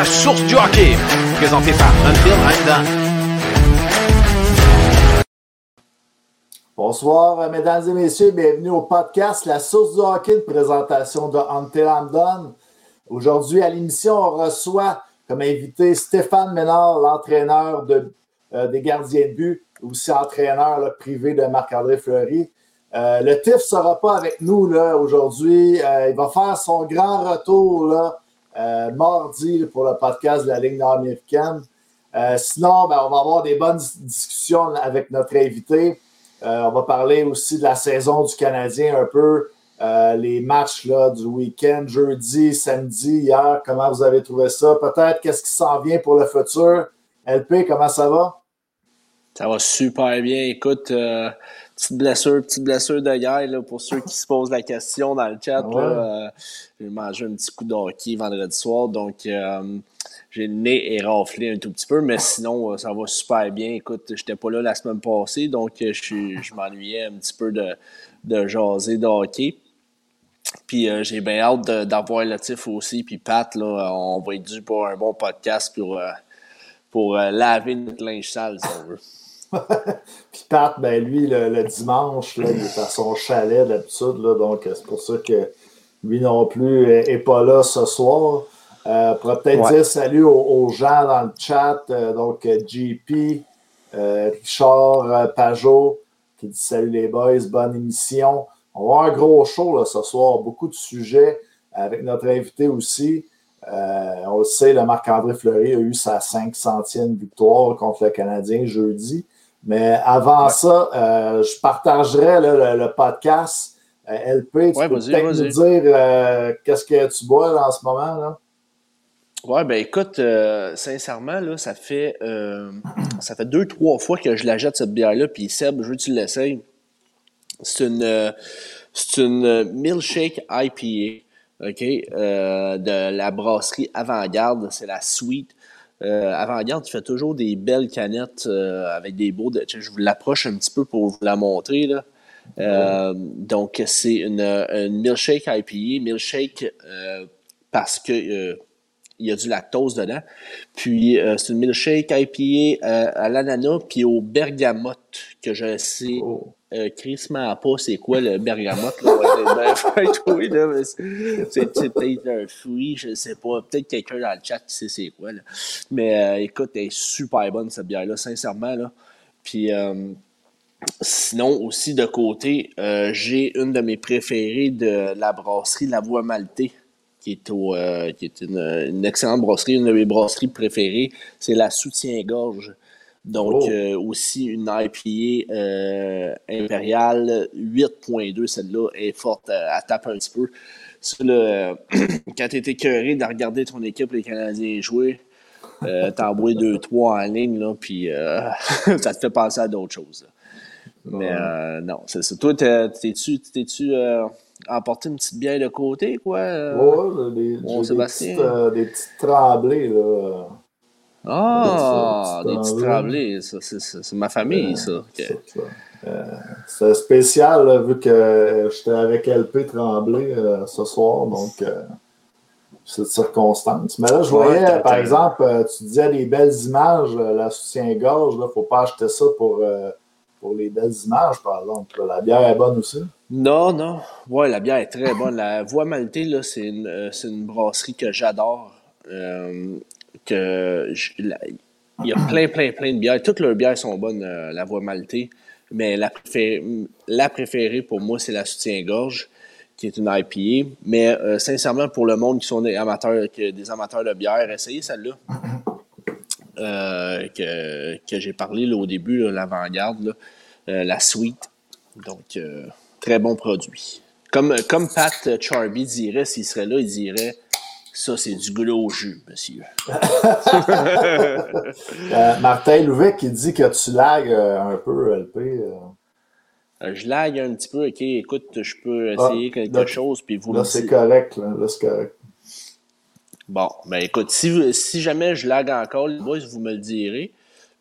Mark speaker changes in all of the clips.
Speaker 1: La source du hockey, présenté par.
Speaker 2: Bonsoir, euh, mesdames et messieurs, bienvenue au podcast La source du hockey, présentation de Until I'm. Aujourd'hui, à l'émission, on reçoit comme invité Stéphane Ménard, l'entraîneur euh, des gardiens de but, aussi entraîneur privé de Marc-André Fleury. Euh, le TIF ne sera pas avec nous aujourd'hui. il va faire son grand retour là, mardi pour le podcast de la Ligue nord-américaine. sinon, ben, on va avoir des bonnes discussions avec notre invité. Euh, on va parler aussi de la saison du Canadien un peu, euh, les matchs là, du week-end, jeudi, samedi, hier. Comment vous avez trouvé ça? Peut-être qu'est-ce qui s'en vient pour le futur? LP, comment ça va?
Speaker 3: Ça va super bien. Écoute, euh, petite blessure, petite blessure de là, pour ceux qui se posent la question dans le chat. J'ai mangé un petit coup de hockey vendredi soir, donc j'ai le nez et raflé un tout petit peu, mais sinon, euh, ça va super bien. Écoute, j'étais pas là la semaine passée, donc euh, je, je m'ennuyais un petit peu de, de jaser de hockey. Puis euh, j'ai bien hâte d'avoir Latif aussi, puis Pat, là, on va être dû pour un bon podcast pour, pour laver notre linge sale, si on veut.
Speaker 2: puis Pat, ben lui, le, dimanche, là, il est à son chalet d'habitude, donc c'est pour ça que lui non plus n'est pas là ce soir. Euh, pour peut-être dire salut aux, gens dans le chat. Euh, donc, euh, JP, Richard Pajot qui dit salut les boys, bonne émission. On va avoir un gros show là, ce soir, beaucoup de sujets avec notre invité aussi. on le sait, le Marc-André Fleury a eu sa 500e victoire contre le Canadien jeudi. Mais avant ça, je partagerai le, podcast. LP, tu peux peut-être nous dire qu'est-ce que tu bois en ce moment? Là?
Speaker 3: Ouais, ben écoute, euh, sincèrement, là, ça fait euh, ça fait deux, trois fois que je la jette cette bière-là, puis Seb, je veux que tu l'essayes. C'est une euh, c'est une milkshake IPA, OK, de la brasserie Avant-Garde, c'est la Sweet. Avant-Garde, tu fais toujours des belles canettes avec des beaux. De, je vous l'approche un petit peu pour vous la montrer là. donc c'est une, une milkshake IPA, milkshake parce que il y a du lactose dedans. Puis euh, c'est une milkshake IPA euh, à l'ananas puis au bergamote que je sais oh. Euh, pas c'est quoi le bergamote. c'est peut-être un fruit, je sais pas. Peut-être quelqu'un dans le chat qui sait c'est quoi. Là. Mais euh, écoute, elle est super bonne cette bière-là, sincèrement. Là. Puis sinon, aussi de côté, j'ai une de mes préférées de la brasserie La Voix Maltais qui est, euh, est une, excellente brasserie, une de mes brasseries préférées. C'est la Soutien-Gorge. Donc, oh. euh, aussi une IPA euh, impériale 8.2. Celle-là est forte, à tape un petit peu. Quand tu es écœuré de regarder ton équipe, les Canadiens jouer, t'en bois 2-3 en ligne, là, puis ça te fait penser à d'autres choses. Mais non, c'est ça. Toi, t'es-tu emporter une petite bière de côté, quoi.
Speaker 2: Euh, ouais, des, des, petites, euh, des petites tremblées, là.
Speaker 3: Ah, des petites tremblées, ça, c'est ma famille, ça.
Speaker 2: Euh, c'est spécial, vu que j'étais avec LP Tremblay ce soir, donc cette circonstance. Mais là, je voyais, par exemple, tu disais des belles images, la soutien-gorge, il ne faut pas acheter ça pour pour les belles images, par exemple. La bière est bonne aussi.
Speaker 3: Non, non. Ouais, la bière est très bonne. La Voix Maltais, là, c'est une, euh, une, brasserie que j'adore. Euh, que il y a plein, plein, plein de bières. Toutes leurs bières sont bonnes, euh, la Voix Maltais. Mais la, préférée, la préférée pour moi, c'est la Soutien-Gorge, qui est une IPA. Mais sincèrement, pour le monde qui sont des amateurs, des amateurs de bière, essayez celle-là. Euh, que, que j'ai parlé au début, l'avant-garde, euh, la suite. Donc, euh, très bon produit. Comme, comme Pat Charby dirait, s'il serait là, il dirait ça, c'est du gros jus, monsieur.
Speaker 2: Martin Louvet qui dit que tu lagues un peu, LP.
Speaker 3: je lag un petit peu. OK, écoute, je peux ah, essayer quelque chose, puis vous
Speaker 2: Là, c'est correct. Là, là c'est correct.
Speaker 3: Bon, ben écoute, si, si jamais je lag encore, les boys, vous me le direz.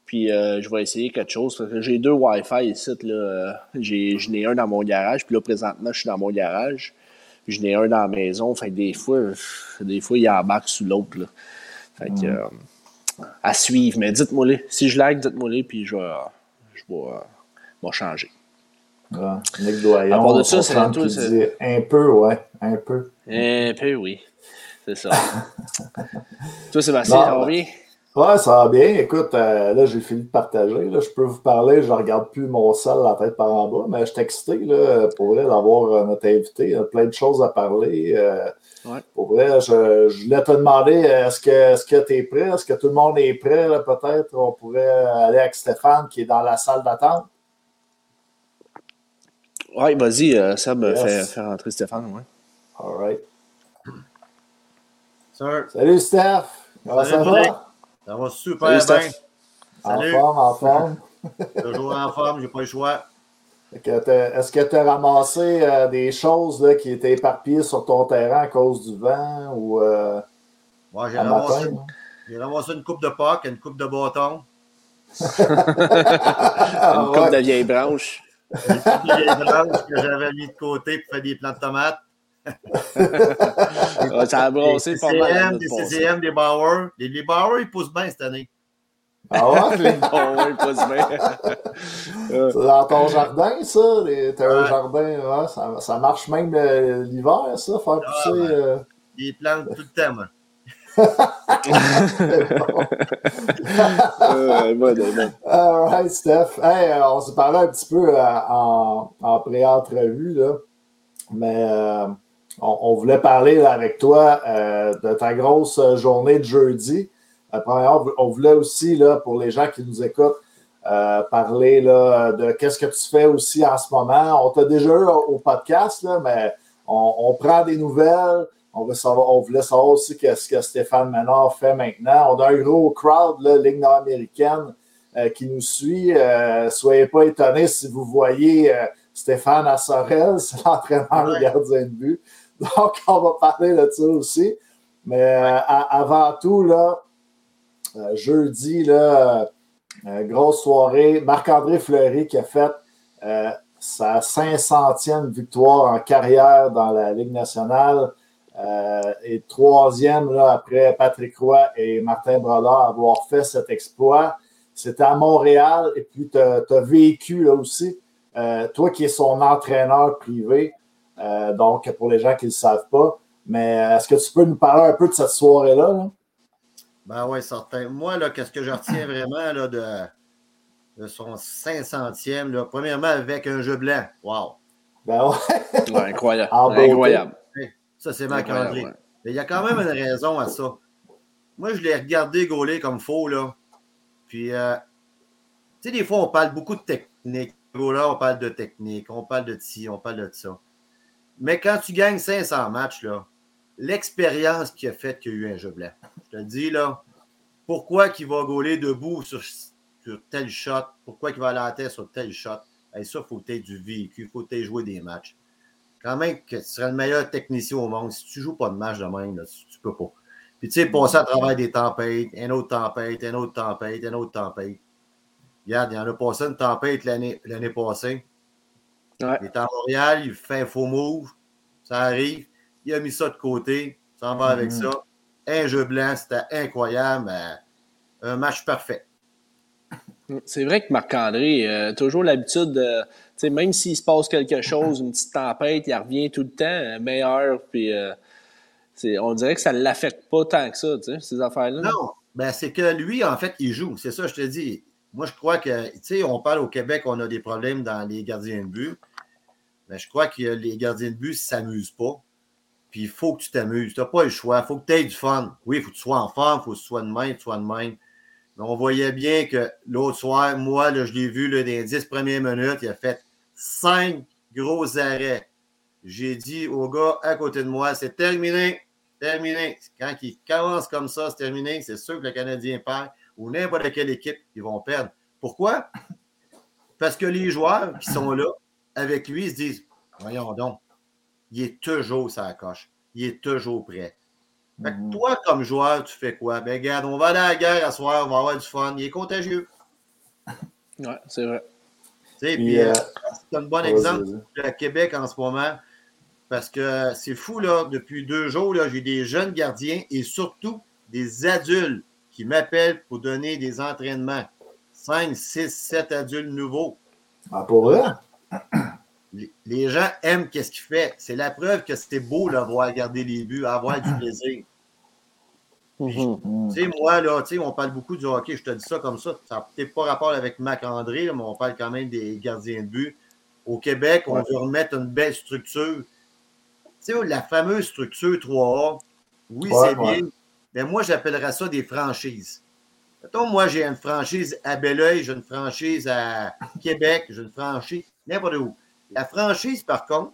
Speaker 3: Puis euh, je vais essayer quelque chose. Parce que j'ai deux Wi-Fi ici. Là. Euh, j'ai, j'en ai un dans mon garage. Puis là, présentement, je suis dans mon garage. J'en ai un dans la maison. Fait que des fois, des fois, il embarque sous l'autre. Fait que, euh, à suivre. Mais dites-moi les. Si je lag, dites-moi les, puis je vais, je vais, euh, vais changer.
Speaker 2: Ouais. Nick Doyon,
Speaker 3: À part de
Speaker 2: on
Speaker 3: ça, c'est
Speaker 2: un peu, ouais, un peu.
Speaker 3: Un peu, oui. C'est ça. Toi, Sébastien, ça va bien?
Speaker 2: Ouais, ça va bien. Écoute, euh, là, j'ai fini de partager. Là, je peux vous parler. Je regarde plus mon sol la tête par en bas, mais je suis excité là, pour vrai d'avoir euh, notre invité. Il y a plein de choses à parler. euh,
Speaker 3: Ouais.
Speaker 2: Pour vrai, je, je voulais te demander est-ce que est-ce que tu es prêt? Est-ce que tout le monde est prêt? Peut-être? On pourrait aller avec Stéphane qui est dans la salle d'attente.
Speaker 3: Ouais, vas-y, euh, Seb,
Speaker 2: Yes.
Speaker 3: fais, fais rentrer Stéphane. Ouais.
Speaker 2: All right.
Speaker 4: Sir,
Speaker 2: Salut Steph. Comment ça va?
Speaker 4: Ça va super
Speaker 3: Salut,
Speaker 4: bien.
Speaker 2: En forme, en forme.
Speaker 4: Toujours en forme, j'ai pas le choix.
Speaker 2: Fait que t'as- Est-ce que tu as ramassé euh, des choses là, qui étaient éparpillées sur ton terrain à cause du vent ou euh,
Speaker 4: Moi, j'ai ramassé, une coupe de Pâques, une coupe de bâton,
Speaker 3: Une coupe
Speaker 2: ouais.
Speaker 3: de vieilles branches.
Speaker 4: une coupe de vieilles branches que j'avais mis de côté pour faire des plants de tomates.
Speaker 3: Ouais, ça a pas mal. note
Speaker 4: des. CCM, des Bauer. Les, les Bauer, ils poussent bien cette année.
Speaker 2: Ah ouais?
Speaker 3: Bon, ouais, pas du bien.
Speaker 2: C'est dans ton jardin, ça? Les- T'as un jardin, ouais, ça, ça marche même euh, l'hiver, ça, faire pousser.
Speaker 4: ouais.
Speaker 2: euh,
Speaker 4: Ils plantent tout le temps, moi.
Speaker 3: Euh, bon, bon, bon.
Speaker 2: All right, Steph. Hey, euh, on s'est parlé un petit peu euh, en, en pré-entrevue, là. Mais euh, on, on voulait parler là, avec toi euh, de ta grosse euh, journée de jeudi. Euh, premièrement, on voulait aussi, là, pour les gens qui nous écoutent, euh, parler là, de qu'est-ce que tu fais aussi en ce moment. On t'a déjà eu au, podcast, là, mais on, on prend des nouvelles. On, veut savoir, on voulait savoir aussi qu'est-ce que Stéphane Ménard fait maintenant. On a un gros crowd, là, Ligue nord-américaine, euh, qui nous suit. Euh, soyez pas étonnés si vous voyez Stéphane à Sorel, c'est l'entraîneur
Speaker 4: Ouais.
Speaker 2: gardien de but. Donc, on va parler de ça aussi. Mais euh, avant tout, là, euh, jeudi, là, euh, grosse soirée. Marc-André Fleury qui a fait sa 500e victoire en carrière dans la Ligue nationale. Et troisième, là, après Patrick Roy et Martin Brodeur avoir fait cet exploit. C'était à Montréal et puis tu as, vécu là aussi, toi qui es son entraîneur privé, euh, donc pour les gens qui ne le savent pas. Mais est-ce que tu peux nous parler un peu de cette soirée-là? là?
Speaker 4: Ben oui, certain. Moi, là, qu'est-ce que je retiens vraiment là, de, de son 500e, là, premièrement avec un jeu blanc. Wow!
Speaker 2: Ben ouais.
Speaker 3: Ouais, incroyable. Incroyable.
Speaker 4: Ça, c'est Marc-André.
Speaker 3: ouais.
Speaker 4: Mais il y a quand même une raison à ça. Moi, je l'ai regardé gauler comme faux, là. Puis, euh, tu sais, des fois, on parle beaucoup de technique. Là, on parle de technique, on parle de ci, on parle de ça. Mais quand tu gagnes 500 matchs, là, l'expérience qui a fait qu'il y a eu un jeu blanc. Je te le dis, là, pourquoi qu'il va gauler debout sur, sur tel shot, pourquoi qu'il va aller à la tête sur tel shot? Et ça, il faut que tu aies du vécu, il faut que tu aies joué des matchs quand même que tu serais le meilleur technicien au monde. Si tu ne joues pas de match de même, là, tu, tu peux pas. Puis tu sais, passer à travers des tempêtes, une autre tempête, une autre tempête, une autre tempête. Regarde, il y en a passé une tempête l'année passée.
Speaker 3: Ouais.
Speaker 4: Il est à Montréal, il fait un faux move, ça arrive, il a mis ça de côté, s'en va avec
Speaker 2: Mhm.
Speaker 4: ça. Un jeu blanc, c'était incroyable, mais un match parfait.
Speaker 3: C'est vrai que Marc-André a toujours l'habitude de. Même s'il se passe quelque chose, une petite tempête, il revient tout le temps euh, meilleur. Puis, euh, on dirait que ça ne l'affecte pas tant que ça, ces affaires-là.
Speaker 4: Non, ben c'est que lui, en fait, il joue. C'est ça, je te dis. Moi, je crois que, tu sais, on parle au Québec, on a des problèmes dans les gardiens de but. Mais je crois que les gardiens de but ne s'amusent pas. Puis il faut que tu t'amuses. Tu n'as pas le choix. Il faut que tu aies du fun. Oui, il faut que tu sois en forme, il faut que tu sois de même, tu de même. Mais on voyait bien que l'autre soir, moi, là, je l'ai vu là, dans les 10 premières minutes, il a fait cinq gros arrêts. J'ai dit au gars à côté de moi, c'est terminé, terminé. Quand il commence comme ça, c'est terminé. C'est sûr que le Canadien perd ou n'importe quelle équipe, ils vont perdre. Pourquoi? Parce que les joueurs qui sont là avec lui ils se disent Voyons donc, il est toujours sa coche. Il est toujours prêt. Fait que
Speaker 2: Mhm.
Speaker 4: toi, comme joueur, tu fais quoi? Ben, regarde, on va aller à la guerre à soir, on va avoir du fun. Il est contagieux.
Speaker 3: Ouais, c'est vrai.
Speaker 4: Tu sais,
Speaker 2: Puis,
Speaker 4: euh,
Speaker 2: euh,
Speaker 4: c'est un bon exemple à Québec en ce moment. Parce que c'est fou, là, depuis deux jours, là, j'ai des jeunes gardiens et surtout des adultes qui m'appellent pour donner des entraînements. 5, 6, 7 adultes nouveaux.
Speaker 2: Ah, pour vrai?
Speaker 4: Les- gens aiment ce qu'il fait. C'est la preuve que c'était beau de voir garder les buts, avoir du plaisir.
Speaker 3: Mhm.
Speaker 2: Mm.
Speaker 4: Tu sais, moi, là, tu sais, on parle beaucoup du hockey, je te dis ça comme ça. Ça n'a peut-être pas rapport avec Mac-André, mais on parle quand même des gardiens de but. Au Québec, on
Speaker 2: Ouais.
Speaker 4: veut remettre une belle structure. Tu sais, la fameuse structure 3A, oui,
Speaker 2: Ouais,
Speaker 4: c'est
Speaker 2: ouais.
Speaker 4: bien, mais moi, j'appellerais ça des franchises. Mettons, moi, j'ai une franchise à Belleuil, j'ai une franchise à Québec, j'ai une franchise n'importe où. La franchise, par contre,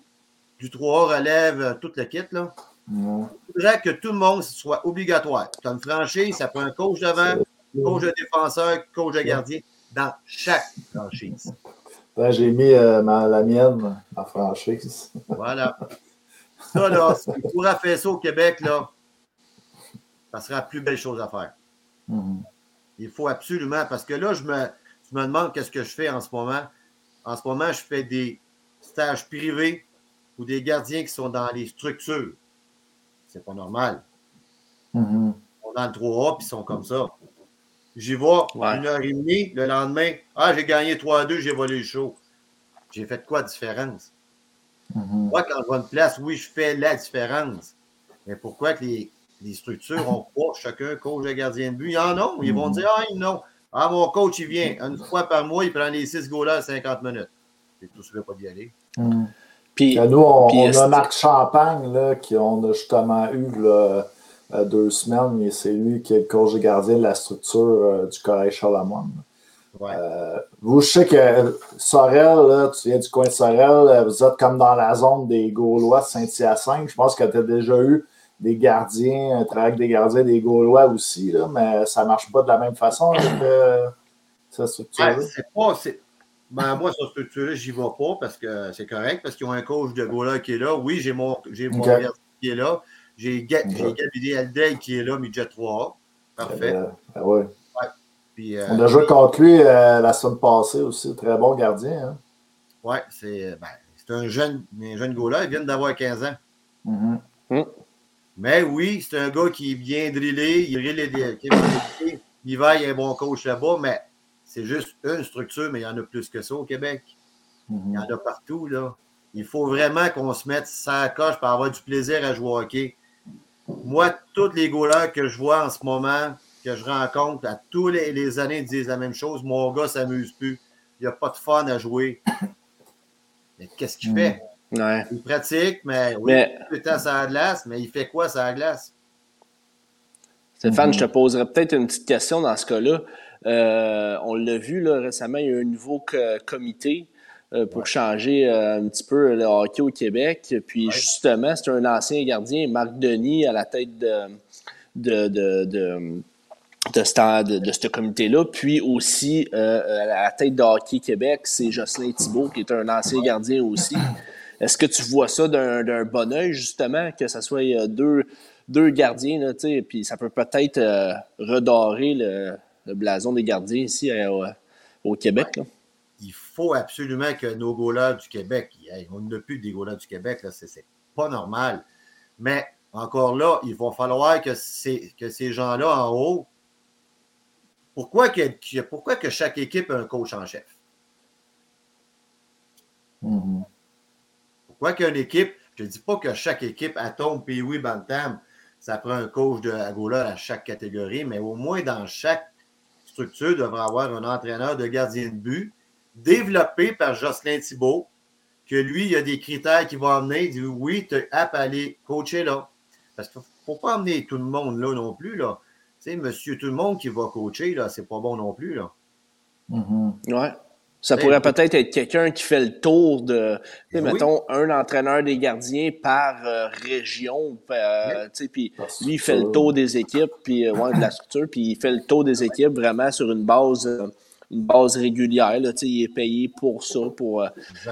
Speaker 4: du 3A relève tout le kit, là.
Speaker 2: Mm.
Speaker 4: Il faudrait que tout le monde soit obligatoire. Tu as une franchise, ça prend un coach devant, coach de défenseur, coach de gardien dans chaque franchise.
Speaker 2: Ben, J'ai mis euh, ma- la mienne en franchise.
Speaker 4: Voilà. Ça, là, si on pourra faire ça au Québec, là, ça sera la plus belle chose à faire.
Speaker 2: Mm.
Speaker 4: Il faut absolument, parce que là, je me, je me demande qu'est-ce que je fais en ce moment. En ce moment, je fais des stages privés ou des gardiens qui sont dans les structures. C'est pas normal.
Speaker 2: Mm.
Speaker 4: sont dans le 3A puis ils sont comme ça. J'y vais
Speaker 3: Ouais.
Speaker 4: une heure et demie, le lendemain, ah, j'ai gagné 3-2, j'ai volé le show. J'ai fait quoi de différence?
Speaker 2: Mm.
Speaker 4: Moi, quand je vois une place, oui, je fais la différence. Mais pourquoi que les, les structures n'ont pas chacun coach de gardien de but? Il y en a. Ils vont dire, ah, non. Ah, mon coach, il vient. Une fois par mois, il prend les 6 goals à 50 minutes. C'est tout ce pas d'y aller.
Speaker 2: Mm.
Speaker 3: Puis,
Speaker 2: Nous, on,
Speaker 3: Puis
Speaker 2: on
Speaker 3: est-ce-
Speaker 2: a Marc Champagne, là, qui on a justement eu là, euh, deux semaines, et c'est lui qui est le coach de gardien de la structure euh, du Collège Charlemagne.
Speaker 4: Ouais.
Speaker 2: Euh, vous, je sais que Sorel, là, tu viens du coin de Sorel, vous êtes comme dans la zone des Gaulois de Saint-Hyacinthe. Je pense que tu as déjà eu des gardiens, un travail avec des gardiens des Gaulois aussi, là, mais ça ne marche pas de la même façon avec euh, cette structure-là.
Speaker 4: Ouais, c'est pas. c'est- Ben, moi, cette structure-là, j'y vais pas parce que c'est correct, parce qu'ils ont un coach de goaler qui est là. Oui, j'ai mon, j'ai mon qui est là. J'ai Ga-
Speaker 2: Ok.
Speaker 4: j'ai Gabriel Aldel qui est là, midget 3A. Parfait.
Speaker 2: Euh, ben ouais.
Speaker 4: Puis, euh,
Speaker 2: On a joué contre lui euh, la semaine passée aussi. Très bon gardien. Hein?
Speaker 4: ouais, c'est ben, c'est un jeune, un jeune goaler. Il vient d'avoir 15 ans.
Speaker 2: Mhm.
Speaker 4: Mais oui, c'est un gars qui est bien drillé. Il drille les- drillé. L'hiver, il y a un bon coach là-bas, mais c'est juste une structure, mais il y en a plus que ça au Québec. Il y en a partout, là. Il faut vraiment qu'on se mette sa coche pour avoir du plaisir à jouer au hockey. Moi, tous les goalers que je vois en ce moment, que je rencontre, à tous les, les années, ils disent la même chose. Mon gars s'amuse plus. Il n'y a pas de fun à jouer. Mais qu'est-ce qu'il
Speaker 2: Mm.
Speaker 4: fait?
Speaker 3: Ouais.
Speaker 4: Il pratique, mais oui,
Speaker 3: Mais-
Speaker 4: tout le temps sur la glace, mais il fait quoi sur la glace?
Speaker 3: Stéphane,
Speaker 2: Mhm.
Speaker 3: je te poserais peut-être une petite question dans ce cas-là. Euh, on l'a vu là, récemment, il y a eu un nouveau co- comité euh, pour changer euh, un petit peu le hockey au Québec. Puis justement, c'est un ancien gardien, Marc Denis, à la tête de, de, de, de, de ce, de- de ce comité-là. Puis aussi, euh, à la tête de Hockey Québec, c'est Jocelyn Thibault, qui est un ancien gardien aussi. Est-ce que tu vois ça d'un bon oeil, justement, que ce soit euh, deux, deux gardiens, là, puis ça peut peut-être euh, redorer le, le blason des gardiens ici euh, au, au Québec. Là?
Speaker 4: Il faut absolument que nos goalers du Québec, on n'a plus des goalers du Québec, c'est, pas normal. Mais encore là, il va falloir que, ces- que ces gens-là en haut, pourquoi que, pourquoi que chaque équipe a un coach en chef?
Speaker 2: Mhm.
Speaker 4: Qu'une équipe, je ne dis pas que chaque équipe, Atom, Pee-Wee, Bantam, ça prend un coach de à goaler à chaque catégorie, mais au moins dans chaque structure devrait avoir un entraîneur de gardien de but développé par Jocelyn Thibault, que lui, il a des critères qui vont amener, il dit oui, tu as à aller coacher là. Parce qu'il ne faut pas amener tout le monde là non plus. Là. Tu sais, monsieur tout le monde qui va coacher, là, c'est pas bon non plus. Là.
Speaker 2: Mhm.
Speaker 3: Ouais. Ça
Speaker 4: Ben,
Speaker 3: pourrait peut-être être quelqu'un qui fait le tour de,
Speaker 4: Ben oui.
Speaker 3: mettons, un entraîneur des gardiens par euh, région. euh, Puis lui, il fait le tour des équipes, puis euh, ouais, de la structure, puis il fait le tour des équipes vraiment sur une base, euh, une base régulière. Là, il est payé pour ça, pour,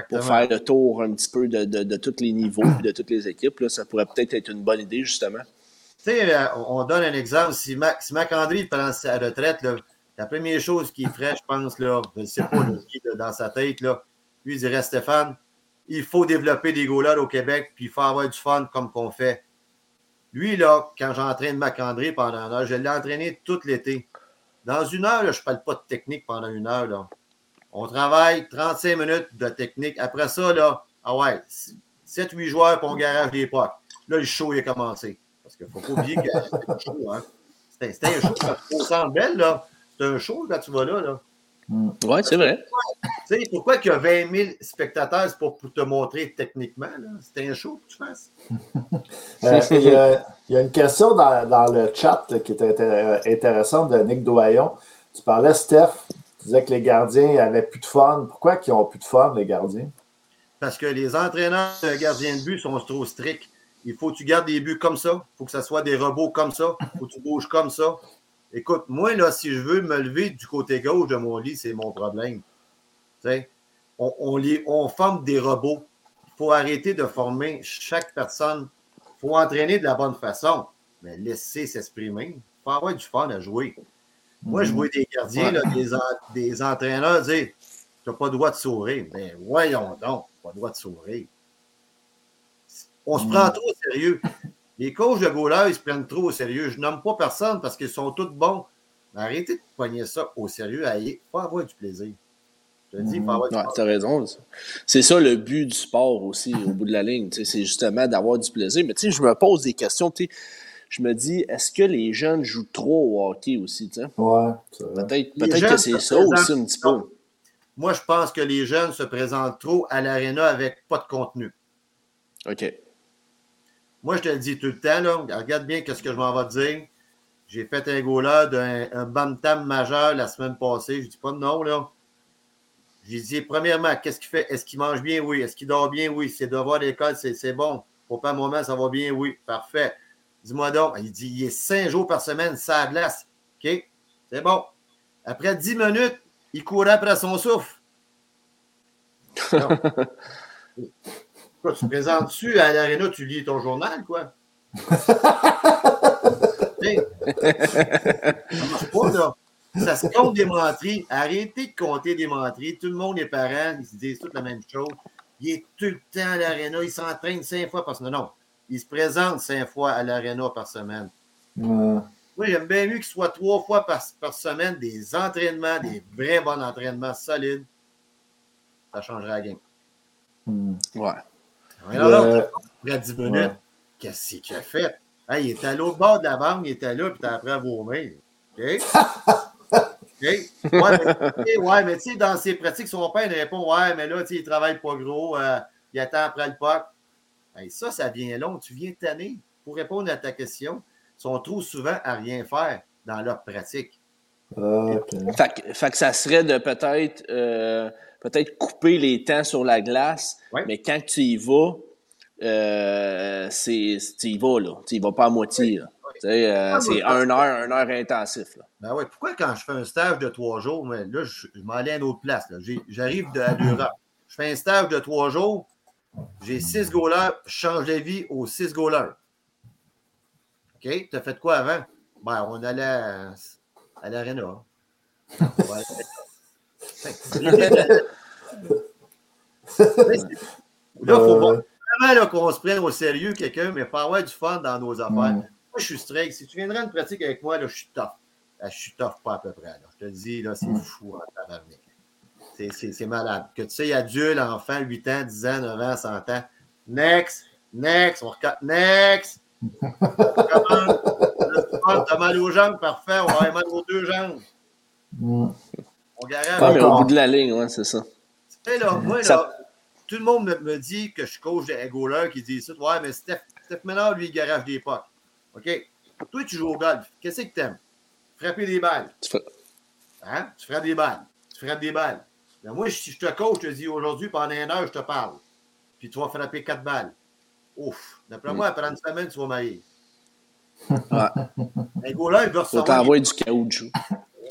Speaker 3: faire le tour un petit peu de, de, de tous les niveaux de toutes les équipes. Là. Ça pourrait peut-être être une bonne idée, justement.
Speaker 4: Tu sais, on on donne un exemple. Si, Mac, si il prend sa retraite, là, la première chose qu'il ferait, je pense, là, je sais pas là, qui est dans sa tête, là, lui, il dirait Stéphane, il faut développer des goalers au Québec, puis il faut avoir du fun comme qu'on fait. Lui, là, quand j'entraîne Macandré pendant une heure, je l'ai entraîné tout l'été. Dans une heure, là, je ne parle pas de technique pendant une heure. Là. On travaille 35 minutes de technique. Après ça, là, ah ouais, 7-8 joueurs pour un garage d'époque. Là, le show est commencé. Parce qu'il ne faut pas oublier que c'était un show. Hein. C'était un show. Au centre belle, là. C'est un show quand tu vas là. là.
Speaker 3: Oui, c'est vrai.
Speaker 4: Tu sais, pourquoi qu'il y a 20 000 spectateurs? C'est pour, te montrer techniquement. C'était un show que tu fasses.
Speaker 2: euh, il, y a, il, y a, une question dans, dans le chat qui était intéressante de Nick Doyon. Tu parlais, Steph, tu disais que les gardiens n'avaient plus de fun. Pourquoi ils n'ont plus de fun, les gardiens?
Speaker 4: Parce que les entraîneurs de gardiens de but sont trop stricts. Il faut que tu gardes des buts comme ça. Il faut que ce soit des robots comme ça. Il faut que tu bouges comme ça. Écoute, moi, là, si je veux me lever du côté gauche de mon lit, c'est mon problème. On, on, on forme des robots. Il faut arrêter de former chaque personne. Il faut entraîner de la bonne façon, mais laisser s'exprimer. Il faut avoir du fun à jouer. Moi, je vois des gardiens, là, des, des, entraîneurs dire Tu n'as pas le droit de sourire. Mais voyons donc, pas le droit de sourire. On se prend trop au sérieux. Les coachs de goalers, ils se prennent trop au sérieux. Je nomme pas personne parce qu'ils sont tous bons. Mais arrêtez de poigner ça au sérieux. Il faut avoir du plaisir. Je te dis, il faut avoir du
Speaker 3: ouais, as raison. C'est ça le but du sport aussi, au bout de la ligne. C'est justement d'avoir du plaisir. Mais tu sais, je me pose des questions. Je me dis, est-ce que les jeunes jouent trop au hockey aussi?
Speaker 2: Ouais,
Speaker 3: peut-être peut que c'est ça aussi un petit peu.
Speaker 4: Moi, je pense que les jeunes se présentent trop à l'aréna avec pas de contenu.
Speaker 3: OK.
Speaker 4: Moi, je te le dis tout le temps, là, regarde bien ce que je m'en vais te dire. J'ai fait un goal d'un un bantam majeur la semaine passée. Je dis pas de nom, là. J'ai dit, premièrement, qu'est-ce qu'il fait? Est-ce qu'il mange bien? Oui. Est-ce qu'il dort bien? Oui. C'est devoir l'école, c'est bon. Pour pas un moment, ça va bien? Oui. Parfait. Dis-moi donc. Il dit, il est cinq jours par semaine, ça glace. OK? C'est bon. Après dix minutes, il courait après son souffle. Quoi, tu te présentes-tu à l'aréna, tu lis ton journal, quoi? hey. Ça marche pas, là. Ça se compte des menteries. Arrêtez de compter des menteries. Tout le monde est parent. Ils se disent toutes la même chose. Il est tout le temps à l'aréna. Il s'entraîne cinq fois par semaine. Non, il se présente cinq fois à l'aréna par semaine.
Speaker 2: Ouais.
Speaker 4: Oui, j'aime bien mieux qu'il soit trois fois par, par, semaine des entraînements, des vrais bons entraînements solides. Ça changerait la game.
Speaker 2: Mm.
Speaker 3: Ouais.
Speaker 4: Après 10 minutes, ouais. qu'est-ce qu'il a fait? Hey, il était à l'autre bord de la banque, il était là, puis t'as appris à vomir. OK? OK? Ouais, mais, ouais, mais tu sais, dans ses pratiques, son père il répond Ouais, mais là, tu sais, il travaille pas gros, euh, il attend après le POC. Hey, ça, ça vient long. Tu viens tanner. Pour répondre à ta question, ils sont trop souvent à rien faire dans leur pratique.
Speaker 2: Okay.
Speaker 3: Fait, que, fait, que ça serait de peut-être euh, peut-être couper les temps sur la glace,
Speaker 4: ouais.
Speaker 3: mais quand tu y vas, euh, c'est, tu y vas, là. Tu y vas pas à moitié, là. Euh, c'est un heure, un heure intensif. Là.
Speaker 4: Ben oui. Pourquoi quand je fais un stage de trois jours, mais là, je, je m'en allais à une autre place. J'arrive de à l'Europe. Je fais un stage de trois jours, j'ai six goalers, je change de vie aux six goalers. OK? Tu as fait quoi avant? Ben, on allait à, à l'aréna. Là, il faut vraiment là, qu'on se prenne au sérieux quelqu'un, mais pas avoir du fun dans nos affaires.
Speaker 2: Mm.
Speaker 4: Moi, je suis strict. Si tu viendrais une pratique avec moi, là, je suis tough. Là, je suis tough pas à peu près. Là. Je te le dis, là, c'est
Speaker 2: Mm.
Speaker 4: fou en tabarnak. C'est- malade. Que tu sais, adulte, enfant, 8 ans, 10 ans, 9 ans, 100 ans. Next, next, on regarde, next. Comment? T'as mal aux jambes, parfait. On va avoir mal aux deux jambes.
Speaker 2: Mm.
Speaker 4: On garage.
Speaker 3: Mais au bout de la ligne, ouais, c'est ça.
Speaker 4: Là, moi, là,
Speaker 3: Ça-
Speaker 4: tout le monde me, me dit que je coach des goalers qui disent ça. Ouais, mais Steph, Steph Ménard, lui, il garage des pucks. OK? Toi, tu joues au golf. Qu'est-ce que t'aimes? Frapper des balles.
Speaker 3: Tu fais-
Speaker 4: Hein? Tu frappes des balles. Tu frappes des balles. Moi, si je te coach, je te dis aujourd'hui, pendant une heure, je te parle. Puis tu vas frapper quatre balles. Ouf. D'après
Speaker 3: Mm.
Speaker 4: moi, après une semaine, tu vas mailler.
Speaker 3: Ouais.
Speaker 4: Un goaler, il veut recevoir.
Speaker 3: t'envoyer du caoutchouc.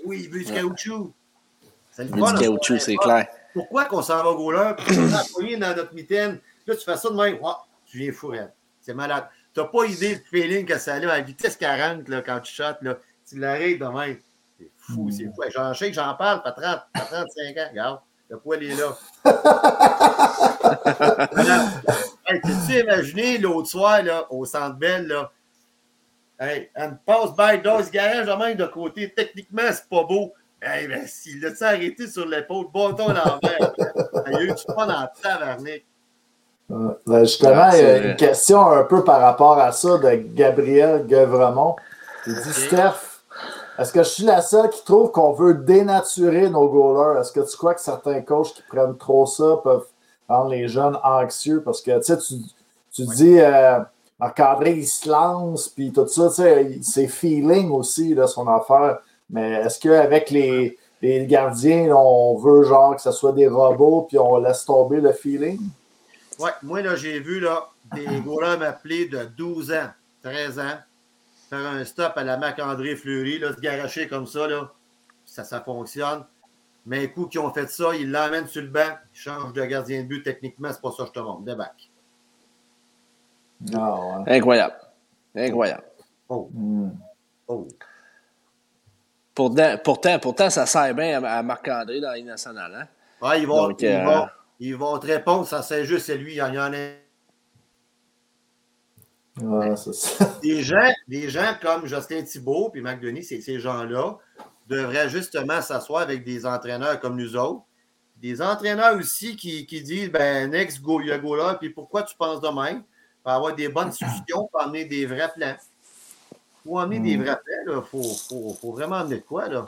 Speaker 4: Oui, il veut du
Speaker 3: Ouais.
Speaker 4: caoutchouc. C'est le
Speaker 3: Du caoutchouc,
Speaker 4: ça.
Speaker 3: c'est clair.
Speaker 4: Pourquoi qu'on s'en va au goaler, poigné dans notre mitaine, là, tu fais ça de même, tu viens fou. C'est malade. Tu n'as pas idée du feeling que ça a, à la vitesse 40, là, quand tu shottes, là, tu l'arrêtes de même. C'est fou, c'est fou. J'en sais que j'en parle, pas 30, pas 35 ans, regarde, le poil est là. Hey, T'as-tu imaginé l'autre soir, là, au Centre Bell, là, Hey, and pass by those garages de même de côté. Techniquement, c'est pas beau. Hey, ben, s'il l'a arrêté sur l'épaule, bâton à l'envers. Il y a eu du fun en.
Speaker 2: Euh, ben, justement, il y a une question un peu par rapport à ça de Gabriel Guevremont. Il dit Steph, est-ce que je suis la seule qui trouve qu'on veut dénaturer nos goalers? Est-ce que tu crois que certains coachs qui prennent trop ça peuvent rendre les jeunes anxieux? Parce que tu, tu dis euh, Marc-André, il se lance, puis tout ça, c'est feeling aussi, là, son affaire. Mais est-ce qu'avec les, les gardiens, on veut genre que ce soit des robots, puis on laisse tomber le feeling?
Speaker 4: Oui, moi, là, j'ai vu là, des goalers m'appeler de 12 ans, 13 ans, faire un stop à la Marc-André Fleury, là, se garocher comme ça, là, ça, ça fonctionne. Mais un coup qu'ils ont fait ça, ils l'emmènent sur le banc, ils changent de gardien de but. Techniquement, c'est pas ça que je te montre. Débac.
Speaker 3: Ah, Incroyable. Incroyable.
Speaker 4: Oh. Hmm.
Speaker 3: Oh. Pourtant, pourtant, pourtant, ça sert bien à, Marc-André dans la nationale. Hein?
Speaker 4: Ouais, ils vont, ils, euh, vont, ils vont te répondre, ça c'est juste, c'est lui, il y en a.
Speaker 2: Ouais, ça.
Speaker 4: Des gens, des gens comme Justin Thibault puis Marc Denis, ces gens-là devraient justement s'asseoir avec des entraîneurs comme nous autres. Des entraîneurs aussi qui, qui disent ben, next go, il y a go là, puis pourquoi tu penses de même? Pour avoir des bonnes discussions, pour amener des vrais plans. Pour amener des mm. vrais il faut, faut, faut, vraiment amener de quoi, là?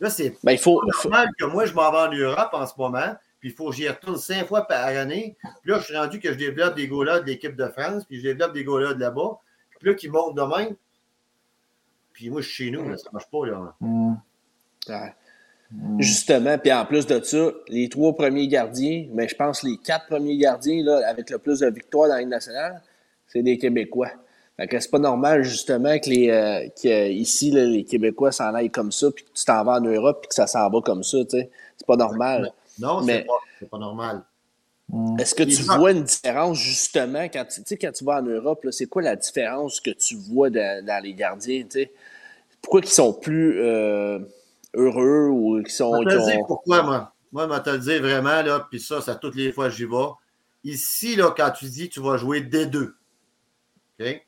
Speaker 4: Là, c'est
Speaker 3: ben, il faut,
Speaker 4: normal que moi, je m'en vais en Europe en ce moment, puis il faut que j'y retourne cinq fois par année. Puis là, je suis rendu que je développe des golas de l'équipe de France, puis je développe des golas de là-bas. Puis là, qui montent de même. Puis moi, je suis chez nous, là, ça marche pas, là.
Speaker 3: Mm. Justement, puis en plus de ça, les trois premiers gardiens, mais je pense les quatre premiers gardiens là, avec le plus de victoires dans la nationale, c'est des Québécois. Fait que c'est pas normal, justement, que les euh, ici, les Québécois s'en aillent comme ça, puis que tu t'en vas en Europe, puis que ça s'en va comme ça, tu sais. C'est pas normal.
Speaker 4: Non, c'est pas, pas, normal.
Speaker 3: Est-ce que tu vois une différence, justement, quand tu, quand tu vas en Europe, c'est quoi la différence que tu vois dans, les gardiens? Pourquoi ils sont plus... Euh, heureux ou qui sont.
Speaker 4: Je vais te dire pourquoi, moi. Moi, je vais te le dire vraiment, là, puis ça, ça toutes les fois j'y vais. Ici, là, quand tu dis tu vas jouer D2, OK?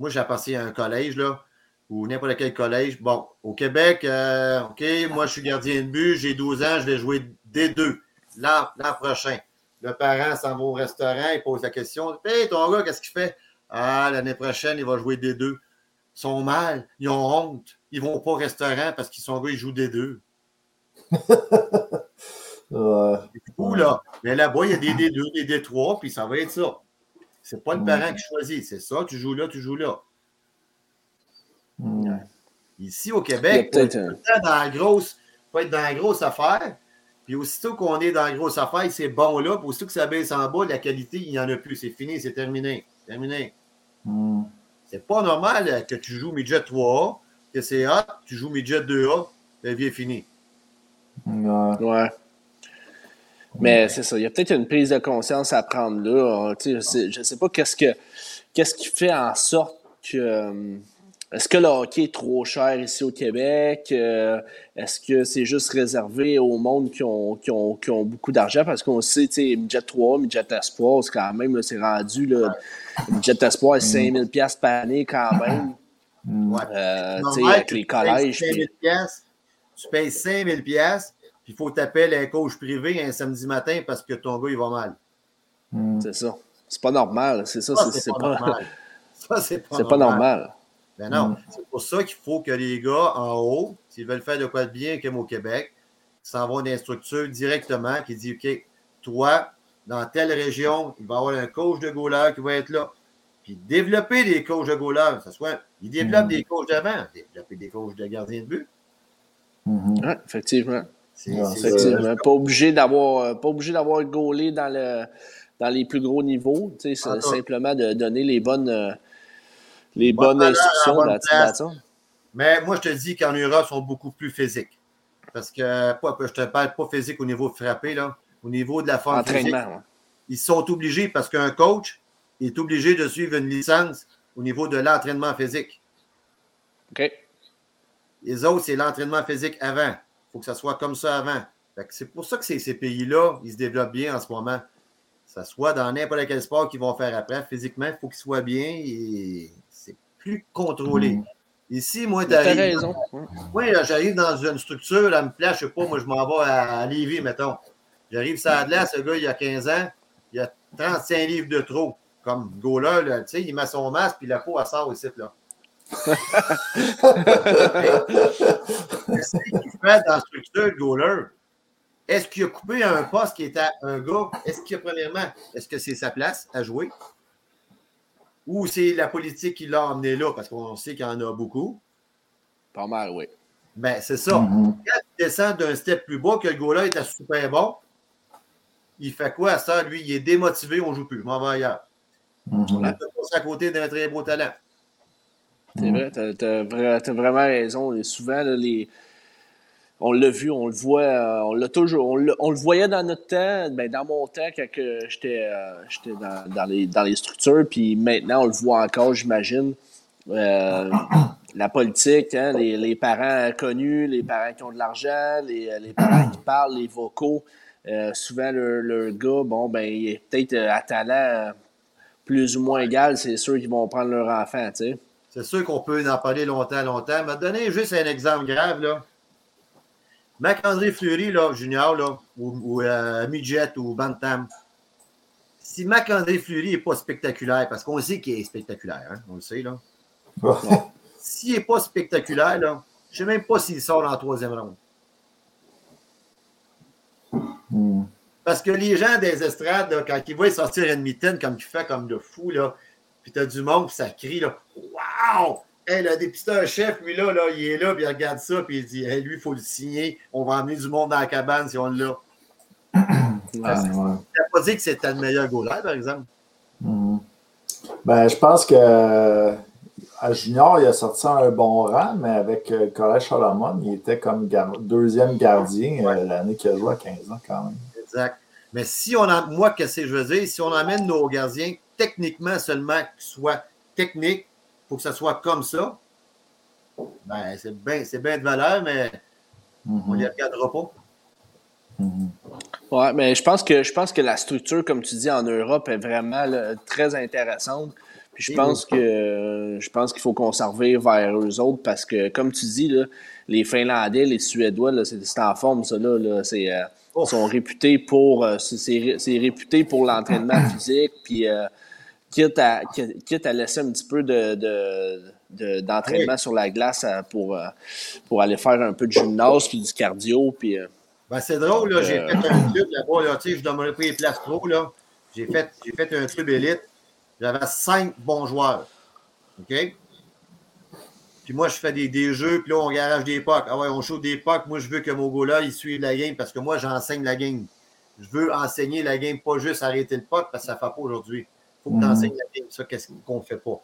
Speaker 4: Moi, j'ai passé à un collège, là, ou n'importe quel collège. Bon, au Québec, euh, OK, moi, je suis gardien de but, j'ai 12 ans, je vais jouer D2 l'an prochain. Le parent s'en va au restaurant, il pose la question Hey, ton gars, qu'est-ce qu'il fait Ah, l'année prochaine, il va jouer D2. Ils sont mal, ils ont honte ils vont pas au restaurant parce qu'ils sont gars, ils jouent des deux.
Speaker 2: ouais.
Speaker 4: C'est fou, là. Mais là-bas, il y a des D2, des D3, puis ça va être ça. C'est pas le parent qui choisit. C'est ça, tu joues là, tu joues là.
Speaker 2: Hmm.
Speaker 4: Ici, au Québec, faut être dans la grosse, faut être dans la grosse affaire. Puis aussitôt qu'on est dans la grosse affaire, c'est bon là. Puis aussitôt que ça baisse en bas, la qualité, il n'y en a plus. C'est fini, c'est terminé. Terminé.
Speaker 2: Hmm.
Speaker 4: C'est pas normal que tu joues midget 3 que c'est hot, tu joues midget 2A, la vie est finie.
Speaker 3: Ouais. Mais c'est ça, il y a peut-être une prise de conscience à prendre là. Je ne sais pas qu'est-ce que qu'est-ce qui fait en sorte que. Euh, est-ce que le hockey est trop cher ici au Québec? Euh, est-ce que c'est juste réservé au monde qui ont, qui ont, qui ont beaucoup d'argent? Parce qu'on sait, tu sais, Midget 3, Midget Espoir, c'est quand même, c'est rendu, là, Midget Espoir, 5000$ par année quand même. Euh, avec les collèges.
Speaker 4: Tu payes 5000 pièces puis il faut t'appeler un coach privé un samedi matin parce que ton gars, il va mal.
Speaker 3: Hmm. C'est ça. C'est pas normal. C'est ça. c'est
Speaker 4: pas, normal. Ça, c'est pas,
Speaker 3: pas, normal.
Speaker 4: Ben non. Hmm. C'est pour ça qu'il faut que les gars en haut, s'ils veulent faire de quoi de bien comme au Québec, s'en vont dans structure directement qui dit OK, toi, dans telle région, il va y avoir un coach de goaler qui va être là. Puis développer des coachs de goaler, ça soit il développe mm. des coachs d'avant, développer des coachs de gardien de but.
Speaker 3: Effectivement. Pas obligé d'avoir euh, pas obligé d'avoir gaulé dans le dans les plus gros niveaux. C'est simplement de donner les bonnes euh, les bonnes instructions
Speaker 4: Mais moi, je te dis qu'en Europe, ils sont beaucoup plus physiques. Parce que pas, je te parle pas physique au niveau de frapper, là, au niveau de la forme physique. Ils sont obligés parce qu'un coach est obligé de suivre une licence au niveau de l'entraînement physique.
Speaker 3: OK.
Speaker 4: Les autres, c'est l'entraînement physique avant. Il faut que ça soit comme ça avant. C'est pour ça que ces pays-là, ils se développent bien en ce moment. Ça soit dans n'importe quel sport qu'ils vont faire après. Physiquement, il faut qu'ils soient bien. Et plus contrôlé.
Speaker 2: Mhm.
Speaker 4: Ici, moi,
Speaker 3: T'as raison.
Speaker 4: Moi, j'arrive dans une structure, à me place, je sais pas, moi, je m'en vais à, à Lévis, mettons. J'arrive ça de là, ce gars, il a 15 ans, il a 35 livres de trop. Comme goaler, tu sais, il met son masque, puis la peau, elle sort ici, là. Qu'est-ce qu'il fait dans la structure, le goaler? Est-ce qu'il a coupé un poste qui était un gars? Est-ce qu'il a, premièrement, est-ce que c'est sa place à jouer? Ou c'est la politique qui l'a emmené là, parce qu'on sait qu'il y en a beaucoup?
Speaker 3: Pas mal, oui.
Speaker 4: Ben, c'est ça.
Speaker 2: Mhm.
Speaker 4: Quand il descend d'un step plus bas, que le gars-là était super bon, il fait quoi à ça? Lui, il est démotivé, on ne joue plus. Je m'en vais ailleurs.
Speaker 2: Mhm.
Speaker 4: On a à côté d'un très beau talent.
Speaker 3: C'est vrai, t'as, t'as vraiment raison. Et souvent, là, les... on l'a vu, on le voit, euh, on l'a toujours, on, on le voyait dans notre temps, ben, dans mon temps, quand j'étais, euh, j'étais dans, dans les, dans les structures, puis maintenant, on le voit encore, j'imagine. Euh, la politique, hein, les, les parents connus, les parents qui ont de l'argent, les, les parents qui parlent, les vocaux. euh, souvent, le, le gars, bon, ben, il est peut-être euh, à talent euh, plus ou moins égal, c'est sûr qu'ils vont prendre leur enfant, tu sais.
Speaker 4: C'est sûr qu'on peut en parler longtemps, longtemps. Mais donner juste un exemple grave, là. Marc-André Fleury, là, junior, là, ou, ou euh, midget ou bantam. Si Marc-André Fleury n'est pas spectaculaire, parce qu'on sait qu'il est spectaculaire, hein, on le sait, là. S'il n'est pas spectaculaire, là, je ne sais même pas s'il sort en troisième ronde.
Speaker 2: Mhm.
Speaker 4: Parce que les gens des estrades, là, quand ils voient sortir une mitaine comme il fait comme de fou, là, puis t'as du monde, puis ça crie, là, Waouh! Hey, le dépisteur chef, lui, là, là, il est là, puis il regarde ça, puis il dit, hey, lui, il faut le signer, on va emmener du monde dans la cabane si on l'a. Il
Speaker 2: ouais.
Speaker 4: pas dit que c'était le meilleur goaler, par exemple.
Speaker 2: Mhm. Ben, je pense que euh, à Junior, il a sorti un bon rang, mais avec euh, Collège Solomon, il était comme gar- deuxième gardien euh, l'année qu'il a joué à 15 ans quand même.
Speaker 4: Exact. Mais si on en, moi, qu'est-ce que je veux dire, si on emmène nos gardiens techniquement seulement qu'ils soient techniques, pour que ça soit comme ça, ben, c'est bien bien de valeur, mais on ne les
Speaker 2: Mhm.
Speaker 4: regardera pas.
Speaker 2: Mhm.
Speaker 3: Ouais, mais je pense que je pense que la structure, comme tu dis, en Europe est vraiment là, très intéressante. Puis je pense que je pense qu'il faut qu'on s'en revire vers eux autres parce que, comme tu dis, là, les Finlandais, les Suédois, là, c'est c'est en forme, ça là. là. c'est, euh,
Speaker 4: Ouf.
Speaker 3: sont réputés pour euh, c'est réputé pour l'entraînement physique. Puis euh, quitte, à, quitte à laisser un petit peu de, de- de- d'entraînement sur la glace euh, pour, euh, pour aller faire un peu de gymnase puis du cardio. Puis, euh,
Speaker 4: Ben, c'est drôle, là, j'ai
Speaker 3: Euh.
Speaker 4: fait un club là-bas, là, je donnerai pas les places trop, là. J'ai fait, j'ai fait un club élite. J'avais cinq bons joueurs. OK? Puis moi, je fais des, des jeux, puis là, on garage des pucks. Ah ouais, on shoot des pucks. Moi, je veux que mon gars-là, il suive la game parce que moi, j'enseigne la game. Je veux enseigner la game, pas juste arrêter le puck parce que ça ne fait pas aujourd'hui. Il faut que tu
Speaker 2: Mhm.
Speaker 4: enseignes la game. Ça, qu'est-ce qu'on ne fait pas.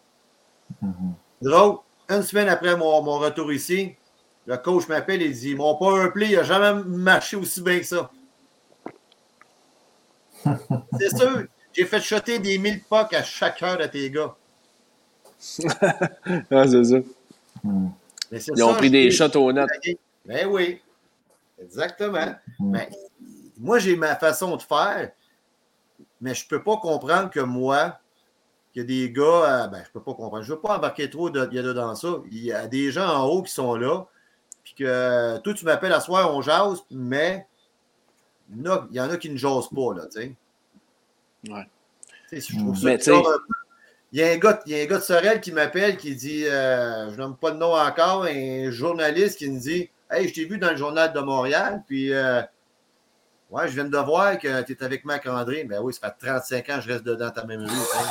Speaker 2: Mhm.
Speaker 4: Drôle, une semaine après mon, mon retour ici, le coach m'appelle et dit Mon power play n'a jamais marché aussi bien que ça. C'est sûr, j'ai fait shotter des 1000 pucks à chaque heure de tes gars.
Speaker 3: ah, c'est ça.
Speaker 2: Mhm.
Speaker 4: Mais
Speaker 3: Ils ont pris des shots au net.
Speaker 4: Ben oui, exactement.
Speaker 2: Mhm.
Speaker 4: Ben, moi, j'ai ma façon de faire, mais je ne peux pas comprendre que moi, qu'il y a des gars, euh, ben, je peux pas comprendre. Je ne veux pas embarquer trop de, il y a de dans ça. Il y a des gens en haut qui sont là, puis que euh, toi, tu m'appelles à soir, on jase, mais il y en a, il y en a qui ne jasent pas, là, tu sais.
Speaker 3: Ouais.
Speaker 4: Tu sais, je trouve
Speaker 3: Mais.
Speaker 4: Il y, a un gars, il y a un gars de Sorel qui m'appelle, qui dit, euh, je nomme pas le nom encore, un journaliste qui me dit Hey, je t'ai vu dans le journal de Montréal, puis euh, ouais, je viens de voir que tu es avec Marc-André. Ben oui, ça fait 35 ans que je reste dedans ta même rue. hein.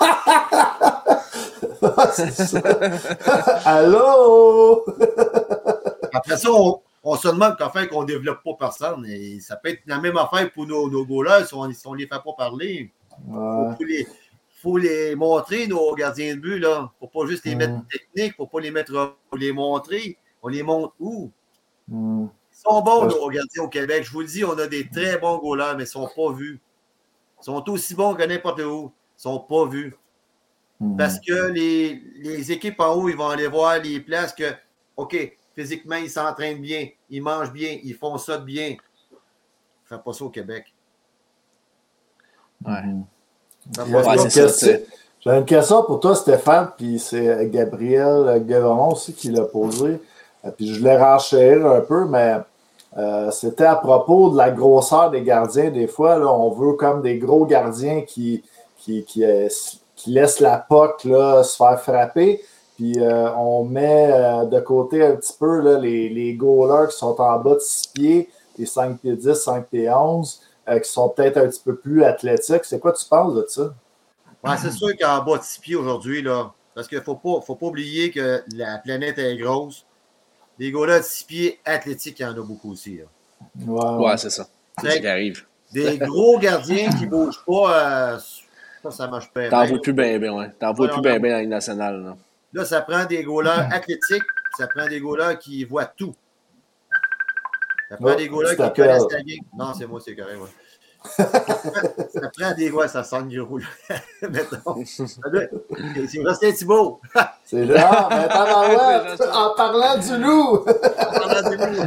Speaker 2: C'est ça. Allô?
Speaker 4: Après ça, on, on se demande qu'en fait qu'on ne développe pas personne. Et ça peut être la même affaire pour nos, nos goalers si on ne les fait pas parler. Il
Speaker 2: Ouais.
Speaker 4: faut les, faut les montrer, nos gardiens de but. Il ne faut pas juste les
Speaker 2: Mm.
Speaker 4: mettre techniques, il ne faut pas les mettre faut les montrer. On les montre où?
Speaker 2: Mhm.
Speaker 4: Ils sont bons, nos gardiens au Québec. Je vous le dis, on a des très bons goalers, mais ils ne sont pas vus. Ils sont aussi bons que n'importe où. Ils ne sont pas vus.
Speaker 2: Mhm.
Speaker 4: Parce que les, les équipes en haut, ils vont aller voir les places que, OK, physiquement, ils s'entraînent bien, ils mangent bien, ils font ça de bien. Fais pas ça au Québec.
Speaker 3: Ouais. C'est-
Speaker 2: J'ai une question pour toi, Stéphane, puis c'est Gabriel Guéveron aussi qui l'a posé. Euh, puis je voulais renchérir un peu, mais euh, c'était à propos de la grosseur des gardiens. Des fois, on veut comme des gros gardiens qui, qui, qui, euh, qui laissent la POC se faire frapper. Puis on met de côté un petit peu les, les goalers qui sont en bas de 6 pieds, les 5 pieds 10, 5 pieds 11, qui sont peut-être un petit peu plus athlétiques. C'est quoi tu penses de ça?
Speaker 4: C'est sûr qu'en bas de 6 pieds aujourd'hui, parce qu'il ne faut pas, faut pas oublier que la planète est grosse. Des gars-là de 6 pieds athlétiques, il y en a beaucoup aussi.
Speaker 3: Ouais, ouais. c'est ça. C'est ce qui arrive.
Speaker 4: Des gros gardiens qui ne bougent pas, euh, ça, ça marche pas.
Speaker 3: T'en vois plus bien, bien, ouais. T'en vois plus bien, bien dans la nationale. Là.
Speaker 4: là, ça prend des goalers athlétiques, ça prend des goalers qui voient tout. Ça prend des goalers qui connaissent la game. Non, c'est moi, c'est correct, ouais ça prend des voix, ça sent gros. Mettons. C'est Justin Thibault.
Speaker 2: C'est genre, mais en parlant du loup. en parlant du loup.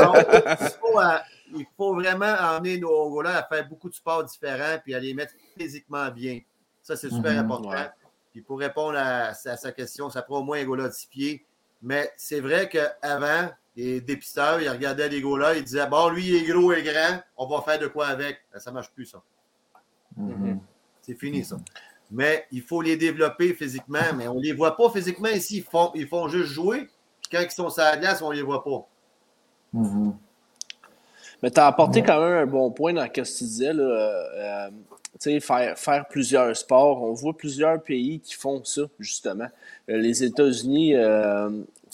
Speaker 4: il, faut, euh, il, faut, vraiment emmener nos gars à faire beaucoup de sports différents puis à les mettre physiquement bien. Ça, c'est super mhm, important. Puis pour répondre à, sa question, ça prend au moins un de six pieds. Mais c'est vrai qu'avant, les dépisteurs, ils regardaient les gars-là, ils disaient Bon, lui, il est gros et grand, on va faire de quoi avec. Ben, ça ne marche plus, ça. Mm-hmm. C'est fini, ça. Mais il faut les développer physiquement, mais on ne les voit pas physiquement ici. Ils font, ils font juste jouer. quand ils sont sur la glace, on ne les voit pas.
Speaker 2: Mm-hmm.
Speaker 3: Mais tu as apporté quand même un bon point dans ce que tu disais. Là, euh, euh, faire, faire plusieurs sports. On voit plusieurs pays qui font ça, justement. Euh, les États-Unis,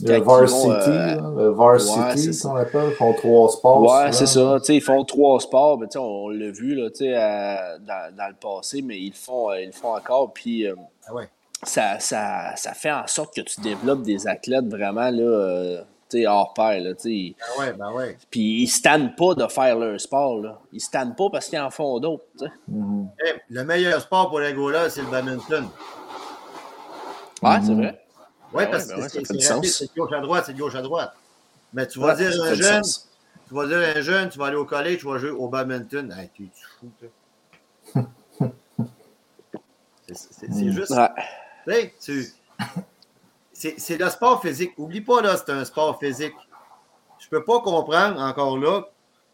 Speaker 2: le Varsity, euh, le Varsity, qu'on appelle, ils font trois sports.
Speaker 3: Ouais, c'est ça. Ils font trois sports. Mais, on, on l'a vu là, dans, dans, le passé, mais ils le font, euh, ils le font encore. Puis, euh,
Speaker 4: ah ouais.
Speaker 3: ça, ça, ça, fait en sorte que tu développes des athlètes vraiment là, hors pair. Là,
Speaker 4: ah ouais, ben ouais.
Speaker 3: Puis ils ne tannent pas de faire leur sport. Là. Ils ne tannent pas parce qu'ils en font d'autres.
Speaker 2: Mm
Speaker 4: le meilleur sport pour les gars-là, c'est le badminton.
Speaker 3: Ouais, c'est vrai.
Speaker 4: Oui, parce ben que c'est c'est gauche à droite, c'est gauche à droite. Mais tu vas dire un jeune, tu vas dire un jeune, tu vas aller au collège, tu vas jouer au badminton. Tu es fou, toi? C'est juste. C'est le sport physique. Oublie pas, là, c'est un sport physique. Je peux pas comprendre encore là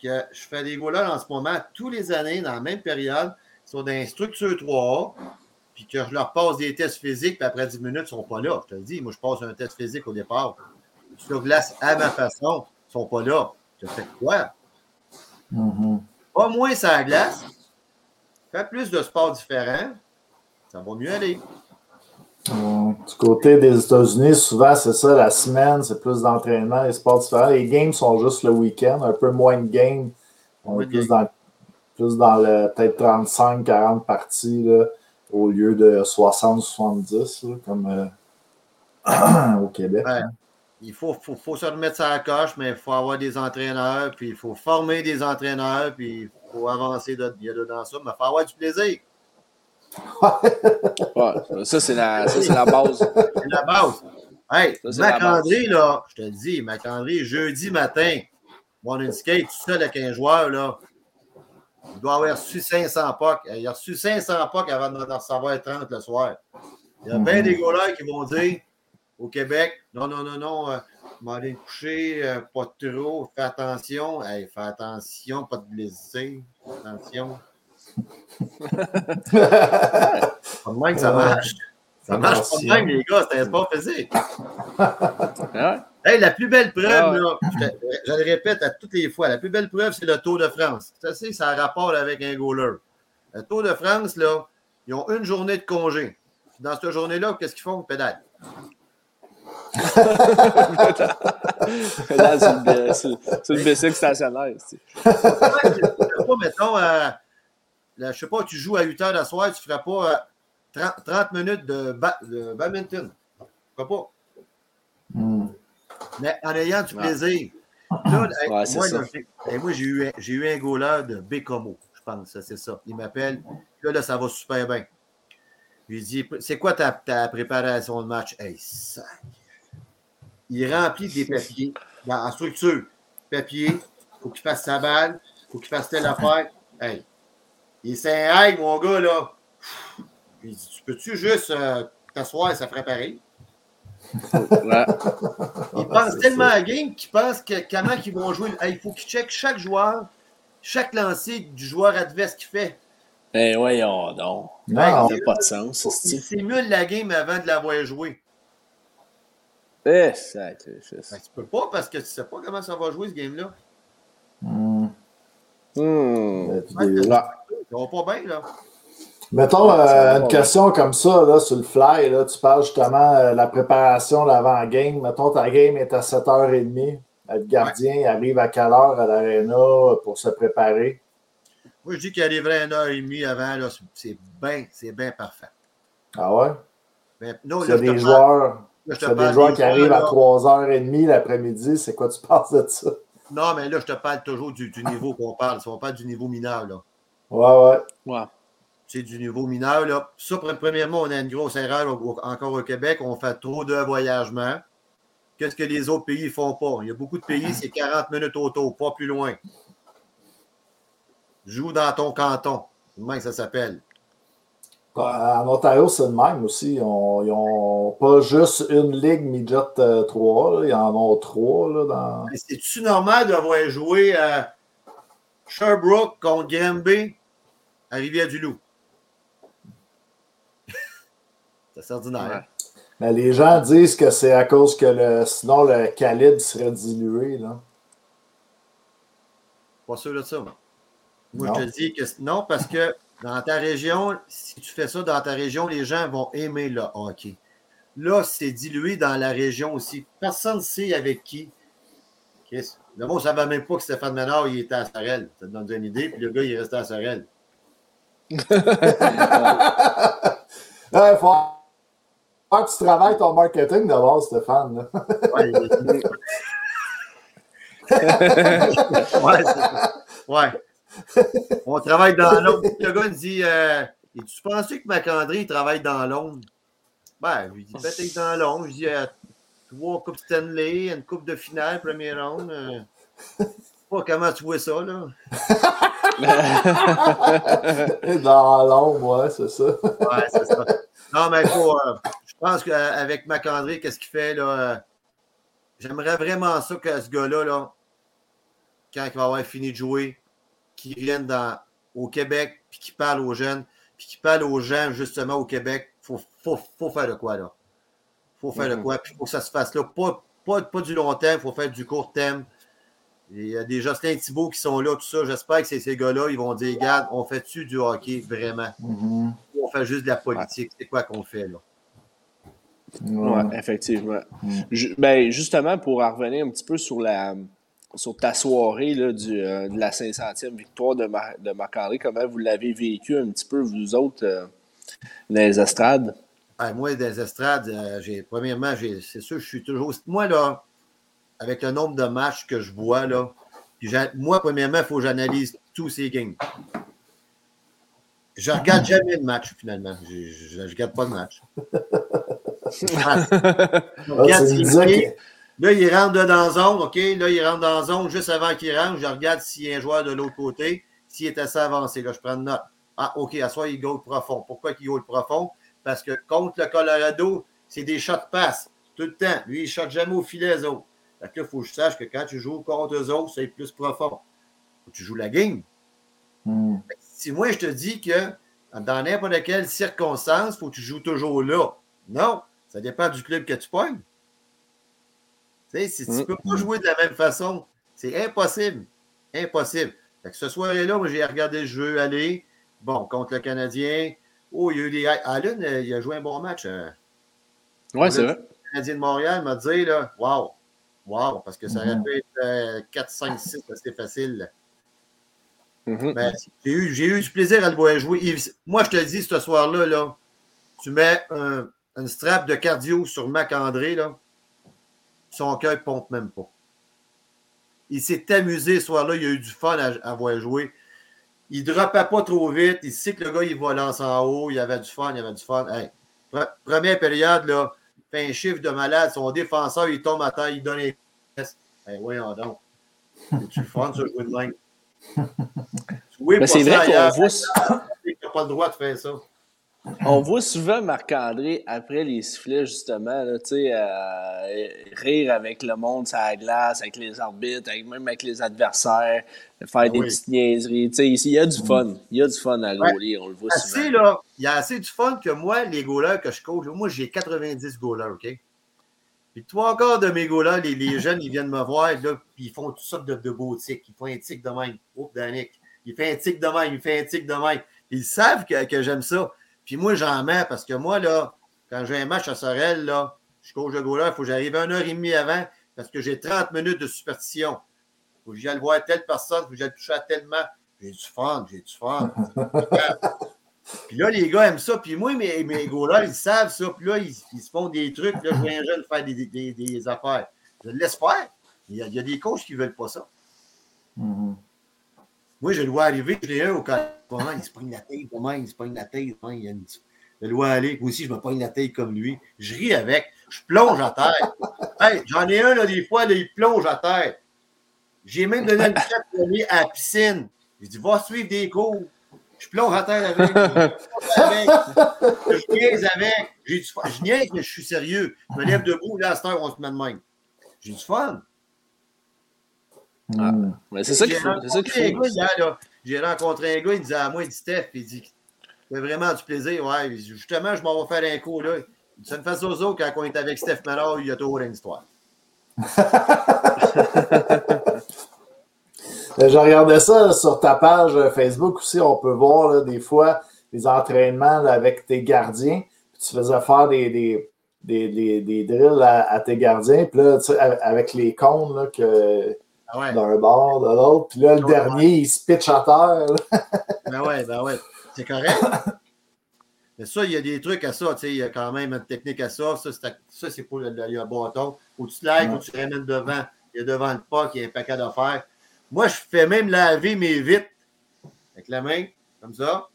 Speaker 4: que je fais des goalers en ce moment, tous les années, dans la même période, sur des structures 3A, puis que je leur passe des tests physiques, puis après 10 minutes, ils ne sont pas là. Je te le dis, moi, je passe un test physique au départ. Sur glace, à ma façon, ils ne sont pas là. Je fais quoi?
Speaker 2: Mm-hmm.
Speaker 4: Pas moins ça glace. Fais plus de sports différents. Ça va mieux aller.
Speaker 2: Du côté des États-Unis, souvent, c'est ça, la semaine, c'est plus d'entraînement, les sports différents. Les games sont juste le week-end, un peu moins de games. On est plus dans, plus dans le peut-être 35-40 parties. Là au lieu de 60-70, comme euh, au Québec.
Speaker 4: Il faut, faut, faut, se remettre ça à la coche, mais il faut avoir des entraîneurs, puis il faut former des entraîneurs, puis il faut avancer de, dedans ça, mais il faut avoir du plaisir.
Speaker 3: ouais, ça, c'est la, la, base.
Speaker 4: C'est la base. Hey, Mac-André, là, je te le dis, Mac-André, jeudi matin, One Skate, tout seul avec un joueur, là, il doit avoir reçu 500 POC. Il a reçu 500 POC avant de recevoir 30 le soir. Il y a bien des gars qui vont dire au Québec non, non, non, non, euh, m'aller coucher, euh, pas trop, fais attention. Hey, fais attention, pas de blessés. Attention. même que ça marche. Ça marche pas de même, les gars, c'est un sport physique. Hey, la plus belle preuve, ah là, je, le répète à toutes les fois, la plus belle preuve, c'est le Tour de France. Ça, c'est ça a rapport avec un goaler. Le Tour de France, là, ils ont une journée de congé. Dans cette journée-là, qu'est-ce qu'ils font? Pédale.
Speaker 3: c'est une bicycle stationnaire.
Speaker 4: pas, mettons, euh, je sais pas, tu joues à 8 heures la soir, tu ne feras pas 30, euh, minutes de, badminton. Feras pas.
Speaker 2: Hmm
Speaker 4: mais en ayant du plaisir. Là, moi, j'ai eu, eu, un goaler de Bécomo, je pense, c'est ça. Il m'appelle. Là, là, ça va super bien. Je lui dis C'est quoi ta, ta, préparation de match Hey. Il remplit des papiers dans, en structure. Papier, il faut qu'il fasse sa balle, il faut qu'il fasse telle affaire. Hey. Il s'est un mon gars, là. Puis il dit Tu peux-tu juste euh, t'asseoir et ça ferait pareil?
Speaker 3: Ouais.
Speaker 4: Il pense tellement à la game qu'il pense que comment ils vont jouer. Hey, il faut qu'ils checkent chaque joueur, chaque lancer du joueur adverse qu'il fait.
Speaker 3: Eh, voyons donc.
Speaker 2: Non,
Speaker 3: Ça
Speaker 2: on-
Speaker 3: n'a pas de sens, ça,
Speaker 4: Il
Speaker 3: c'est
Speaker 4: simule la game avant de l'avoir joué.
Speaker 3: Eh, sacrifice.
Speaker 4: Ben, tu peux pas parce que tu sais pas comment ça va jouer ce game-là.
Speaker 2: Des-
Speaker 3: Ouais.
Speaker 4: Ça va pas bien, là.
Speaker 2: Mettons euh, une question comme ça, là, sur le fly, là, tu parles justement de la préparation de l'avant-game. Mettons ta game est à 7h30. Le gardien il arrive à quelle heure à l'aréna pour se préparer?
Speaker 4: Moi, je dis qu'il arriverait une heure et demie avant, là, c'est- bien, c'est bien parfait.
Speaker 2: Ah ouais?
Speaker 4: Ben, non, là,
Speaker 2: des joueurs,
Speaker 4: là,
Speaker 2: a
Speaker 4: parle
Speaker 2: des joueurs qui arrivent à
Speaker 4: là.
Speaker 2: 3h30 l'après-midi, c'est quoi tu penses de ça?
Speaker 4: Non, mais là, je te parle toujours du, du niveau qu'on parle. Si on parle du niveau mineur, là.
Speaker 2: Ouais, ouais.
Speaker 3: Ouais.
Speaker 4: C'est du niveau mineur, là. Ça, pre- premièrement, on a une grosse erreur encore au Québec. On fait trop de voyagements. Qu'est-ce que les autres pays ne font pas? Il y a beaucoup de pays, c'est 40 minutes auto, pas plus loin. Joue dans ton canton. C'est le même que ça s'appelle?
Speaker 2: En Ontario, c'est le même aussi. On- ils n'ont pas juste une ligue midget euh, 3, là. ils en ont trois là, dans.
Speaker 4: C'est-tu normal d'avoir joué à Sherbrooke contre Granby à Rivière-du-Loup? C'est ordinaire.
Speaker 3: Ouais.
Speaker 2: Mais les gens disent que c'est à cause que le, sinon le calibre serait dilué. Là.
Speaker 4: Pas sûr de ça, moi. Moi, je te dis que non, parce que dans ta région, si tu fais ça dans ta région, les gens vont aimer le hockey. Là, c'est dilué dans la région aussi. Personne ne sait avec qui. Chris, Le monde ne savait même pas que Stéphane Ménard, il était à Sorel. Ça te donne une idée, puis le gars, il est resté à Sorel.
Speaker 2: Il faut que tu travailles ton marketing d'abord, Stéphane.
Speaker 4: Ouais, il- ouais, c'est ça. Ouais. On travaille dans l'ombre. Le gars me dit euh, Tu pensais que Macandré il travaille dans l'ombre? Ben, je lui dis Peut-être dans l'ombre. Je dis euh, Trois coupes Stanley, une coupe de finale, première ronde. euh, pas comment tu vois ça, là.
Speaker 2: Dans l'ombre, ouais, c'est ça.
Speaker 4: Ouais, c'est ça. Non, mais faut, euh, je pense qu'avec Macandré, qu'est-ce qu'il fait, là? euh, J'aimerais vraiment ça que ce gars-là, là, quand il va avoir fini de jouer, qu'il vienne dans, au Québec, puis qu'il parle aux jeunes, puis qu'il parle aux gens, justement, au Québec. Il faut, faut, faut faire de quoi, là? faut faire de
Speaker 3: Mhm.
Speaker 4: quoi, puis il faut que ça se fasse là. Pas, pas, pas du long terme, il faut faire du court terme. Il y a des Jocelyn Thibault qui sont là, tout ça. J'espère que c'est ces gars-là, ils vont dire, regarde, on fait-tu du hockey, vraiment? Ou on fait juste de la politique. C'est quoi qu'on fait, là?
Speaker 3: Ouais,
Speaker 2: Ouais.
Speaker 3: effectivement.
Speaker 2: Mm.
Speaker 3: Ben, justement, pour en revenir un petit peu sur la sur ta soirée là, du, euh, de la 500e victoire de, Mar de comment vous l'avez vécu un petit peu, vous autres, euh, dans les estrades?
Speaker 4: Ah, moi, des estrades, euh, j'ai, premièrement, j'ai, c'est sûr, je suis toujours. Moi, là, avec le nombre de matchs que je vois, là, moi, premièrement, il faut que j'analyse tous ces games. Je regarde jamais le match, finalement. Je ne regarde pas le match. Je
Speaker 2: Ah,
Speaker 4: regarde Là, il rentre dans la zone, OK? Là, il rentre dans la zone juste avant qu'il rentre. Je regarde s'il y a un joueur de l'autre côté, s'il est assez avancé. Là, je prends une note. Ah, OK, à soi, il goal profond. Pourquoi il goal profond? Parce que contre le Colorado, c'est des shots pass tout le temps. Lui, il ne shot jamais au filet, eux autres. Fait que là, il faut que je sache que quand tu joues contre eux autres, c'est plus profond. Faut que tu joues la game.
Speaker 2: Mhm.
Speaker 4: Si moi, je te dis que dans n'importe quelle circonstance, il faut que tu joues toujours là. Non, ça dépend du club que tu pognes. Tu sais, si tu ne
Speaker 3: Mm.
Speaker 4: peux pas jouer de la même façon, c'est impossible. Impossible. Fait que ce soir-là, moi, j'ai regardé le jeu aller. Bon, contre le Canadien. Oh, il y a eu des. Allen, euh, il a joué un bon match. hein.
Speaker 3: Oui, c'est vrai.
Speaker 4: Le Canadien de Montréal m'a dit, là, wow, wow, parce que ça aurait
Speaker 2: Mhm.
Speaker 4: pu être euh, 4, 5, 6, c'était facile.
Speaker 3: Mhm.
Speaker 4: Ben, j'ai eu, eu du plaisir à le voir jouer. Moi, je te le dis, ce soir-là, là, tu mets un, une strap de cardio sur Mac-André, là, son cœur ne pompe même pas. Il s'est amusé ce soir-là, il a eu du fun à, voir jouer. Il ne droppait pas trop vite, il sait que le gars, il va lancer en haut, il avait du fun, il avait du fun. Première période, là, fait un chiffre de malade, son défenseur, il tombe à terre, il donne les. Hey, voyons donc. C'est-tu fun, ça, jouer de? Oui,
Speaker 3: Mais c'est vrai qu'on voit.
Speaker 4: Pas le droit de faire ça.
Speaker 3: On voit souvent Marc-André, après les sifflets, justement, là, euh, rire avec le monde sur la glace, avec les arbitres, avec, même avec les adversaires, faire ah des petites niaiseries. Il y a du fun. Il y a du fun à goaler, on le voit souvent.
Speaker 4: Là, il y a assez du fun que moi, les goalers que je coach, moi, j'ai 90 goalers, OK? Puis trois quarts de mes goalers, les, les jeunes, ils viennent me voir, là, puis ils font toutes sortes de, de beaux tics. Ils font un tic de même. Oups, Danick. Il fait un tic de même, il fait un tic de même. Ils savent que, que j'aime ça. Puis moi, j'en mets parce que moi, là, quand j'ai un match à Sorel, là, je coach de goaler, il faut que j'arrive une heure et demie avant parce que j'ai 30 minutes de superstition. Il faut que j'aille voir telle personne, il faut que j'aille toucher à tellement. J'ai du fun, j'ai du fun. puis là, les gars aiment ça. Puis moi, mes, mes ils savent ça. Puis là, ils, se font des trucs. Là, je un jeune faire des, des, des, affaires. Je le laisse faire. Il y, a, il y a des coachs qui ne veulent pas ça. Mm-hmm. Moi, je le vois arriver, je l'ai un au cas. Il se pogne la tête, comment il se pogne la tête? Il y a une... Je le vois aller. Moi aussi, je me pogne la tête comme lui. Je ris avec. Je plonge à terre. Hey, J'en ai un, là, des fois, là, il plonge à terre. J'ai même donné une aller à la piscine. J'ai dit, va suivre des cours. Je plonge à terre avec. Je, avec. je niaise avec. Du... Je niaise, mais je suis sérieux. Je me lève debout. Là, à cette heure, on se met de même. J'ai du fun.
Speaker 3: Ah, mais c'est ça qu'il faut. C'est ça qu'il faut.
Speaker 4: J'ai rencontré un gars, il disait à moi, il dit Steph, il dit c'est vraiment du plaisir. Ouais, justement, je m'en vais faire un coup là. Ça me fait zozo quand on est avec Steph Mallard, il y a toujours une histoire.
Speaker 2: Je regardais ça sur ta page Facebook aussi. On peut voir là, des fois les entraînements avec tes gardiens. tu faisais faire des, des, des, des, drills à, tes gardiens. Puis là, avec les cônes là, que ah d'un bord, de l'autre. Puis là, le dernier, il se pitch à terre.
Speaker 4: ben ouais, ben ouais. C'est correct. Mais ça, il y a des trucs à ça. Il y a quand même une technique à ça. Ça, c'est pour le, le, bâton. Où tu te lèves, où tu ramènes devant. Il y a devant le pas qui a un paquet d'affaires. Moi, je fais même laver mes vitres avec la main, comme ça.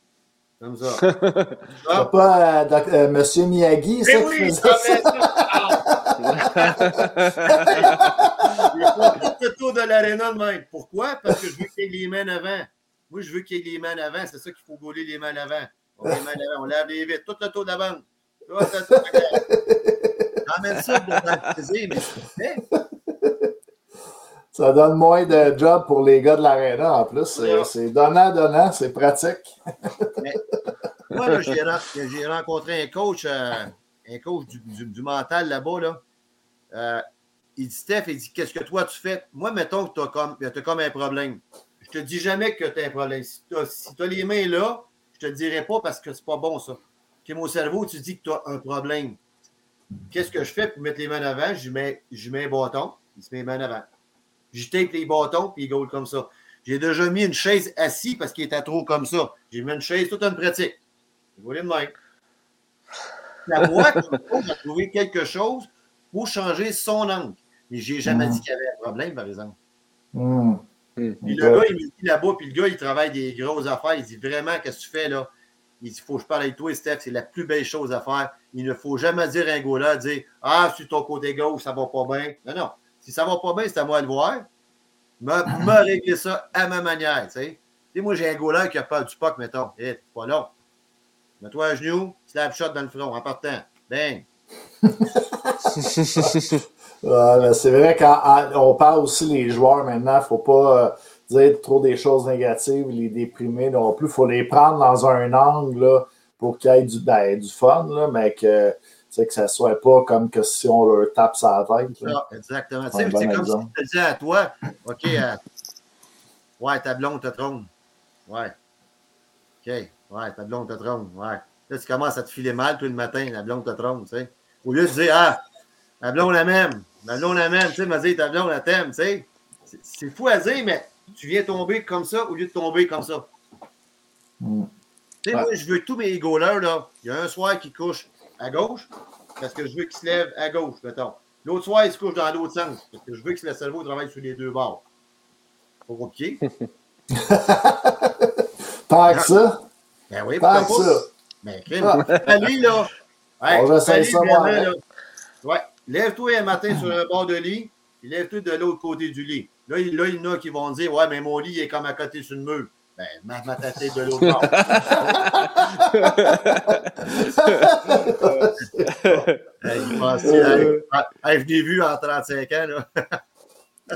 Speaker 4: Comme ça.
Speaker 2: ça. pas euh, euh, Monsieur Miyagi,
Speaker 4: ça, oui, qui ça. le tour de l'aréna de même. Pourquoi? Parce que je veux qu'il y ait les mains avant. Moi, je veux qu'il y ait les mains avant. C'est ça qu'il faut gauler les mains avant. On, les mains avant. on lave les vitres. Tout le tour de la banque. J'emmène ça pour plaisir, mais
Speaker 2: ça donne moins de job pour les gars de l'aréna en plus. C'est donnant-donnant, c'est pratique.
Speaker 4: moi, j'ai rencontré un coach, euh, un coach du, du, mental là-bas. Là. Euh, il dit Steph, il dit Qu'est-ce que toi tu fais? Moi, mettons que tu as, comme, as comme un problème. Je te dis jamais que tu as un problème. Si tu as, les mains là, je te dirai pas parce que c'est pas bon ça. Que mon cerveau, tu dis que tu as un problème. Qu'est-ce que je fais pour mettre les mains avant? Je mets, je mets un bâton, il se met les mains avant. Je tape les bâtons, puis il goal comme ça. J'ai déjà mis une chaise assise parce qu'il était trop comme ça. J'ai mis une chaise, toute une pratique. Vous voulez de même. La boîte, a trouvé quelque chose pour changer son angle. Mais je n'ai jamais dit qu'il y avait un problème, par exemple.
Speaker 2: Hmm.
Speaker 4: Puis le gars, il me dit là-bas, puis le gars, il travaille des grosses affaires. Il dit vraiment, qu'est-ce que tu fais là? Il dit, il faut que je parle avec toi, Steph, c'est la plus belle chose à faire. Il ne faut jamais dire à un gars-là, dire, ah, sur ton côté gauche, ça va pas bien. Non, non. Si ça va pas bien, c'est à moi de le voir. Me, me régler ça à ma manière, tu sais. moi, j'ai un gars-là qui a peur du puck, mettons. Hé, hey, pas long. Mets-toi à genoux, slap shot dans le front, en partant. Bang!
Speaker 2: c'est vrai qu'on parle aussi les joueurs maintenant, il ne faut pas euh, dire trop des choses négatives, les déprimer non plus. Il faut les prendre dans un angle pour qu'il y ait du, ben, du fun, là, mais que, que ça ne soit pas comme que si on leur tape sa tête.
Speaker 4: Ah, exactement. C'est comme si tu disais à toi, OK, euh, ouais, ta blonde te trompe. Ouais. OK, ouais, ta blonde te trompe. Ouais. Là, tu commences à te filer mal tout le matin, la blonde te trompe, tu sais. Au lieu de dire, ah, la blonde la même, la blonde la même, tu sais, m'a dit, ta blonde la t'aime, tu sais. C'est fou à dire, mais tu viens tomber comme ça au lieu de tomber comme ça.
Speaker 2: Mm.
Speaker 4: Tu sais, moi, je veux tous mes goalers, là. Il y a un soir qui couche à gauche, parce que je veux qu'il se lève à gauche, mettons. L'autre soir, il se couche dans l'autre sens, parce que je veux que le cerveau travaille sur les deux bords. Pas compliqué.
Speaker 2: Tant que ça.
Speaker 4: Ben oui, Tant que ça. Mais crime, là, Ouais. Lève-toi un matin sur un bord de lit, puis lève-toi de l'autre côté du lit. Là, il, là, il y en a qui vont dire Ouais, mais mon lit est comme à côté sur le mur. Ben, ma, ma tête de l'autre bord. Hey, il hey, je l'ai vu en 35 ans. Là.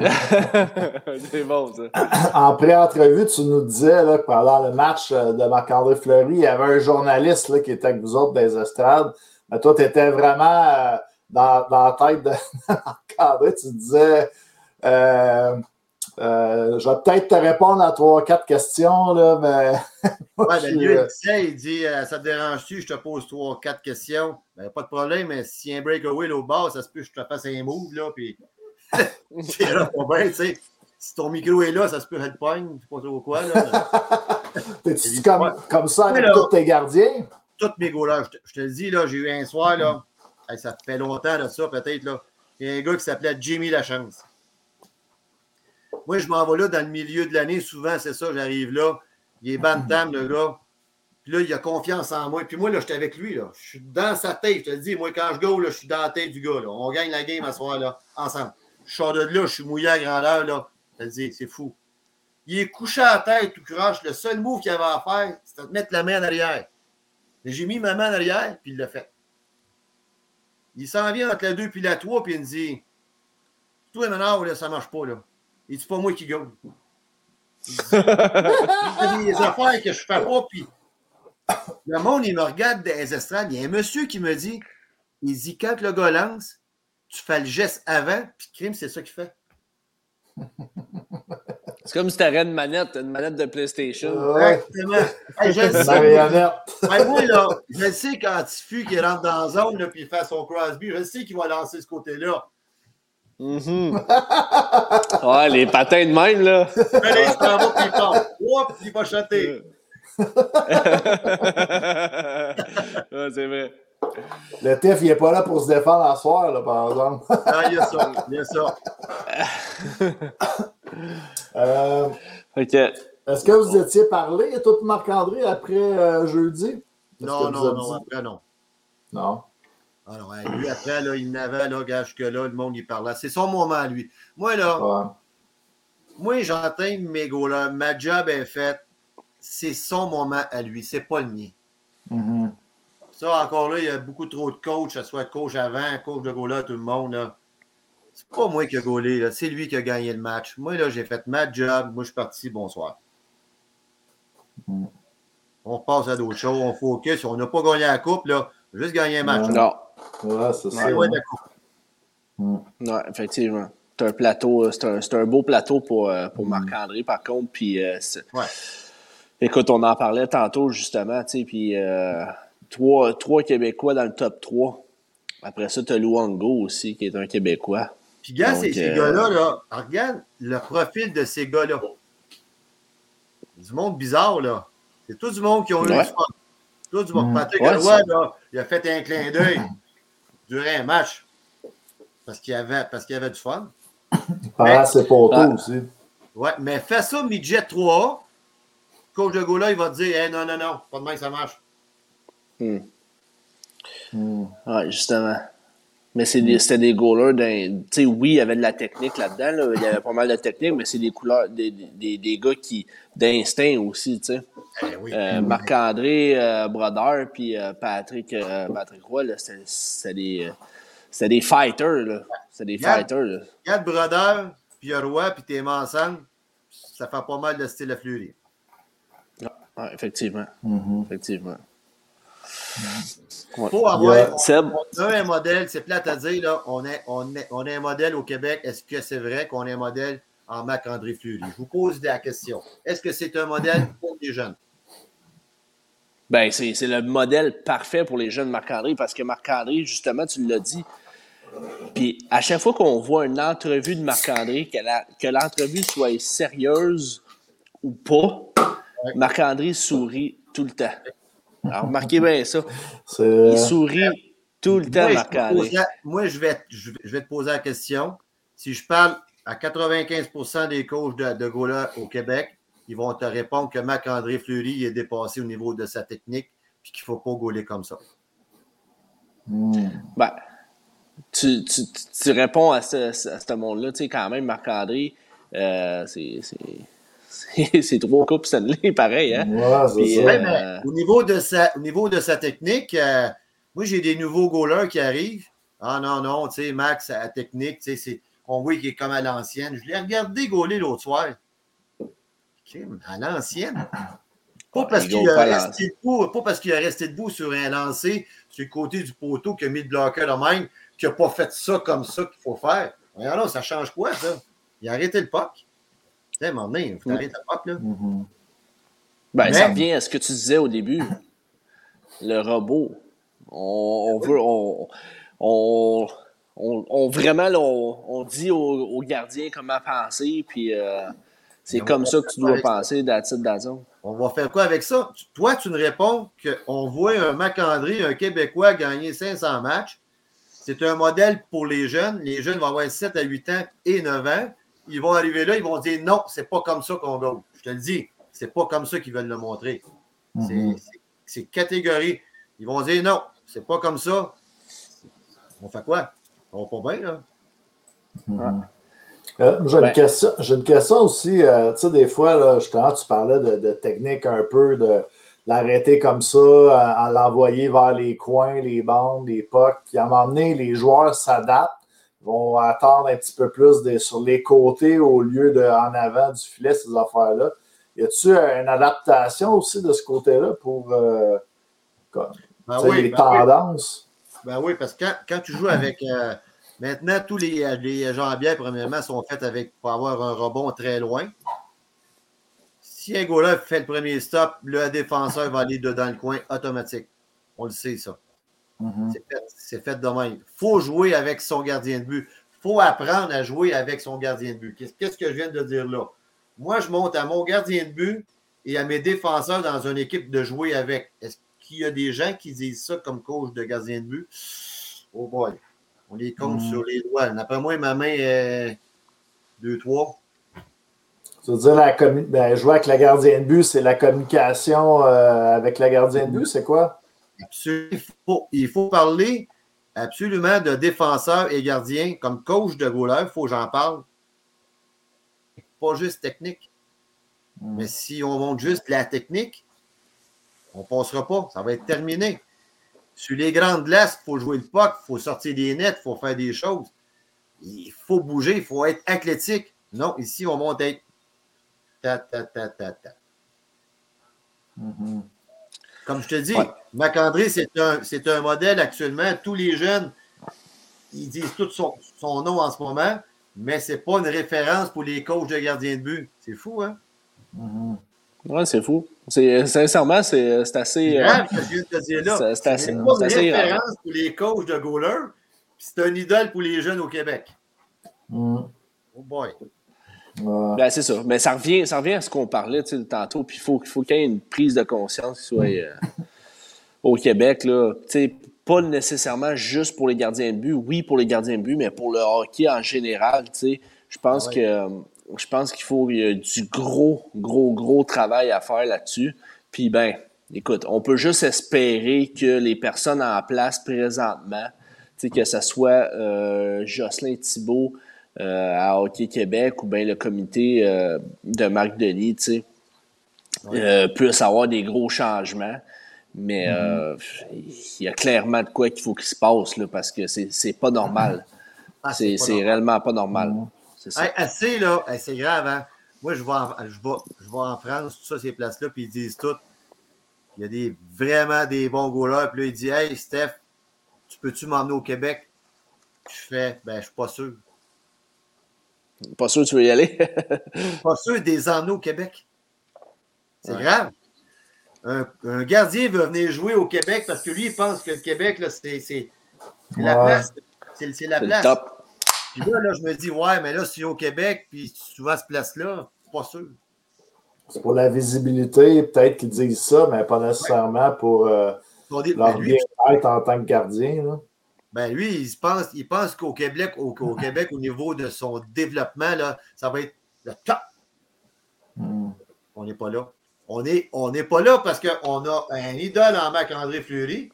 Speaker 3: c'est bon, ça.
Speaker 2: En pré-entrevue, tu nous disais là, que pendant le match euh, de Marc-André Fleury, il y avait un journaliste là, qui était avec vous autres des estrades. Mais toi, tu étais vraiment euh, dans, dans la tête de Marc-André. Tu disais euh, euh, je vais peut-être te répondre à trois, quatre questions, là, mais.
Speaker 4: ouais, ben, lui, il disait, il dit euh, Ça te dérange-tu, je te pose trois, quatre questions? Ben, pas de problème, mais si un breakaway au bas, ça se peut que je te fasse un move, là, puis. c'est là, tu sais. Si ton micro est là, ça se peut être pogne, je sais pas trop quoi, là.
Speaker 2: T'es-tu comme, comme ça avec tous tes gardiens?
Speaker 4: Tous mes gars-là, je, je, te le dis, là, j'ai eu un soir, là, hey, ça fait longtemps de ça, peut-être, là. Il y a un gars qui s'appelait Jimmy Lachance. Moi, je m'en vais là dans le milieu de l'année. Souvent, c'est ça, j'arrive là. Il est bantam, le gars. Puis là, il a confiance en moi. Puis moi, là, j'étais avec lui. Là. Je suis dans sa tête. Je te le dis, moi, quand je go, là, je suis dans la tête du gars. Là. On gagne la game à ce soir-là, ensemble. Je sors de là, je suis mouillé à grandeur. Là. Je te le dis, c'est fou. Il est couché à tête, tout croche. Le seul move qu'il avait à faire, c'était de mettre la main en arrière. J'ai mis ma main en arrière, puis il l'a fait. Il s'en vient entre la 2 puis la 3, puis il me dit Toi, maintenant, ça marche pas. là. Il dit pas moi qui gagne. Il des affaires que je fais pas, puis le monde, il me regarde des estrades. Il y a un monsieur qui me dit il dit quand le gars lance, tu fais le geste avant, puis crime, c'est ça qu'il fait.
Speaker 3: C'est comme si tu avais une manette, une manette de PlayStation.
Speaker 4: Exactement. Hey, je le sais. Hey, moi, là, je le sais quand Tifu qui rentre dans la zone, là, puis il fait son Crosby, je sais qu'il va lancer ce côté-là.
Speaker 3: Mm -hmm. ouais, les patins de même, là.
Speaker 4: Mais là, il s'en va, puis il. Oups, il va chanter.
Speaker 3: ouais, c'est vrai.
Speaker 2: Le TEF, il n'est pas là pour se défendre à soir, là, par exemple.
Speaker 4: ah, il y a ça, il y a ça.
Speaker 2: euh,
Speaker 3: okay.
Speaker 2: Est-ce que vous étiez parlé, tout Marc-André, après euh, jeudi?
Speaker 4: Non, non, non, après, non.
Speaker 2: Non.
Speaker 4: Alors, ouais, lui, après, là, il n'avait, là, que là, le monde, il parlait. C'est son moment, lui. Moi, là,
Speaker 2: Ouais.
Speaker 4: moi, j'entends mes gars Ma job est faite. C'est son moment à lui. C'est pas le mien.
Speaker 2: Mhm.
Speaker 4: Ça, encore là, il y a beaucoup trop de coachs, que ce soit coach avant, coach de goal tout le monde. Là. C'est pas moi qui ai gaulé, là. c'est lui qui a gagné le match. Moi, là, j'ai fait ma job. Moi, je suis parti. Bonsoir.
Speaker 2: Mm.
Speaker 4: On passe à d'autres choses. On focus. On n'a pas gagné la coupe, là. Juste gagner un match.
Speaker 3: Non.
Speaker 2: Ouais, c'est ça.
Speaker 4: C'est loin de la coupe.
Speaker 2: Mm.
Speaker 3: Ouais, effectivement. C'est un plateau, c'est un, c'est un beau plateau pour, euh, pour Marc-André, par contre. Puis, euh, c'est-
Speaker 4: Ouais.
Speaker 3: écoute, on en parlait tantôt, justement, tu sais, puis euh, trois, trois Québécois dans le top 3. Après ça, tu as Luango aussi, qui est un Québécois.
Speaker 4: Puis, gars,
Speaker 3: Donc,
Speaker 4: ces, ces
Speaker 3: euh,
Speaker 4: gars-là, là, regarde le profil de ces gars-là. Du monde bizarre, là. C'est tout du monde qui ont eu
Speaker 3: Ouais.
Speaker 4: du fun. Tout du monde.
Speaker 2: Mm.
Speaker 4: Patrick
Speaker 3: Ouais,
Speaker 4: là, il a fait un clin d'œil durant un match. Parce qu'il y avait, parce qu'il y avait du fun.
Speaker 2: Pendant ses poteaux
Speaker 3: Ouais.
Speaker 2: aussi.
Speaker 4: Ouais, mais fais ça, midget 3 Coach de Gola, il va te dire hey, non, non, non, pas de main que ça marche.
Speaker 3: Hmm.
Speaker 2: Mm.
Speaker 3: Ouais, justement. Mais c'est des- c'était des goalers d'un. Tu sais, oui, il y avait de la technique là-dedans. là. Il y avait pas mal de technique, mais c'est des couleurs, des, des, des gars qui. d'instinct aussi, tu sais.
Speaker 4: Eh oui.
Speaker 3: Euh, Marc-André euh, Brodeur puis euh, Patrick, euh, Patrick Roy, c'était des, euh, des fighters. Là. C'était des fighters. Là.
Speaker 4: Regarde Brodeur, puis Roy, puis tes mains ensemble, ça fait pas mal de style à fleurir.
Speaker 3: Ouais, effectivement.
Speaker 2: Mhm.
Speaker 3: Effectivement.
Speaker 4: Faut avoir
Speaker 2: Yeah.
Speaker 3: Seb,
Speaker 4: on a un modèle, c'est plate à dire, là, on, est, on, est, on a un modèle au Québec. Est-ce que c'est vrai qu'on a un modèle en Marc-André Fleury? Je vous pose la question. Est-ce que c'est un modèle pour les jeunes?
Speaker 3: Ben, c'est c'est le modèle parfait pour les jeunes Marc-André parce que Marc-André, justement, tu l'as dit. Puis à chaque fois qu'on voit une entrevue de Marc-André, que la- que l'entrevue soit sérieuse ou pas,
Speaker 4: Ouais.
Speaker 3: Marc-André sourit tout le temps. Alors, remarquez bien ça.
Speaker 2: C'est
Speaker 3: Il
Speaker 2: vrai.
Speaker 3: sourit tout le temps,
Speaker 4: Moi, je, te
Speaker 3: Marc-André.
Speaker 4: moi, je vais, je, vais- je vais te poser la question. Si je parle à 95% des coachs de, de Gola au Québec, ils vont te répondre que Marc-André Fleury est dépassé au niveau de sa technique et qu'il ne faut pas gauler comme ça.
Speaker 2: Mm.
Speaker 3: Ben, tu, tu, tu- tu réponds à ce, à ce monde-là, tu sais, quand même, Marc-André, euh, c'est- c'est c'est trois coupes Stanley, pareil. Hein?
Speaker 2: Ouais, c'est
Speaker 3: Puis,
Speaker 2: ça.
Speaker 3: euh,
Speaker 4: mais au, niveau de sa, au niveau de sa technique, euh, moi, j'ai des nouveaux goalers qui arrivent. Ah non, non, tu sais, Max, à technique, tu sais, c'est- on voit qu'il est comme à l'ancienne. Je l'ai regardé gauler l'autre soir. À l'ancienne. Pas parce
Speaker 3: il
Speaker 4: qu'il a resté debout, pas parce qu'il a resté debout sur un lancer sur le côté du poteau qui a mis le bloqueur de même, qui n'a pas fait ça comme ça qu'il faut faire. Regarde là, ça change quoi, ça? Il a arrêté le puck. Tu sais, donné, il faut arrêter le puck, là.
Speaker 2: Mhm.
Speaker 3: Ben, ça revient à ce que tu disais au début. Le robot. On, on veut. On, on, on- on- vraiment, là, on, on dit aux, aux gardiens comment penser, puis euh, c'est comme ça que tu dois penser, that's all.
Speaker 4: On va faire quoi avec ça? Toi, tu nous réponds qu'on voit un Macandré, un Québécois, gagner 500 matchs. C'est un modèle pour les jeunes. Les jeunes vont avoir 7 à 8 ans et 9 ans. Ils vont arriver là, ils vont dire non, c'est pas comme ça qu'on gagne. Je te le dis, c'est pas comme ça qu'ils veulent le montrer. C'est-
Speaker 2: Mhm.
Speaker 4: c'est- catégorie. Ils vont dire non, c'est pas comme ça. On fait quoi? On va pas bien, là.
Speaker 2: Mhm. Euh, J'ai une, question, j'ai une question aussi. euh, tu sais, des fois, là, justement, tu parlais de, de technique un peu, de l'arrêter comme ça, en, en l'envoyer vers les coins, les bandes, les pucks. Puis à un moment donné, les joueurs s'adaptent, vont attendre un petit peu plus des- sur les côtés au lieu de en avant du filet, ces affaires-là. Y a-tu une adaptation aussi de ce côté-là pour euh, comme,
Speaker 4: Ben oui,
Speaker 2: les
Speaker 4: ben oui.
Speaker 2: tendances?
Speaker 4: Ben oui, parce que quand, quand tu joues avec. Euh, maintenant, tous les, les jambières, premièrement, sont faites avec pour avoir un rebond très loin. Si un goaler fait le premier stop, le défenseur va aller dedans le coin automatique. On le sait, ça.
Speaker 2: Mhm.
Speaker 4: C'est fait, fait de même. Il faut jouer avec son gardien de but. Il faut apprendre à jouer avec son gardien de but. Qu'est-ce que je viens de dire là? Moi, je monte à mon gardien de but et à mes défenseurs dans une équipe de jouer avec. Est-ce qu'il y a des gens qui disent ça comme coach de gardien de but? Oh boy. On les compte
Speaker 2: Mm.
Speaker 4: sur les doigts. D'après moi, ma main est 2-3.
Speaker 2: Tu veux dire, la ben, jouer avec la gardien de but, c'est la communication euh, avec la gardien de but, c'est quoi?
Speaker 4: Absolument. Il faut, il faut parler absolument de défenseur et gardien. Comme coach de goaler, il faut que j'en parle. Pas juste technique.
Speaker 2: Mm.
Speaker 4: Mais si on monte juste la technique, on ne passera pas. Ça va être terminé. Sur les grandes glaces, il faut jouer le puck, il faut sortir des nets, il faut faire des choses. Il faut bouger, il faut être athlétique. Non, ici, on monte être ta, ta, ta, ta, ta.
Speaker 2: Mhm.
Speaker 4: Comme je te dis,
Speaker 3: Ouais.
Speaker 4: C'est un, un modèle actuellement. Tous les jeunes, ils disent tout son, son nom en ce moment, mais ce n'est pas une référence pour les coachs de gardiens de but. C'est fou, hein?
Speaker 2: Mhm.
Speaker 3: Ouais, c'est fou. C'est, sincèrement, c'est, c'est assez.
Speaker 4: C'est
Speaker 3: euh,
Speaker 4: grave ce que je viens de te dire là.
Speaker 3: c'est- c'est assez-
Speaker 4: C'est pas
Speaker 3: c'est
Speaker 4: une référence pour les coachs de goaler, puis c'est un idole pour les jeunes au Québec.
Speaker 2: Mhm.
Speaker 4: Oh boy.
Speaker 3: Ben, c'est ça. Mais ça revient, ça revient à ce qu'on parlait tu sais, tantôt. Puis il faut, faut qu'il y ait une prise de conscience qui soit euh, au Québec. Là. Tu sais, pas nécessairement juste pour les gardiens de but. Oui, pour les gardiens de but, mais pour le hockey en général. tu sais. Je pense
Speaker 4: Ah ouais.
Speaker 3: que euh, je pense qu'il faut il y a du gros, gros, gros travail à faire là-dessus. Puis ben, écoute, on peut juste espérer que les personnes en place présentement, que ce soit euh, Jocelyn Thibault euh, à Hockey Québec ou bien le comité euh, de Marc Denis, tu sais,
Speaker 4: Ouais.
Speaker 3: puissent avoir des gros changements. Mais euh, il y a clairement de quoi qu'il faut qu'il se passe là, parce que c'est pas normal.
Speaker 4: Ah,
Speaker 3: C'est
Speaker 4: pas
Speaker 3: c'est
Speaker 4: normal.
Speaker 3: réellement pas normal. C'est ça.
Speaker 4: Hey, assez, là. Hey, c'est grave, hein? Moi, je vais, en, je, vais, je vais en France, tout ça, ces places-là, puis ils disent tout. Il y a des, vraiment des bons goalers. Puis là, ils disent Hey, Steph, tu peux-tu m'emmener au Québec? Je fais Ben, je suis pas sûr.
Speaker 3: Pas sûr que tu veux y aller?
Speaker 4: Pas sûr des emmener au Québec. C'est
Speaker 3: Ouais.
Speaker 4: grave. Un, un gardien veut venir jouer au Québec parce que lui, il pense que le Québec, là, c'est c'est- c'est la place. C'est c'est la
Speaker 3: le
Speaker 4: place.
Speaker 3: top.
Speaker 4: Puis là, là, je me dis, ouais, mais là, si au Québec, puis tu vas à cette place-là, pas sûr.
Speaker 2: C'est pour la visibilité, peut-être qu'ils disent ça, mais pas nécessairement pour euh,
Speaker 4: dit-
Speaker 2: leur
Speaker 4: ben, lui,
Speaker 2: bien-être en tant que gardien. là.
Speaker 4: ben, lui, il se pense, il pense qu'au Québec, au, au Québec, au niveau de son développement, là, ça va être le top.
Speaker 2: Mhm.
Speaker 4: On n'est pas là. On n'est on pas là parce qu'on a un idole en Marc-André Fleury.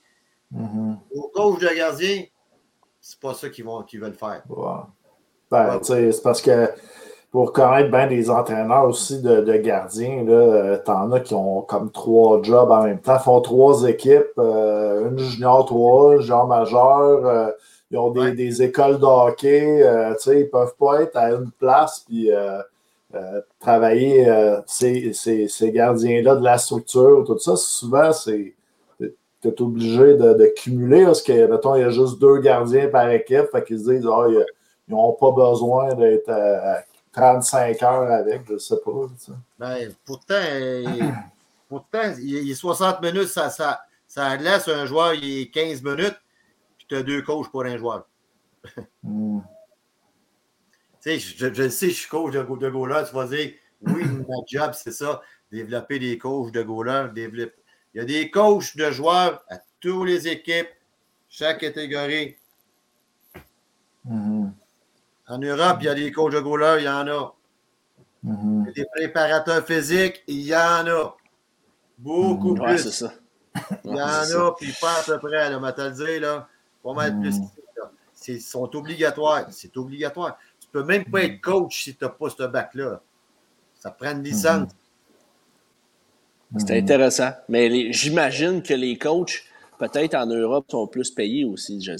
Speaker 2: Mhm.
Speaker 4: Au coach de gardien, c'est pas ça qu'ils veulent faire.
Speaker 2: Ouais. Ben, c'est parce que pour connaître bien des entraîneurs aussi de, de gardiens, là, t'en as qui ont comme trois jobs en même temps, font trois équipes, une junior 3, une junior majeur, ils ont des, des écoles de hockey, tu sais, ils peuvent pas être à une place puis travailler ces, ces, ces gardiens-là de la structure, tout ça, souvent, c'est tu es obligé de, de, cumuler parce que, mettons, il y a juste deux gardiens par équipe, fait qu'ils se disent, ah, ils n'ont pas besoin d'être à, 35 heures avec, je ne sais pas.
Speaker 4: Ben, pourtant, pourtant, il est 60 minutes, ça, ça, ça laisse un joueur, il est 15 minutes, puis tu as deux coachs pour un joueur. mm. Tu sais, je, je, sais, je suis coach de, de goaler, tu vas dire, oui, mon job, c'est ça, développer des coachs de goaler, développer il y a des coachs de joueurs à toutes les équipes, chaque catégorie.
Speaker 2: Mm-hmm.
Speaker 4: En Europe, il y a des coachs de goalers, il y en a.
Speaker 2: Mm-hmm.
Speaker 4: Il y a des préparateurs physiques, il y en a. Beaucoup
Speaker 3: mm-hmm.
Speaker 4: plus.
Speaker 3: c'est ça.
Speaker 4: il y en a, puis pas à peu près, là, te le dire, là. Pas mal plus. Ils sont obligatoires. C'est obligatoire. Tu ne peux même pas être coach si tu n'as pas ce bac-là. Ça prend une licence.
Speaker 3: C'est intéressant. Mais j'imagine que les coachs, peut-être en Europe, sont plus payés aussi. Je,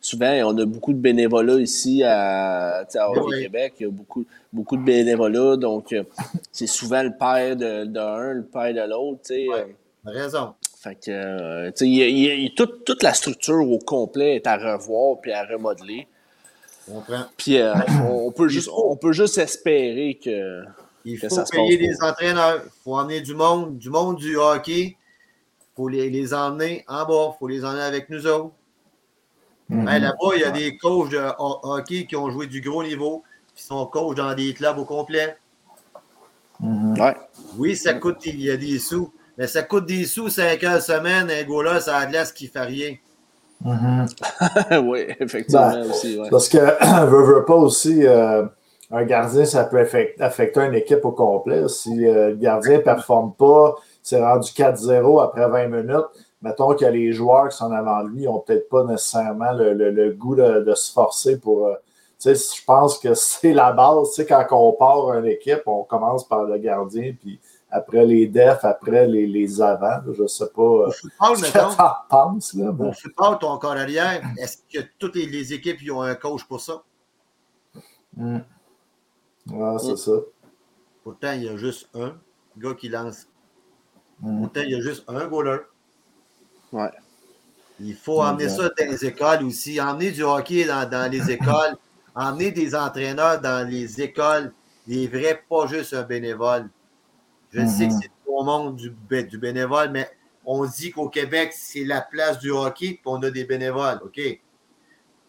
Speaker 3: souvent, on a beaucoup de bénévolat ici à, au Québec. Il y a beaucoup, beaucoup de bénévolat. Donc, euh, c'est souvent le père d'un, de, le père de l'autre.
Speaker 4: Ouais, euh. raison.
Speaker 3: Fait que, euh, y toute, toute la structure au complet est à revoir puis à remodeler. Puis on, peut juste, on peut juste espérer que
Speaker 4: il faut payer des entraîneurs. Il faut emmener du monde, du monde du hockey. Il faut les, les, emmener en bas. Il faut les emmener avec nous autres.
Speaker 2: Mhm.
Speaker 4: Là-bas, il y a des coachs de hockey qui ont joué du gros niveau, qui sont coachs dans des clubs au complet.
Speaker 2: Mhm.
Speaker 3: Ouais.
Speaker 4: Oui, ça coûte, il y a des sous. Mais ça coûte des sous 5 heures semaine, un gars là, ça a de qui fait rien.
Speaker 2: Mhm.
Speaker 3: oui, effectivement ben, aussi. Ouais.
Speaker 2: Parce que veut, veut pas aussi. Euh, un gardien, ça peut affecter une équipe au complet. Si euh, le gardien ne performe pas, c'est rendu 4-0 après 20 minutes, mettons que les joueurs qui sont avant lui n'ont peut-être pas nécessairement le, goût de, se forcer pour. Euh, je pense que c'est la base. Tu sais, quand on part une équipe, on commence par le gardien, puis après les defs, après les, les avants. Je ne sais pas euh, ce que tu penses. Là,
Speaker 4: mais... Au football, ton corps arrière, est-ce que toutes les, équipes ont un coach pour ça?
Speaker 2: Mm. Ouais, c'est ça.
Speaker 4: Pourtant, il y a juste un gars qui lance.
Speaker 2: Mm.
Speaker 4: Pourtant, il y a juste un goaler.
Speaker 3: Ouais.
Speaker 4: Il faut emmener ça dans les écoles aussi. Emmener du hockey dans, dans les écoles. emmener des entraîneurs dans les écoles. Des vrais, pas juste un bénévole. Je sais que c'est au monde du, du bénévole, mais on dit qu'au Québec, c'est la place du hockey, puis on a des bénévoles. OK?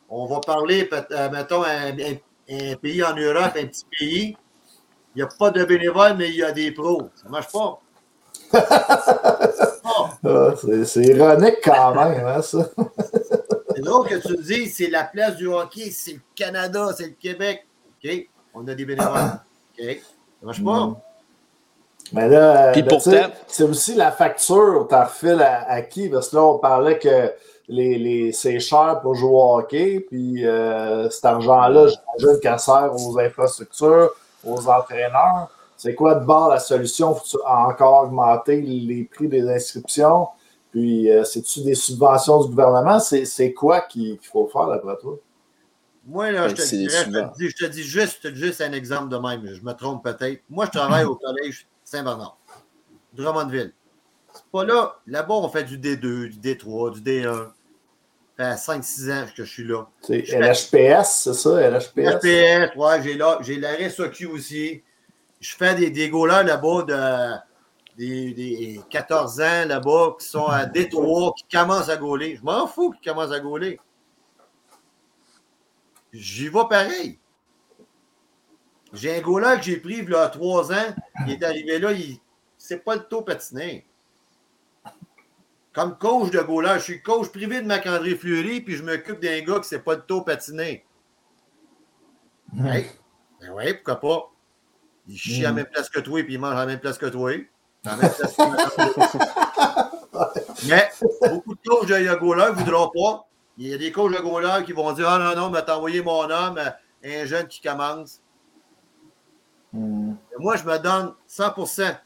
Speaker 4: On va parler, euh, mettons, un, un un pays en Europe, un petit pays, il n'y a pas de bénévoles, mais il y a des pros. Ça ne marche pas.
Speaker 2: Ah, c'est ironique quand même, hein, ça.
Speaker 4: c'est drôle que tu me dises, c'est la place du hockey, c'est le Canada, c'est le Québec. OK? On a des bénévoles. OK? Ça ne marche pas? Mm.
Speaker 2: Mais là, ben, c'est aussi la facture, tu refiles à, à qui? Parce que là, on parlait que les, les, c'est cher pour jouer au hockey, puis euh, cet argent-là, j'imagine qu'elle sert aux infrastructures, aux entraîneurs. C'est quoi de bord la solution? Faut encore augmenter les prix des inscriptions? Puis, euh, c'est-tu des subventions du gouvernement? C'est quoi qu'il faut faire, d'après toi?
Speaker 4: Moi, là, je te, dirais, je, te dis, je te dis juste, juste un exemple de même. Je me trompe peut-être. Moi, je travaille au collège Saint-Bernard, Drummondville. Pas là. Là-bas, on fait du D2, du D3, du D1. Ça fait 5-6 ans que je suis là.
Speaker 2: C'est LHPS, c'est ça? LHPS?
Speaker 4: LHPS, ouais, j'ai là. J'ai la RSOQ aussi. Je fais des, des là-bas de des, des, 14 ans là-bas qui sont à D3, qui commencent à gauler. Je m'en fous qu'ils commencent à gauler. J'y vais pareil. J'ai un goaler que j'ai pris il y a 3 ans. Il est arrivé là, il c'est pas le taux patiné comme coach de goaler, je suis coach privé de Macandré Fleury, puis je m'occupe d'un gars qui ne sait pas de taux patiner. Hmm. Ben oui, pourquoi pas? Il chie à la hmm. même place que toi, puis il mange à la même place que toi. À même place que Mais beaucoup de coachs de goaler ne voudront pas. Il y a des coachs de goaler qui vont dire Ah non, non, mais t'as envoyé mon homme, un jeune qui commence.
Speaker 2: Mhm.
Speaker 4: Moi, je me donne 100%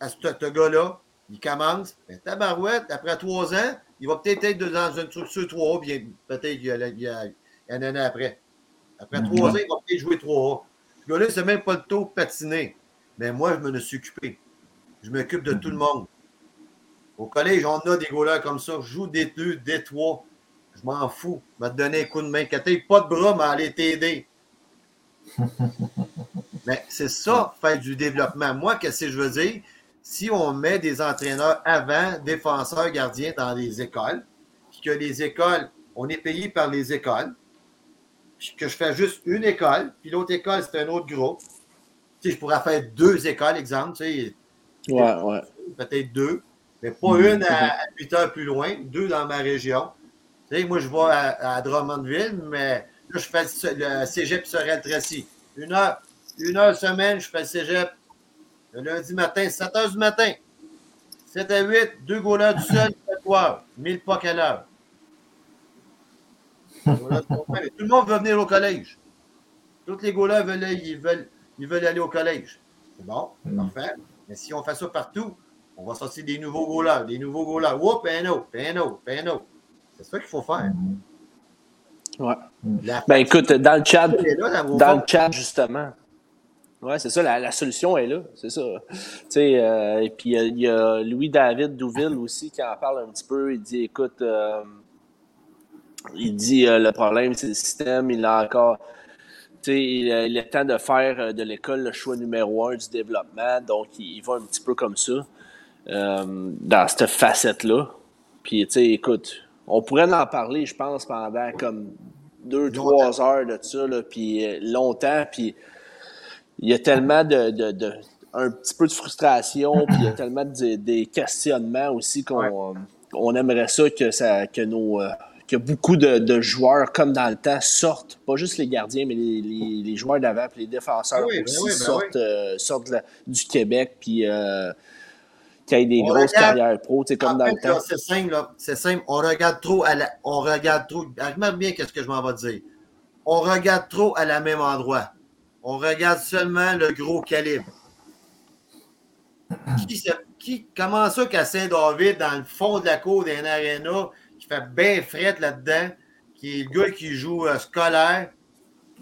Speaker 4: à ce, ce gars-là. Il commence. Mais tabarouette, après trois ans, il va peut-être être dans une structure 3A, puis peut-être qu'il y, a- il y a il y a un an après. Après
Speaker 2: Mhm.
Speaker 4: trois ans, il va peut-être jouer 3A. Ce gars-là, c'est même pas le taux patiner. Mais moi, je me suis occupé. Je m'occupe de tout le monde. Au collège, on a des goalers comme ça. Je joue des deux, des trois. Je m'en fous. Je vais te donner un coup de main. Quand t'as pas de bras, mais aller t'aider. Mais c'est ça, faire du développement. Moi, qu'est-ce que je veux dire? Si on met des entraîneurs avant, défenseurs, gardiens dans les écoles, puis que les écoles, on est payé par les écoles, puis que je fais juste une école, puis l'autre école, c'est un autre groupe. Tu sais, je pourrais faire deux écoles, exemple, tu sais,
Speaker 3: Ouais, ouais.
Speaker 4: peut-être deux, mais pas une à, 8 heures plus loin, deux dans ma région. Tu sais, moi, je vais à, à Drummondville, mais là, je fais le cégep sorel tracy Une heure, une heure semaine, je fais le cégep. Le lundi matin, 7 heures du matin. 7 à 8, deux goalers du seul, 7 heures. 1000 pas quelle heure. Voilà, tu comprends? Mais Tout le monde veut venir au collège. Tous les goalers veulent, ils veulent, ils veulent aller au collège. C'est bon,
Speaker 2: Mm.
Speaker 4: parfait. Mais si on fait ça partout, on va sortir des nouveaux goalers, des nouveaux goalers. Whoop, un autre, un autre, un autre. C'est ça qu'il faut faire.
Speaker 3: Ouais.
Speaker 4: La
Speaker 3: Ben écoute, dans le chat, dans le chat, justement. Ouais, c'est ça, la, la solution est là. C'est ça. Tu sais, euh, et puis euh, il y a Louis-David Douville aussi qui en parle un petit peu. Il dit écoute, euh, il dit euh, le problème, c'est le système, il a encore. Tu sais, il, il est temps de faire euh, de l'école le choix numéro un du développement. Donc, il, il va un petit peu comme ça, euh, dans cette facette-là. Puis, tu sais, écoute, on pourrait en parler, je pense, pendant comme deux, trois heures de ça, là, puis euh, longtemps. Puis, il y a tellement de, de, de- un petit peu de frustration, puis il y a tellement de, des questionnements aussi qu'on on aimerait ça que ça que nos euh, que beaucoup de, de joueurs comme dans le temps sortent, pas juste les gardiens, mais les, les, les joueurs d'avant, puis les défenseurs
Speaker 4: ben
Speaker 3: aussi
Speaker 4: oui, ben
Speaker 3: sortent, euh, sortent la- du Québec, puis euh, qu'il y ait des
Speaker 4: On
Speaker 3: grosses
Speaker 4: regarde-
Speaker 3: carrières pro, sais, comme dans
Speaker 4: fait,
Speaker 3: le temps.
Speaker 4: C'est simple. C'est simple. On regarde trop à la. On regarde trop. Regarde bien qu'est-ce que je m'en vais dire. On regarde trop à la même endroit. On regarde seulement le gros calibre. Qui, se- qui, comment ça qu'à Saint-David, dans le fond de la cour d'un aréna, qui fait bien fret là-dedans, qui est le gars qui joue euh, scolaire,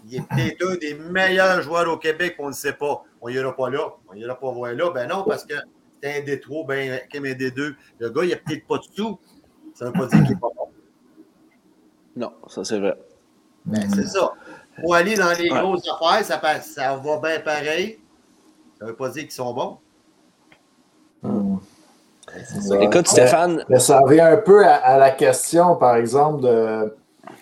Speaker 4: il est peut-être un des meilleurs joueurs au Québec, on ne sait pas. On n'ira pas là. On n'ira pas voir là. Ben non, parce que c'est un D3, ben, comme un D2. Le gars, il n'a peut-être pas de sous. Ça ne veut pas dire qu'il n'est pas bon.
Speaker 3: Non, ça c'est vrai.
Speaker 4: Ben, c'est ça. Pour aller dans les
Speaker 3: Ouais.
Speaker 4: grosses affaires, ça, passe- ça va bien pareil. Ça ne veut pas dire qu'ils sont bons. Ça.
Speaker 2: Ouais.
Speaker 3: Écoute, Stéphane,
Speaker 2: Mais ça revient un peu à, à la question, par exemple, de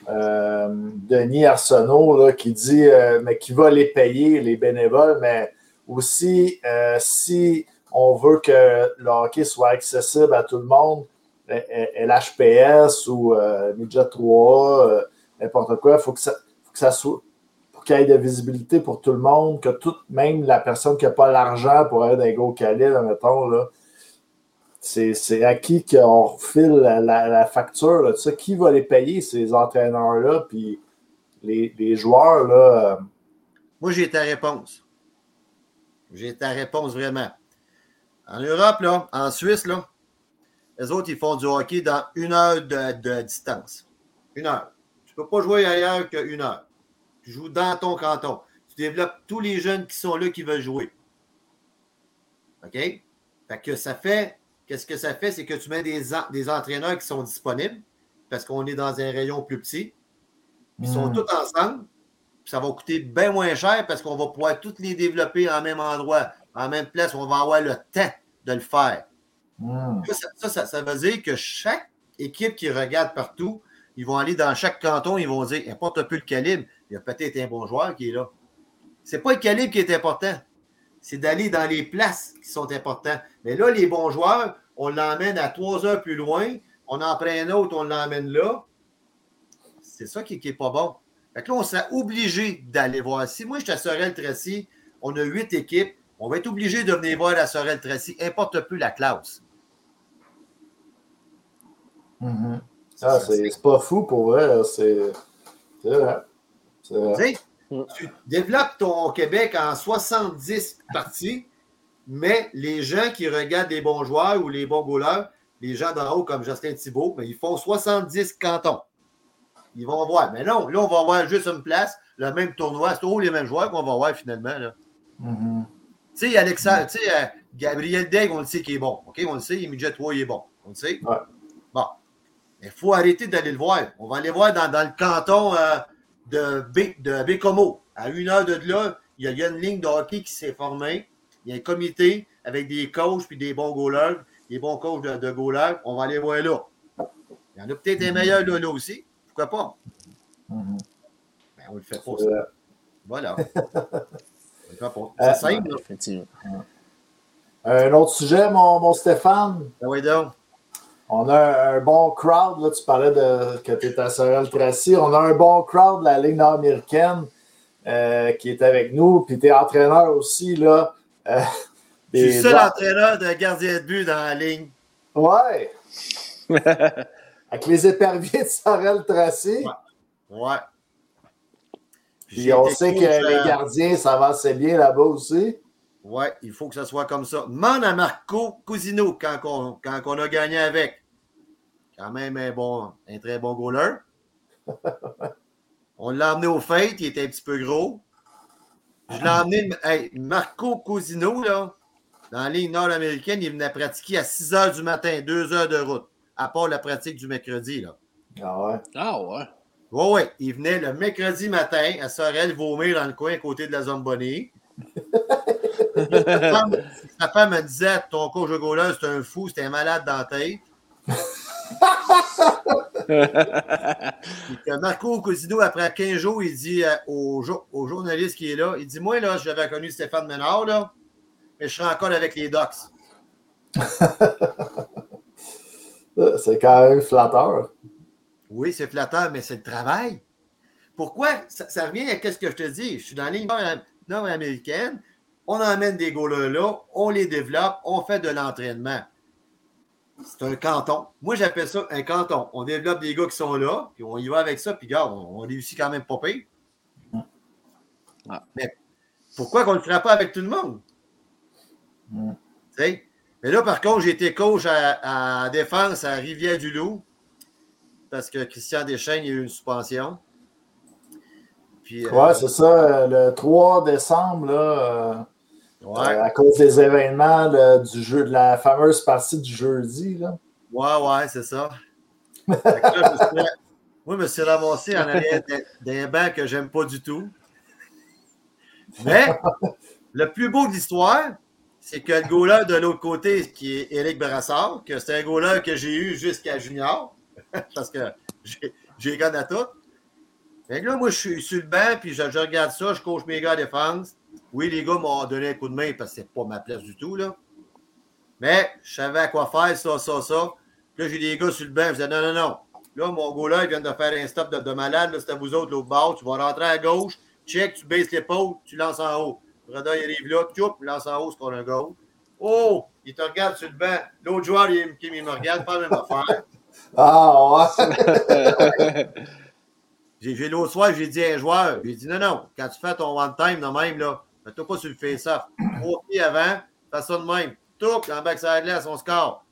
Speaker 2: euh, Denis Arsenault, là, qui dit euh, mais qui va les payer, les bénévoles, mais aussi euh, si on veut que le hockey soit accessible à tout le monde, LHPS ou euh, Midget 3A, euh, n'importe quoi, il faut que ça, faut que ça soit qu'il y ait de visibilité pour tout le monde, que tout, même la personne qui n'a pas l'argent pour aller dans les gros calibre, mettons, là, c'est à qui qu'on refile la, facture, qui va les payer, ces entraîneurs-là, puis les, les joueurs, là,
Speaker 4: Moi, j'ai ta réponse. J'ai ta réponse vraiment. En Europe, là, en Suisse, là, les autres, ils font du hockey dans une heure de, de distance. Une heure. Tu ne peux pas jouer ailleurs qu'une heure. Tu joues dans ton canton. Tu développes tous les jeunes qui sont là qui veulent jouer. OK? Fait que ça fait. Qu'est-ce que ça fait? C'est que tu mets des, des entraîneurs qui sont disponibles parce qu'on est dans un rayon plus petit. Ils sont
Speaker 2: Mm.
Speaker 4: tous ensemble. Ça va coûter bien moins cher parce qu'on va pouvoir tous les développer en même endroit, en même place. On va avoir le temps de le faire.
Speaker 2: hmm,
Speaker 4: Ça, ça, ça- ça veut dire que chaque équipe qui regarde partout, ils vont aller dans chaque canton, ils vont dire, importe un peu le calibre, il y a peut-être un bon joueur qui est là. C'est pas le calibre qui est important. C'est d'aller dans les places qui sont importantes. Mais là, les bons joueurs, on l'emmène à trois heures plus loin, on en prend un autre, on l'emmène là. C'est ça qui n'est pas bon. Fait que là, on serait obligé d'aller voir. Si moi, je suis à Sorel-Tracy, on a huit équipes, on va être obligé de venir voir la Sorel-Tracy, importe peu la classe.
Speaker 2: mhm. Ah, c'est pas fou pour vrai, c'est vrai. Vrai.
Speaker 4: Tu sais, tu développes ton Québec en 70 parties, mais les gens qui regardent les bons joueurs ou les bons goalers, les gens d'en haut comme Justin Thibault, ben, ils font 70 cantons. Ils vont voir. Mais non, là, on va avoir juste une place, le même tournoi. C'est tous les mêmes joueurs qu'on va voir finalement. Là.
Speaker 2: Mm-hmm.
Speaker 4: Tu sais, Alexandre, tu sais, euh, Gabriel Degg, on le sait qu'il est bon. OK, on le sait, Midget 3, il est bon. On le sait.
Speaker 2: Ouais.
Speaker 4: Bon. Il faut arrêter d'aller le voir. On va aller voir dans, dans le canton euh, de, B, de Bécomo. À une heure de là, il y, a, il y a une ligne de hockey qui s'est formée. Il y a un comité avec des coachs puis des bons goalers, des bons coachs de, de goalers. On va aller voir là. Il y en a peut-être un meilleur là, là aussi. Pourquoi pas?
Speaker 2: Mhm.
Speaker 4: Ben, on le fait pas, ça.
Speaker 2: vrai.
Speaker 4: Voilà. On le fait pas. C'est
Speaker 2: Euh,
Speaker 4: simple, là.
Speaker 3: Effectivement.
Speaker 2: Un autre sujet, mon, mon Stéphane?
Speaker 4: Ah oui, donc.
Speaker 2: On a un, bon crowd. Là, tu parlais de, que tu étais à Sorel Tracy. On a un bon crowd de la Ligue nord-américaine euh, qui est avec nous. Puis tu es entraîneur aussi. Là, euh,
Speaker 4: Je suis seul entraîneur de gardien de but dans la ligne.
Speaker 2: Ouais. Avec les éperviers de Sorel Tracy.
Speaker 4: Ouais. Ouais.
Speaker 2: Puis on sait que les
Speaker 4: euh,
Speaker 2: gardiens, ça va assez bien là-bas aussi.
Speaker 4: Ouais, il faut que ça soit comme ça. Demande à Marco Cousino quand on, quand on a gagné avec. Quand même un, bon, un très bon goaler. On l'a emmené au fête, il était un petit peu gros. Je l'ai emmené, hey, Marco Cousino, là, dans la ligne nord-américaine, il venait pratiquer à 6 heures du matin, 2 heures de route, à part la pratique du mercredi. Là.
Speaker 2: Ah ouais?
Speaker 3: Ah ouais.
Speaker 4: Oui, oui, il venait le mercredi matin à Sorel vomir dans le coin à côté de la zone bonnie. sa, femme, me disait ton coach de goaler, c'est un fou, c'est un malade dans la tête. Marco Cousineau, après 15 jours, il dit euh, au, jo- au journaliste qui est là, il dit Moi, là, j'avais connu Stéphane Ménard, là, mais je serai encore avec les Ducks.
Speaker 2: Ça, C'est quand même flatteur.
Speaker 4: Oui, c'est flatteur, mais c'est le travail. Pourquoi? Ça, ça revient à ce que je te dis. Je suis dans nord- nord-américaine, on emmène des goalers là, on les développe, on fait de l'entraînement. C'est un canton. Moi, j'appelle ça un canton. On développe des gars qui sont là, puis on y va avec ça, puis regarde, on, on réussit quand même pas pire.
Speaker 3: Ah.
Speaker 4: Mais pourquoi qu'on ne le ferait pas avec tout le monde?
Speaker 2: Mm.
Speaker 4: Tu sais? Mais là, par contre, j'ai été coach à, à défense à Rivière-du-Loup parce que Christian Deschênes, il y a eu une suspension. Puis, euh,
Speaker 2: Ouais, c'est ça. euh, Le 3 décembre, là, euh,
Speaker 4: ouais,
Speaker 2: euh, à cause des événements là, du jeu, de la fameuse partie du jeudi. Là.
Speaker 4: ouais, ouais, c'est ça. Moi, je me suis ramassé en arrière d'un- banc que j'aime pas du tout. Mais le plus beau de l'histoire, c'est que le goaler de l'autre côté, qui est Éric Brassard, que c'est un goaler que j'ai eu jusqu'à junior, parce que j'ai gars à tout. Fait que là, moi, je suis sur le banc, puis je, je regarde ça, je coach mes gars à défense. Oui, les gars m'ont donné un coup de main parce que c'est pas ma place du tout, là. Mais je savais à quoi faire, ça, ça, ça. Là, j'ai des gars sur le banc, je disais non, non, non. Là, mon goaler, il vient de faire un stop de, de malade, là, c'est à vous autres, l'autre bord. Tu vas rentrer à gauche, check, tu baisses l'épaule, tu lances en haut. Breda, il arrive là, tchoup, il lance en haut, c'est qu'on a un goal. Oh, il te regarde sur le banc. L'autre joueur, il, il me regarde, pas la même affaire.
Speaker 2: Ah ouais.
Speaker 4: J'ai l'autre soir, j'ai dit à un joueur, j'ai dit non, non, quand tu fais ton one-time de même, là, mets-toi pas sur le face-off. Trois pieds avant, fais ça de même. Touc, en back side glace, on score.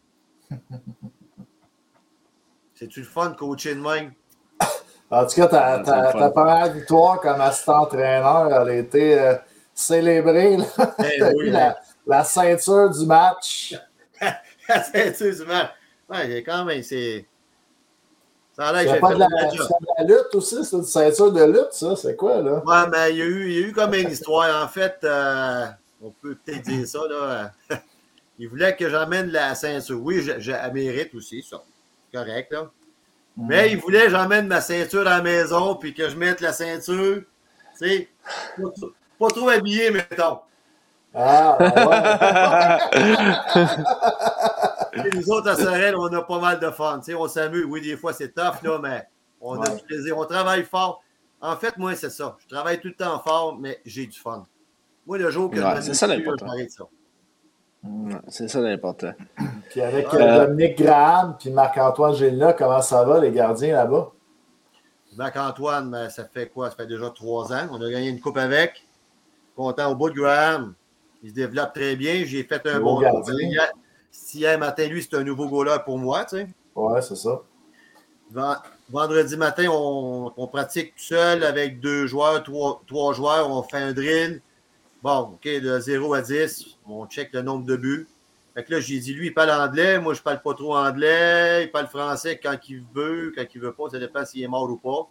Speaker 4: C'est-tu le fun de coacher de même?
Speaker 2: En tout cas, ta, ta,
Speaker 3: le
Speaker 2: ta première victoire comme assistant-entraîneur, elle a été euh, célébrée. là.
Speaker 4: Eh oui,
Speaker 2: eu la, la ceinture du match.
Speaker 4: La ceinture du match. Ouais, j'ai quand même, c'est. Ça a l'air que
Speaker 2: C'est
Speaker 4: j'ai
Speaker 2: pas
Speaker 4: fait
Speaker 2: de la,
Speaker 4: de la job.
Speaker 2: c'est de la lutte aussi, c'est une ceinture de lutte, ça. C'est quoi, là?
Speaker 4: Ouais, mais il y, a eu, il y a eu comme une histoire. En fait, euh, on peut peut-être dire ça. Là. Il voulait que j'emmène la ceinture. Oui, je, je- elle mérite aussi, ça. Correct, là. Mais il voulait que j'emmène ma ceinture à la maison puis que je mette la ceinture, tu sais, pas, trop- pas trop habillé, mettons.
Speaker 2: Ah, ouais.
Speaker 4: Nous autres, à Sorel, on a pas mal de fun. Tu sais, on s'amuse. Oui, des fois, c'est tough, là, mais on a du plaisir. On travaille fort. En fait, moi, c'est ça. Je travaille tout le temps fort, mais j'ai du fun. Moi, le jour que
Speaker 3: Ouais,
Speaker 4: je
Speaker 3: c'est
Speaker 4: me
Speaker 3: ça l'important. C'est ça l'important.
Speaker 2: Puis avec euh,
Speaker 3: Euh,
Speaker 2: Dominique Graham puis Marc-Antoine Gélina, comment ça va, les gardiens là-bas?
Speaker 4: Marc-Antoine, ben, ça fait quoi? Ça fait déjà trois ans. On a gagné une coupe avec. Content au bout de Graham. Il se développe très bien. J'ai fait un
Speaker 2: Bon
Speaker 4: bon
Speaker 2: gardien.
Speaker 4: Si hier matin, lui, c'est un nouveau goaler pour moi, tu sais.
Speaker 2: Ouais, c'est ça.
Speaker 4: Ven- Vendredi matin, on, on pratique tout seul avec deux joueurs, trois, trois joueurs. On fait un drill. Bon, OK, de 0 à 10, on check le nombre de buts. Fait que là, j'ai dit, lui, il parle anglais. Moi, je parle pas trop anglais. Il parle français quand il veut, quand il veut pas. Ça dépend s'il est mort ou pas.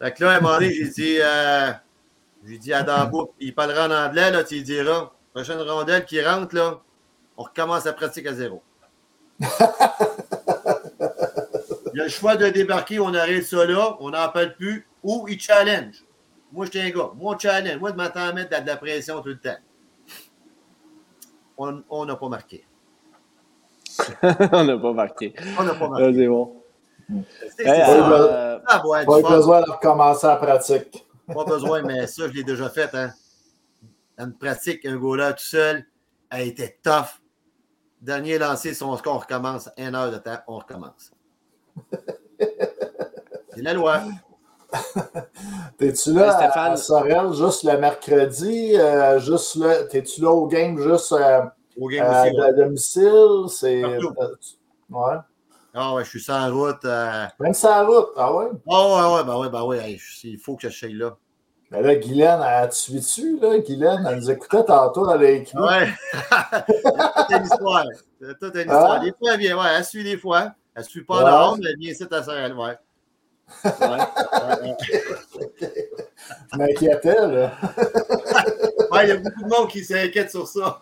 Speaker 4: Fait que là, à un moment donné, j'ai dit, euh, j'ai dit à Dambo, il parlera en anglais, là, tu diras, prochaine rondelle qui rentre, là, on recommence la pratique à zéro. Il a le choix de débarquer, on arrête ça là, on n'en parle plus, ou il challenge. Moi, je suis un gars. Moi, je challenge. Moi, je m'attends à mettre de la- de la pression tout le temps. On n'a pas marqué.
Speaker 3: On n'a pas marqué.
Speaker 4: On n'a pas
Speaker 3: Ah,
Speaker 4: marqué.
Speaker 3: c'est bon.
Speaker 4: C'est
Speaker 3: Hey,
Speaker 4: ça.
Speaker 3: euh,
Speaker 4: Ça va être
Speaker 2: Pas besoin de recommencer la pratique.
Speaker 4: Pas besoin, mais ça, je l'ai déjà fait. Hein. Une pratique, un goaler tout seul, a été tough. Dernier lancé, son score, on recommence. Une heure de temps, on recommence. C'est la loi.
Speaker 2: T'es-tu là
Speaker 3: Stéphane.
Speaker 2: à Sorel juste le mercredi? euh, juste là, t'es-tu là au game juste euh,
Speaker 4: Au game
Speaker 2: à
Speaker 4: aussi. ouais.
Speaker 2: à domicile? C'est.
Speaker 4: Partout.
Speaker 2: euh, ouais.
Speaker 4: Ah ouais, je suis sans route. euh.
Speaker 2: Même ça route. Ah ouais?
Speaker 4: Ah ouais, ouais, ben ouais, ben ouais. il faut que je sois là.
Speaker 2: Mais là, Guylaine, elle te suit-tu, là? Guylaine, elle nous écoutait tantôt, elle a écrit.
Speaker 4: Ouais. C'est toute une histoire. C'est toute une histoire.
Speaker 2: Ah.
Speaker 4: Des fois, elle vient, ouais, elle suit des fois. Elle ne suit pas
Speaker 2: Ouais.
Speaker 4: dehors, mais elle vient ici à Sorel, ouais.
Speaker 3: ouais.
Speaker 4: Ouais, ouais.
Speaker 2: Je m'inquiétais, là.
Speaker 4: Ouais, il y a beaucoup de monde qui s'inquiète sur ça.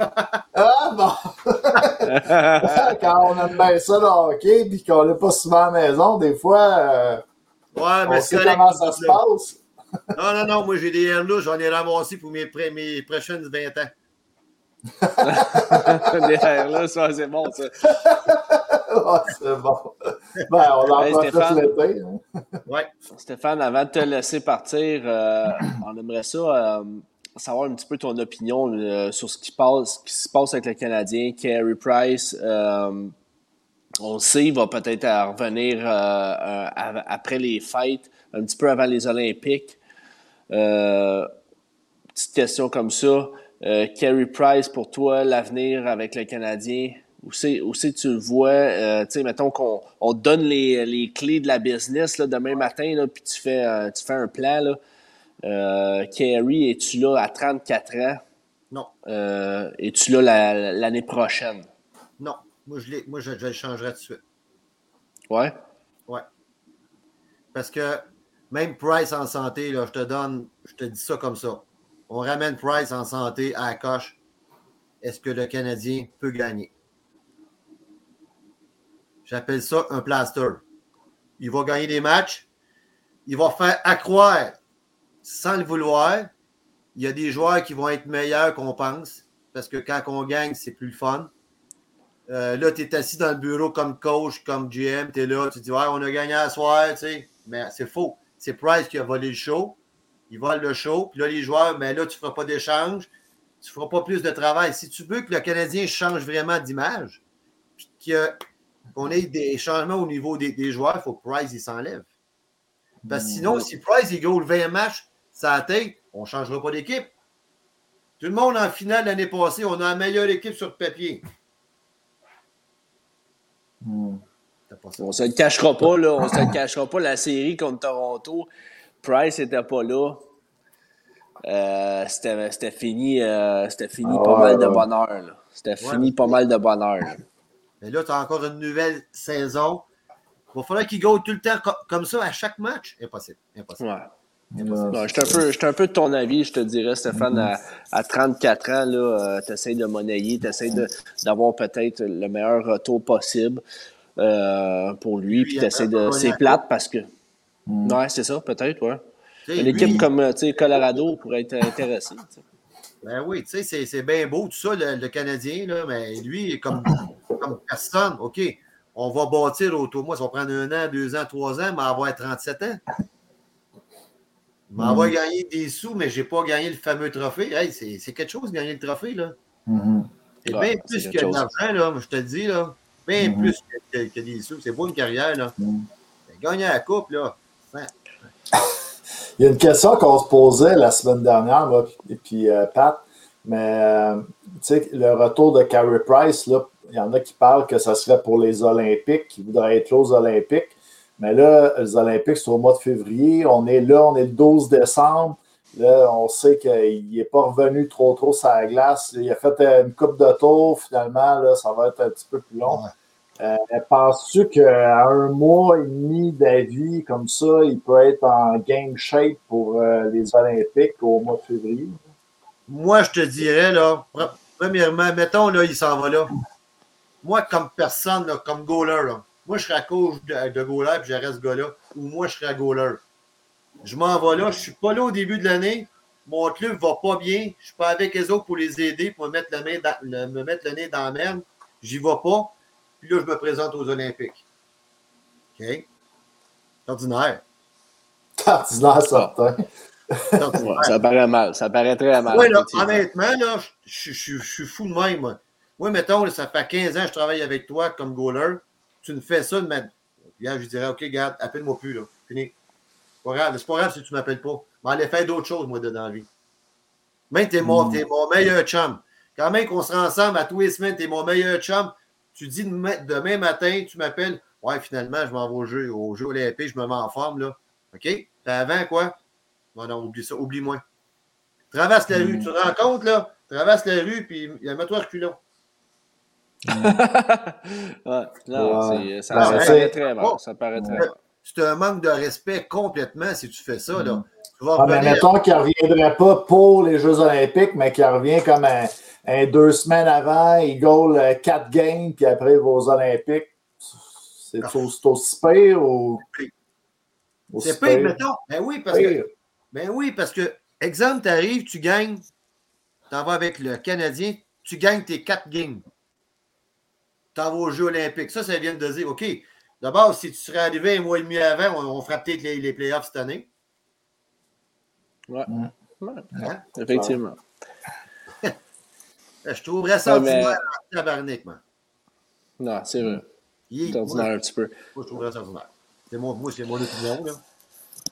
Speaker 2: Ah bon! Quand on aime bien ça, le hockey, puis qu'on n'est pas souvent à la maison, des fois, euh,
Speaker 4: Ouais, mais
Speaker 2: on sait comment ça se passe.
Speaker 4: Non, non, non, moi j'ai des là, j'en ai ramassé pour mes, pré- mes prochaines 20 ans.
Speaker 3: Là, ça, c'est bon, ça.
Speaker 2: Ouais, c'est bon. Ben, on en
Speaker 3: Hey, Stéphane.
Speaker 2: l'été. hein.
Speaker 4: Ouais.
Speaker 3: Stéphane, avant de te laisser partir, euh, on aimerait ça euh, savoir un petit peu ton opinion euh, sur ce qui, passe, ce qui se passe avec le Canadien. Carey Price, euh, on le sait, il va peut-être revenir euh, euh, après les fêtes, un petit peu avant les Olympiques. Euh, petite question comme ça. Euh, Carey Price, pour toi, l'avenir avec le Canadien, où c'est tu le vois? Euh, tu sais, mettons qu'on on te donne les, les clés de la business là, demain matin, là, puis tu fais, euh, tu fais un plan. Là. Euh, Carey, es-tu là à 34 ans?
Speaker 4: Non,
Speaker 3: es-tu là la- l'année prochaine?
Speaker 4: non. Moi, je, moi je, je le changerai tout de suite.
Speaker 3: Ouais?
Speaker 4: Ouais. Parce que même Price en santé, je te donne, je te dis ça comme ça. On ramène Price en santé à la coche. Est-ce que le Canadien peut gagner? J'appelle ça un plaster. Il va gagner des matchs. Il va faire accroire, sans le vouloir, il y a des joueurs qui vont être meilleurs qu'on pense. Parce que quand on gagne, c'est plus fun. Euh, là, tu es assis dans le bureau comme coach, comme GM, tu es là, tu dis Ouais, on a gagné à soir, tu sais. Mais c'est faux. C'est Price qui a volé le show. Il vole le show. Puis là, les joueurs, mais là, tu ne feras pas d'échange. Tu ne feras pas plus de travail. Si tu veux que le Canadien change vraiment d'image, puis qu'on ait des changements au niveau des, des joueurs, il faut que Price il s'enlève. Parce que sinon, si Price il goal 20 matchs, ça tête, on ne changera pas d'équipe. Tout le monde en finale l'année passée, on a la meilleure équipe sur le papier.
Speaker 2: Hmm.
Speaker 4: Pas.
Speaker 3: On se le cachera pas, là. On se le cachera pas. La série contre Toronto, Price n'était pas là. Euh, c'était c'était fini, euh, c'était fini
Speaker 2: Ah
Speaker 3: pas
Speaker 2: ouais,
Speaker 3: mal de bonheur. C'était
Speaker 4: Ouais,
Speaker 3: fini pas mal de bonheur. là.
Speaker 4: Mais là, tu as encore une nouvelle saison. Il va falloir qu'il go tout le temps co- comme ça à chaque match. Impossible. Impossible.
Speaker 3: Ouais.
Speaker 2: Ouais.
Speaker 3: Non, J'étais un, peu- un peu de ton avis, je te dirais, Stéphane, à, à 34 ans, là, tu essaies de monnayer, tu essaies d'avoir peut-être le meilleur retour possible euh, pour lui,
Speaker 4: Lui,
Speaker 3: puis
Speaker 4: il
Speaker 3: tu
Speaker 4: a
Speaker 3: essaies
Speaker 4: pas
Speaker 3: de. C'est
Speaker 4: la
Speaker 3: plate parce que.
Speaker 2: Mm.
Speaker 3: Ouais, c'est ça, peut-être, ouais. Une
Speaker 4: lui,
Speaker 3: équipe comme tu sais, Colorado pourrait être intéressée.
Speaker 4: Ben oui, tu sais, c'est- c'est bien beau tout ça, le, le Canadien, là, mais lui, comme, comme personne, OK, on va bâtir autour. Moi, ça va prendre un an, deux ans, trois ans, mais avoir 37 ans. Mais
Speaker 2: Mm.
Speaker 4: avoir gagné des sous, mais je n'ai pas gagné le fameux trophée. Hey, c'est c'est quelque chose de gagner le trophée, là.
Speaker 2: Mhm.
Speaker 4: C'est
Speaker 3: Ouais,
Speaker 4: bien plus que de l'argent, là, je te le dis, là. Bien
Speaker 2: Mhm.
Speaker 4: plus que, que- que des sous. C'est pas une carrière, là.
Speaker 2: Mhm.
Speaker 4: Mais Gagner la coupe, là.
Speaker 2: Il y a une question qu'on se posait la semaine dernière, moi, et puis euh, Pat, mais euh, tu sais, le retour de Carey Price, là, il y en a qui parlent que ça serait pour les Olympiques, qui voudraient être là aux Olympiques. Mais là, les Olympiques, c'est au mois de février. On est là, on est le 12 décembre. Là, on sait qu'il n'est pas revenu trop trop sur la glace. Il a fait une coupe de tour. Finalement, là, ça va être un petit peu plus long. Euh, Penses-tu qu'à un mois et demi d'avis comme ça, il peut être en game shape pour euh, les Olympiques au mois de février?
Speaker 4: Moi, je te dirais, là, premièrement, mettons, là, il s'en va là. Moi, comme personne, là, comme goaler, là, moi, je serais à cause de, de goaler puis j'arrête ce gars-là. Ou moi, je serais à goaler. Je m'en vais là. Je ne suis pas là au début de l'année. Mon club ne va pas bien. Je ne suis pas avec les autres pour les aider, pour me mettre le, nez dans, le, me mettre le nez dans la merde. J'y vais pas. Puis là, je me présente aux Olympiques. OK? Ordinaire.
Speaker 2: Ordinaire, certain.
Speaker 3: ça paraît mal. Ça paraît très mal.
Speaker 4: Oui, là, honnêtement, là, je, je, je, suis fou de même. Moi, moi mettons, là, ça fait 15 ans que je travaille avec toi comme goaler. Tu me fais ça de. Là, je dirais, OK, garde, appelle-moi plus. Là. Fini. C'est pas grave. C'est pas grave si tu ne m'appelles pas. Mais allez faire d'autres choses, moi, de dans la vie. Même t'es mon, mon meilleur chum. Quand même qu'on sera ensemble à tous les semaines, t'es mon meilleur chum. Tu dis demain matin, tu m'appelles. Ouais, finalement, je m'en vais au jeu, au jeu olympique, je me mets en forme, là. OK? Avant, quoi? Non, non, oublie ça, oublie-moi. Traverse la rue, tu te rends compte, là? Traverse la rue, puis mets-toi reculons.
Speaker 3: ouais, non, ouais. Ça, ça, ça, paraît très mal. Ça paraît très mal.
Speaker 4: C'est un manque de respect complètement si tu fais ça. Là.
Speaker 2: Mm. Tu vas ah, mais mettons qu'il ne reviendrait pas pour les Jeux Olympiques, mais qu'il revient comme un, un, deux semaines avant, il goal quatre games, puis après il va aux Olympiques. C'est ah. aussi pire ou.
Speaker 4: C'est pire, mettons. Ben oui, parce que. Ben oui, parce que, exemple, tu arrives, tu gagnes, tu en vas avec le Canadien, tu gagnes tes quatre games. Tu en vas aux Jeux Olympiques. Ça, ça vient de dire, OK, D'abord, si tu serais arrivé un mois et demi avant, on, on ferait peut-être les, les, playoffs cette année.
Speaker 3: Ouais. Hein? Effectivement.
Speaker 4: je trouverais ça ouais, ordinaire mais... tabarnak, man.
Speaker 3: Non, c'est vrai. C'est ordinaire un petit peu.
Speaker 4: Moi, je trouverais ça ordinaire. C'est mon, moi, c'est mon opinion, là.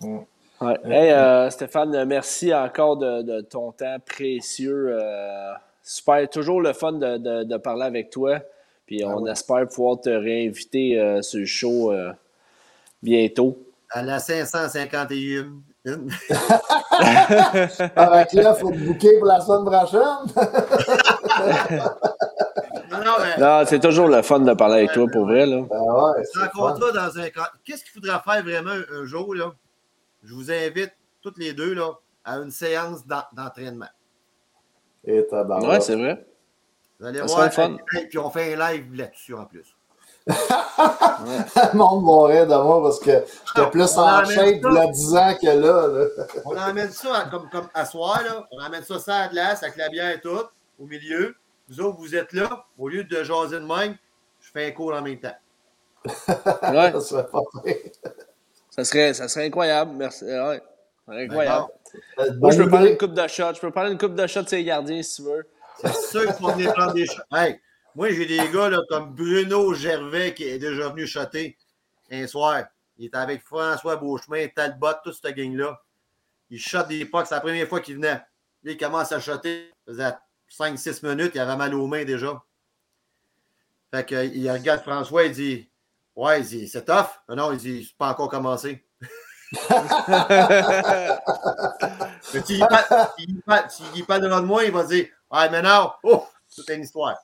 Speaker 3: Ouais. Ouais. Hey, euh, Stéphane, merci encore de, de ton temps précieux. Euh, super, toujours le fun de, de, de parler avec toi. Puis on ah espère pouvoir te réinviter euh, sur le show euh, bientôt.
Speaker 4: À la 551.
Speaker 2: Avec là, il faut te booker pour la semaine prochaine.
Speaker 3: non, mais... non c'est toujours le fun de parler avec toi, pour vrai. Là.
Speaker 2: Ben ouais,
Speaker 4: Rencontre dans un Qu'est-ce qu'il faudra faire vraiment un jour? Là? Je vous invite toutes les deux là, à une séance d'entraînement.
Speaker 2: Et
Speaker 3: ouais, c'est vrai.
Speaker 4: Vous allez voir. Fun. Et puis on fait un live là-dessus en plus.
Speaker 2: Le monde mourrait de moi parce que j'étais plus en shape il y a 10 ans que là. là.
Speaker 4: on emmène ça comme, comme à soir, là. on emmène ça ça à glace avec la bière et tout, au milieu. Vous autres, vous êtes là, au lieu de jaser de même, je fais un cours en même temps.
Speaker 3: ouais. ça, serait pas ça, serait, ça serait incroyable. Merci. Ouais. Incroyable. Euh, Moi, je peux parler une coupe de shot. Je peux parler une coupe de shot de ses gardiens si tu veux.
Speaker 4: C'est sûr qu'il faut venir prendre des. Hey, moi, j'ai des gars là, comme Bruno Gervais qui est déjà venu shotter un soir. Il était avec François Beauchemin, Talbot, toute cette gang-là. Il shot des pucks. C'est la première fois qu'il venait. il commence à shotter. Il faisait 5-6 minutes. Il avait mal aux mains déjà. Fait qu'il regarde François, il dit Ouais, il dit c'est tough. Non, non, il dit c'est pas encore commencé. Mais s'il n'est pas devant de moi, il va dire Ouais, maintenant, oh, c'est une histoire.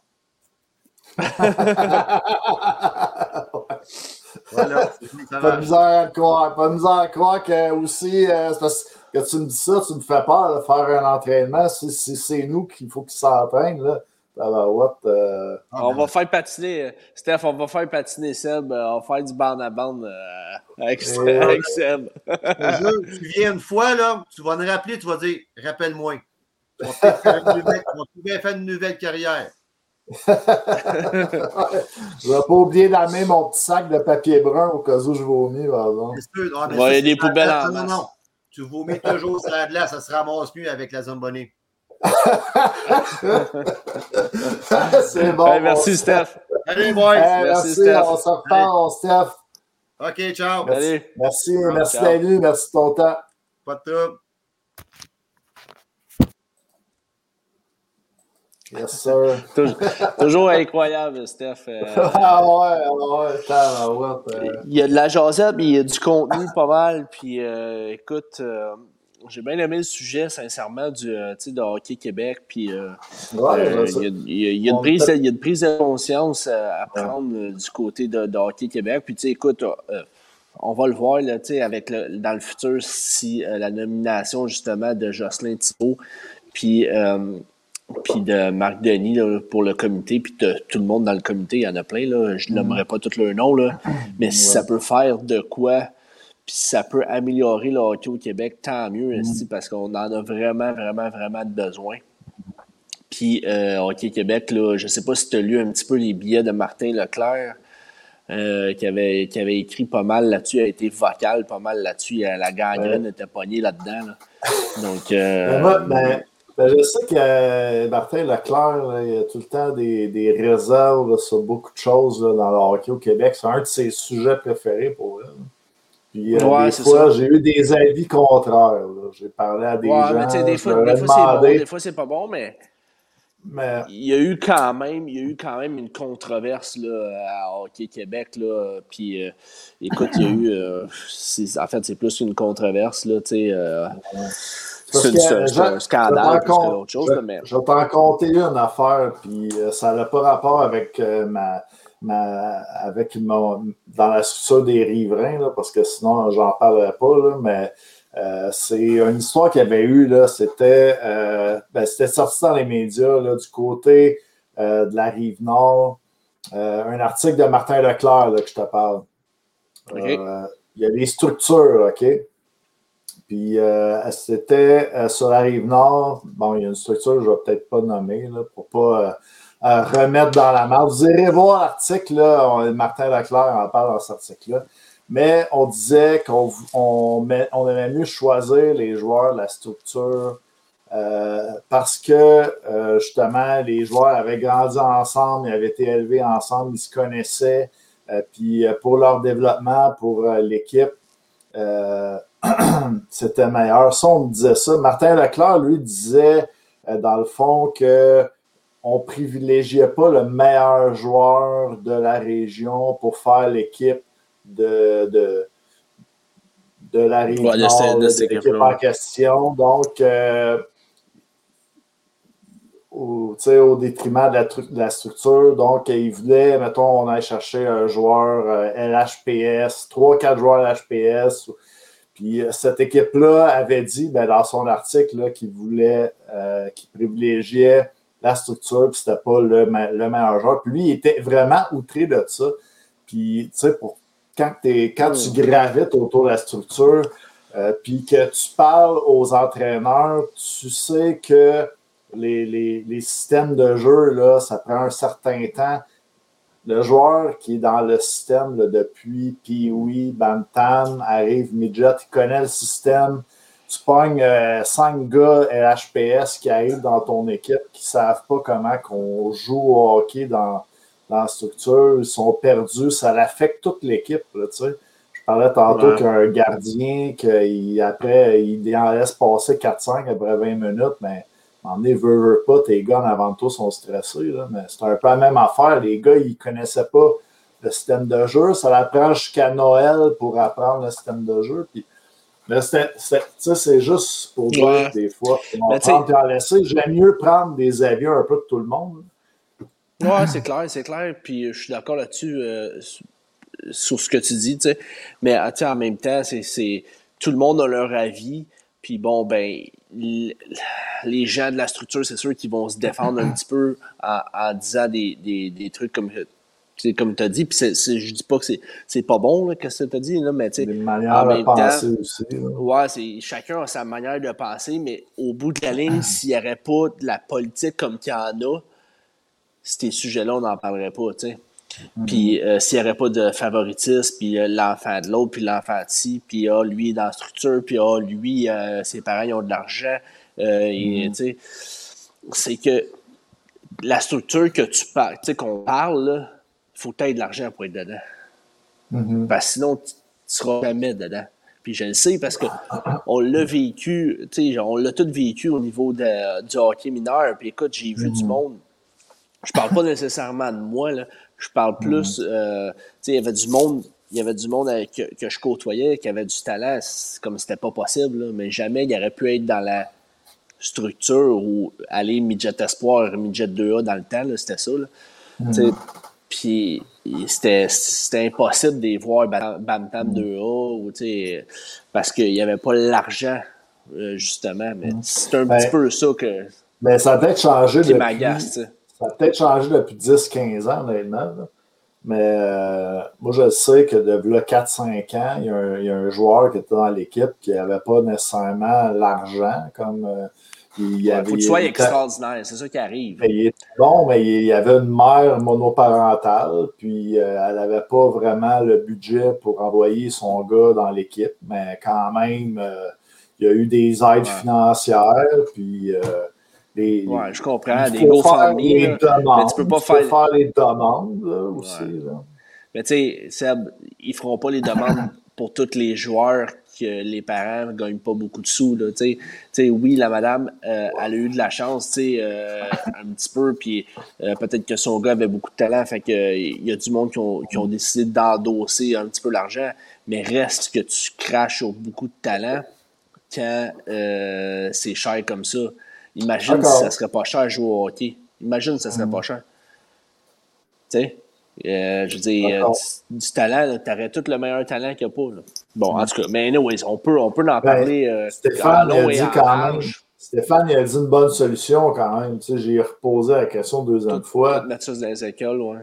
Speaker 2: voilà, pas de misère à croire. Pas de misère à croire que aussi, euh, parce que tu me dis ça, tu me fais peur de faire un entraînement. C'est nous qu'il faut qu'ils s'entraînent. Là. what, euh...
Speaker 3: On va faire patiner, Steph, on va faire patiner Seb, euh, on va faire du bande à bande euh, avec, avec, Seb.
Speaker 4: tu viens une fois, là, tu vas me rappeler, tu vas dire rappelle-moi. On va faire une nouvelle carrière.
Speaker 2: je ne vais pas oublier d'amener mon petit sac de papier brun au cas où je vomis, par exemple.
Speaker 3: il y a des poubelles en
Speaker 4: Non, non, Tu vomis toujours sur la glace, ça se ramasse mieux avec la zombonnée.
Speaker 2: C'est bon.
Speaker 3: merci, Steph.
Speaker 4: Allez, boys.
Speaker 2: merci, Steph. On se reparle, Steph.
Speaker 4: OK, ciao.
Speaker 2: Merci, merci, merci venu, merci de ton temps.
Speaker 4: Pas de trouble.
Speaker 2: Yes, sir.
Speaker 3: Toujours, toujours incroyable, Steph. Euh,
Speaker 2: ah ouais, ah ouais, tabarouette, euh,
Speaker 3: il y a de la jasette, mais il y a du contenu pas mal. Puis euh, écoute, euh, j'ai bien aimé le sujet, sincèrement, du de Hockey Québec. Puis
Speaker 2: ouais,
Speaker 3: il y, a- une prise,
Speaker 2: peut-
Speaker 3: il y a une prise de conscience à prendre du côté de, de Hockey Québec. Puis écoute, on va le voir là, avec le, dans le futur si la nomination justement de Jocelyn Thibault, puis puis de Marc Denis là, pour le comité, puis de tout le monde dans le comité, il y en a plein, là, je ne nommerai pas tous leurs noms, là, mais si ça peut faire de quoi, puis si ça peut améliorer le hockey au Québec, tant mieux, esti, parce qu'on en a vraiment, vraiment, vraiment besoin. Puis euh, Hockey Québec, là, je ne sais pas si tu as lu un petit peu les billets de Martin Leclerc, euh, qui, avait, qui avait écrit pas mal là-dessus, a été vocal pas mal là-dessus. La gangrène était pognée là-dedans. là. Donc, euh,
Speaker 2: Ben, ben, ben, je sais que euh, Martin Leclerc, là, il a tout le temps des, des réserves là, sur beaucoup de choses là, dans le hockey au Québec. C'est un de ses sujets préférés pour elle. Puis euh,
Speaker 3: Ouais,
Speaker 2: des fois, j'ai eu des avis contraires. J'ai parlé à des
Speaker 3: ouais,
Speaker 2: gens.
Speaker 3: mais des fois, des fois c'est bon, des fois c'est pas bon, mais
Speaker 2: mais
Speaker 3: il y a eu quand même, il y a eu quand même une controverse là, à Hockey Québec. Là, puis, euh, écoute, il y a eu, en fait, c'est plus une controverse. Là, sais, c'est un, scandale plus que chose.
Speaker 2: je,
Speaker 3: mais...
Speaker 2: je vais t'en compter une affaire, puis euh, ça n'a pas rapport avec euh, ma, ma avec mon dans la structure des riverains, là, parce que sinon j'en parlerai pas, là, mais euh, c'est une histoire qu'il y avait eu, c'était ben, c'était sorti dans les médias là, du côté de la rive nord. Un article de Martin Leclerc là, que je te parle. Il y a des structures, OK? Puis euh, c'était euh, sur la rive nord. Bon, il y a une structure que je ne vais peut-être pas nommer là, pour pas euh, euh, remettre dans la main. Vous irez voir l'article, là, Martin Leclerc en parle dans cet article-là. Mais on disait qu'on on, on aimait mieux choisir les joueurs la structure euh, parce que euh, justement, les joueurs avaient grandi ensemble, ils avaient été élevés ensemble, ils se connaissaient. Puis pour leur développement, pour l'équipe, euh, c'était meilleur. Ça, on disait ça. Martin Leclerc, lui, disait euh, dans le fond que on privilégiait pas le meilleur joueur de la région pour faire l'équipe de, de, de la région
Speaker 3: Ouais, de de cette
Speaker 2: en question. Donc, euh, au, détriment de la, tru- de la structure. Donc, il voulait, mettons, on aille chercher un joueur euh, LHPS, 3-4 joueurs LHPS. Puis euh, cette équipe-là avait dit ben, dans son article qu'il voulait, euh, qu'il privilégiait la structure, puis c'était pas le, le meilleur joueur. Puis lui, il était vraiment outré de ça. Puis, tu sais, pour quand, quand tu gravites autour de la structure, euh, puis que tu parles aux entraîneurs, tu sais que les, les- les systèmes de jeu, là, ça prend un certain temps. Le joueur qui est dans le système là, depuis Pee-Wee, Bantam, arrive midget, il connaît le système. Tu pognes euh, cinq gars LHPS qui arrivent dans ton équipe qui ne savent pas comment qu'on joue au hockey dans, dans la structure. Ils sont perdus. Ça affecte toute l'équipe. là, tu sais. Je parlais tantôt
Speaker 3: Ouais.
Speaker 2: qu'un gardien, qu'il- après, il en laisse passer 4-5 après 20 minutes, mais donné, veut, veut pas, tes gars en avant de toi sont stressés. Là, mais c'est un peu la même affaire. Les gars, ils ne connaissaient pas le système de jeu. Ça la prend jusqu'à Noël pour apprendre le système de jeu. Puis, c'est juste pour dire
Speaker 3: Ouais.
Speaker 2: que des fois, on prend en laisser. J'aime mieux prendre des avis un peu de tout le monde.
Speaker 3: Ouais, c'est clair, c'est clair. Puis euh, je suis d'accord là-dessus euh, sur- ce que tu dis, tu sais. Mais ah, en même temps, c'est tout le monde a leur avis. Puis bon, ben, les gens de la structure, c'est sûr qu'ils vont se défendre un petit peu en, en disant des, des, des trucs comme comme tu as dit. Puis c'est, c'est- je dis pas que c'est, c'est pas bon, là, que tu as dit, là, mais tu sais,
Speaker 2: manières de
Speaker 3: même temps,
Speaker 2: penser aussi. là.
Speaker 3: Ouais, c'est chacun a sa manière de penser, mais au bout de la ligne, s'il n'y aurait pas de la politique comme qu'il y en a, ces sujets-là, on n'en parlerait pas, tu sais. Puis euh, s'il n'y aurait pas de favoritisme, puis euh, l'enfant de l'autre, puis l'enfant de ci, puis ah, lui est dans la structure, puis ah, lui, euh, ses parents ils ont de l'argent, sais, c'est que la structure que tu parles, qu'on parle, il faut que tu aies de l'argent pour être dedans.
Speaker 2: Mhm.
Speaker 3: Parce que sinon, tu ne seras jamais dedans. Puis je le sais parce qu'on l'a vécu, on l'a tout vécu au niveau de- du hockey mineur. Puis écoute, j'ai vu du monde. Je parle pas nécessairement de moi, là. Je parle plus, euh, tu sais, il y avait du monde. Il y avait du monde que, que je côtoyais qui avait du talent, comme c'était pas possible, là, mais jamais il aurait pu être dans la structure ou aller midget espoir, midget 2A dans le temps, c'était ça. Là. Tu sais, Puis c'était, c'était impossible de les voir Bam Bam Tam 2A ou, tu sais, parce qu'il n'y avait pas l'argent, euh, justement. Mais c'est un
Speaker 2: Ben,
Speaker 3: petit peu ça que,
Speaker 2: Mais ça a peut-être changé
Speaker 3: qui
Speaker 2: depuis.
Speaker 3: m'agace.
Speaker 2: Ça a peut-être changé depuis 10-15 ans, honnêtement. Mais euh, moi, je sais que depuis là, 4-5 ans, il y, a un, il y a un joueur qui était dans l'équipe qui n'avait pas nécessairement l'argent. comme euh, il y avait,
Speaker 3: faut que tu sois extraordinaire, c'est ça qui arrive.
Speaker 2: mais il était bon, mais il y avait une mère monoparentale, puis euh, elle n'avait pas vraiment le budget pour envoyer son gars dans l'équipe. Mais quand même, euh, il y a eu des aides
Speaker 3: Ouais.
Speaker 2: financières, puis euh, les,
Speaker 3: Ouais, je comprends. Des GoFundMe. mais tu peux pas
Speaker 2: tu peux
Speaker 3: faire-
Speaker 2: faire les demandes là, aussi.
Speaker 3: Ouais.
Speaker 2: là.
Speaker 3: Mais tu sais, Seb, ils feront pas les demandes pour tous les joueurs que les parents ne gagnent pas beaucoup de sous. Là, oui, la madame, euh, elle a eu de la chance, tu sais, euh, un petit peu, puis euh, peut-être que son gars avait beaucoup de talent, fait que il y a du monde qui ont, qui ont décidé d'endosser un petit peu l'argent, mais reste que tu craches sur beaucoup de talent quand euh, c'est cher comme ça. Imagine si ça serait pas cher jouer au hockey. Imagine si ça serait pas cher. Tu sais, euh, je veux dire, euh, du, du talent, tu aurais tout le meilleur talent qu'il n'y a pas. là. Bon, en tout cas, mais anyways, on peut, on peut en parler. euh,
Speaker 2: Stéphane il a dit quand même. Stéphane il a dit une bonne solution quand même. Tu sais, j'ai reposé la question deuxième fois.
Speaker 3: Mettre ça dans les écoles, ouais.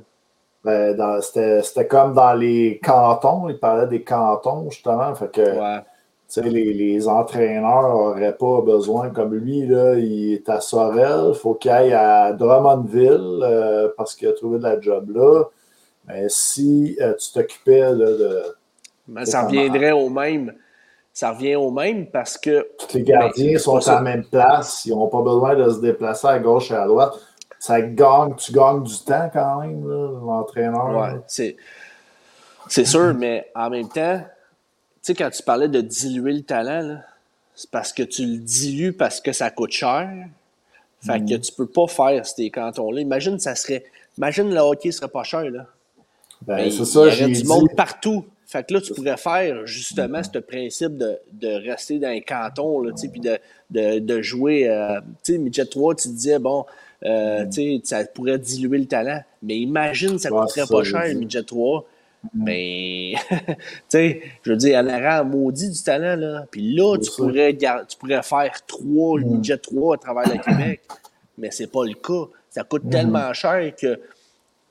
Speaker 2: Ben, c'était comme dans les cantons. Il parlait des cantons, justement. Fait que
Speaker 3: Ouais.
Speaker 2: Les, les entraîneurs n'auraient pas besoin, comme lui, là, il est à Sorel, il faut qu'il aille à Drummondville euh, parce qu'il a trouvé de la job là. Mais si euh, tu t'occupais de C'est
Speaker 3: ça reviendrait au même. Ça revient au même parce que
Speaker 2: tous les gardiens
Speaker 3: Ben,
Speaker 2: sont à la même place, ils n'ont pas besoin de se déplacer à gauche et à droite. Ça gagne, tu gagnes du temps quand même, l'entraîneur.
Speaker 3: Ouais, c'est, sûr, mais en même temps, sais, quand tu parlais de diluer le talent, c'est parce que tu le dilues parce que ça coûte cher. Fait que tu peux pas faire ces cantons-là. Imagine, ça serait. Imagine le hockey serait pas cher, là.
Speaker 2: Ben,
Speaker 3: il y aurait du
Speaker 2: dit.
Speaker 3: monde partout. Fait que là, tu pourrais faire justement ce principe de, de rester dans un canton, là, tu sais, puis de, de, de jouer. euh, tu sais, Midget 3, tu te disais, bon, euh, tu sais, ça pourrait diluer le talent. Mais imagine, ça
Speaker 2: Ouais,
Speaker 3: coûterait pas cher. Midget 3. Mais, tu sais, je veux dire, elle aurait un maudit du talent, là. Puis là, tu pourrais, tu pourrais faire trois Midget 3 à travers le Québec. Mais c'est pas le cas. Ça coûte tellement cher que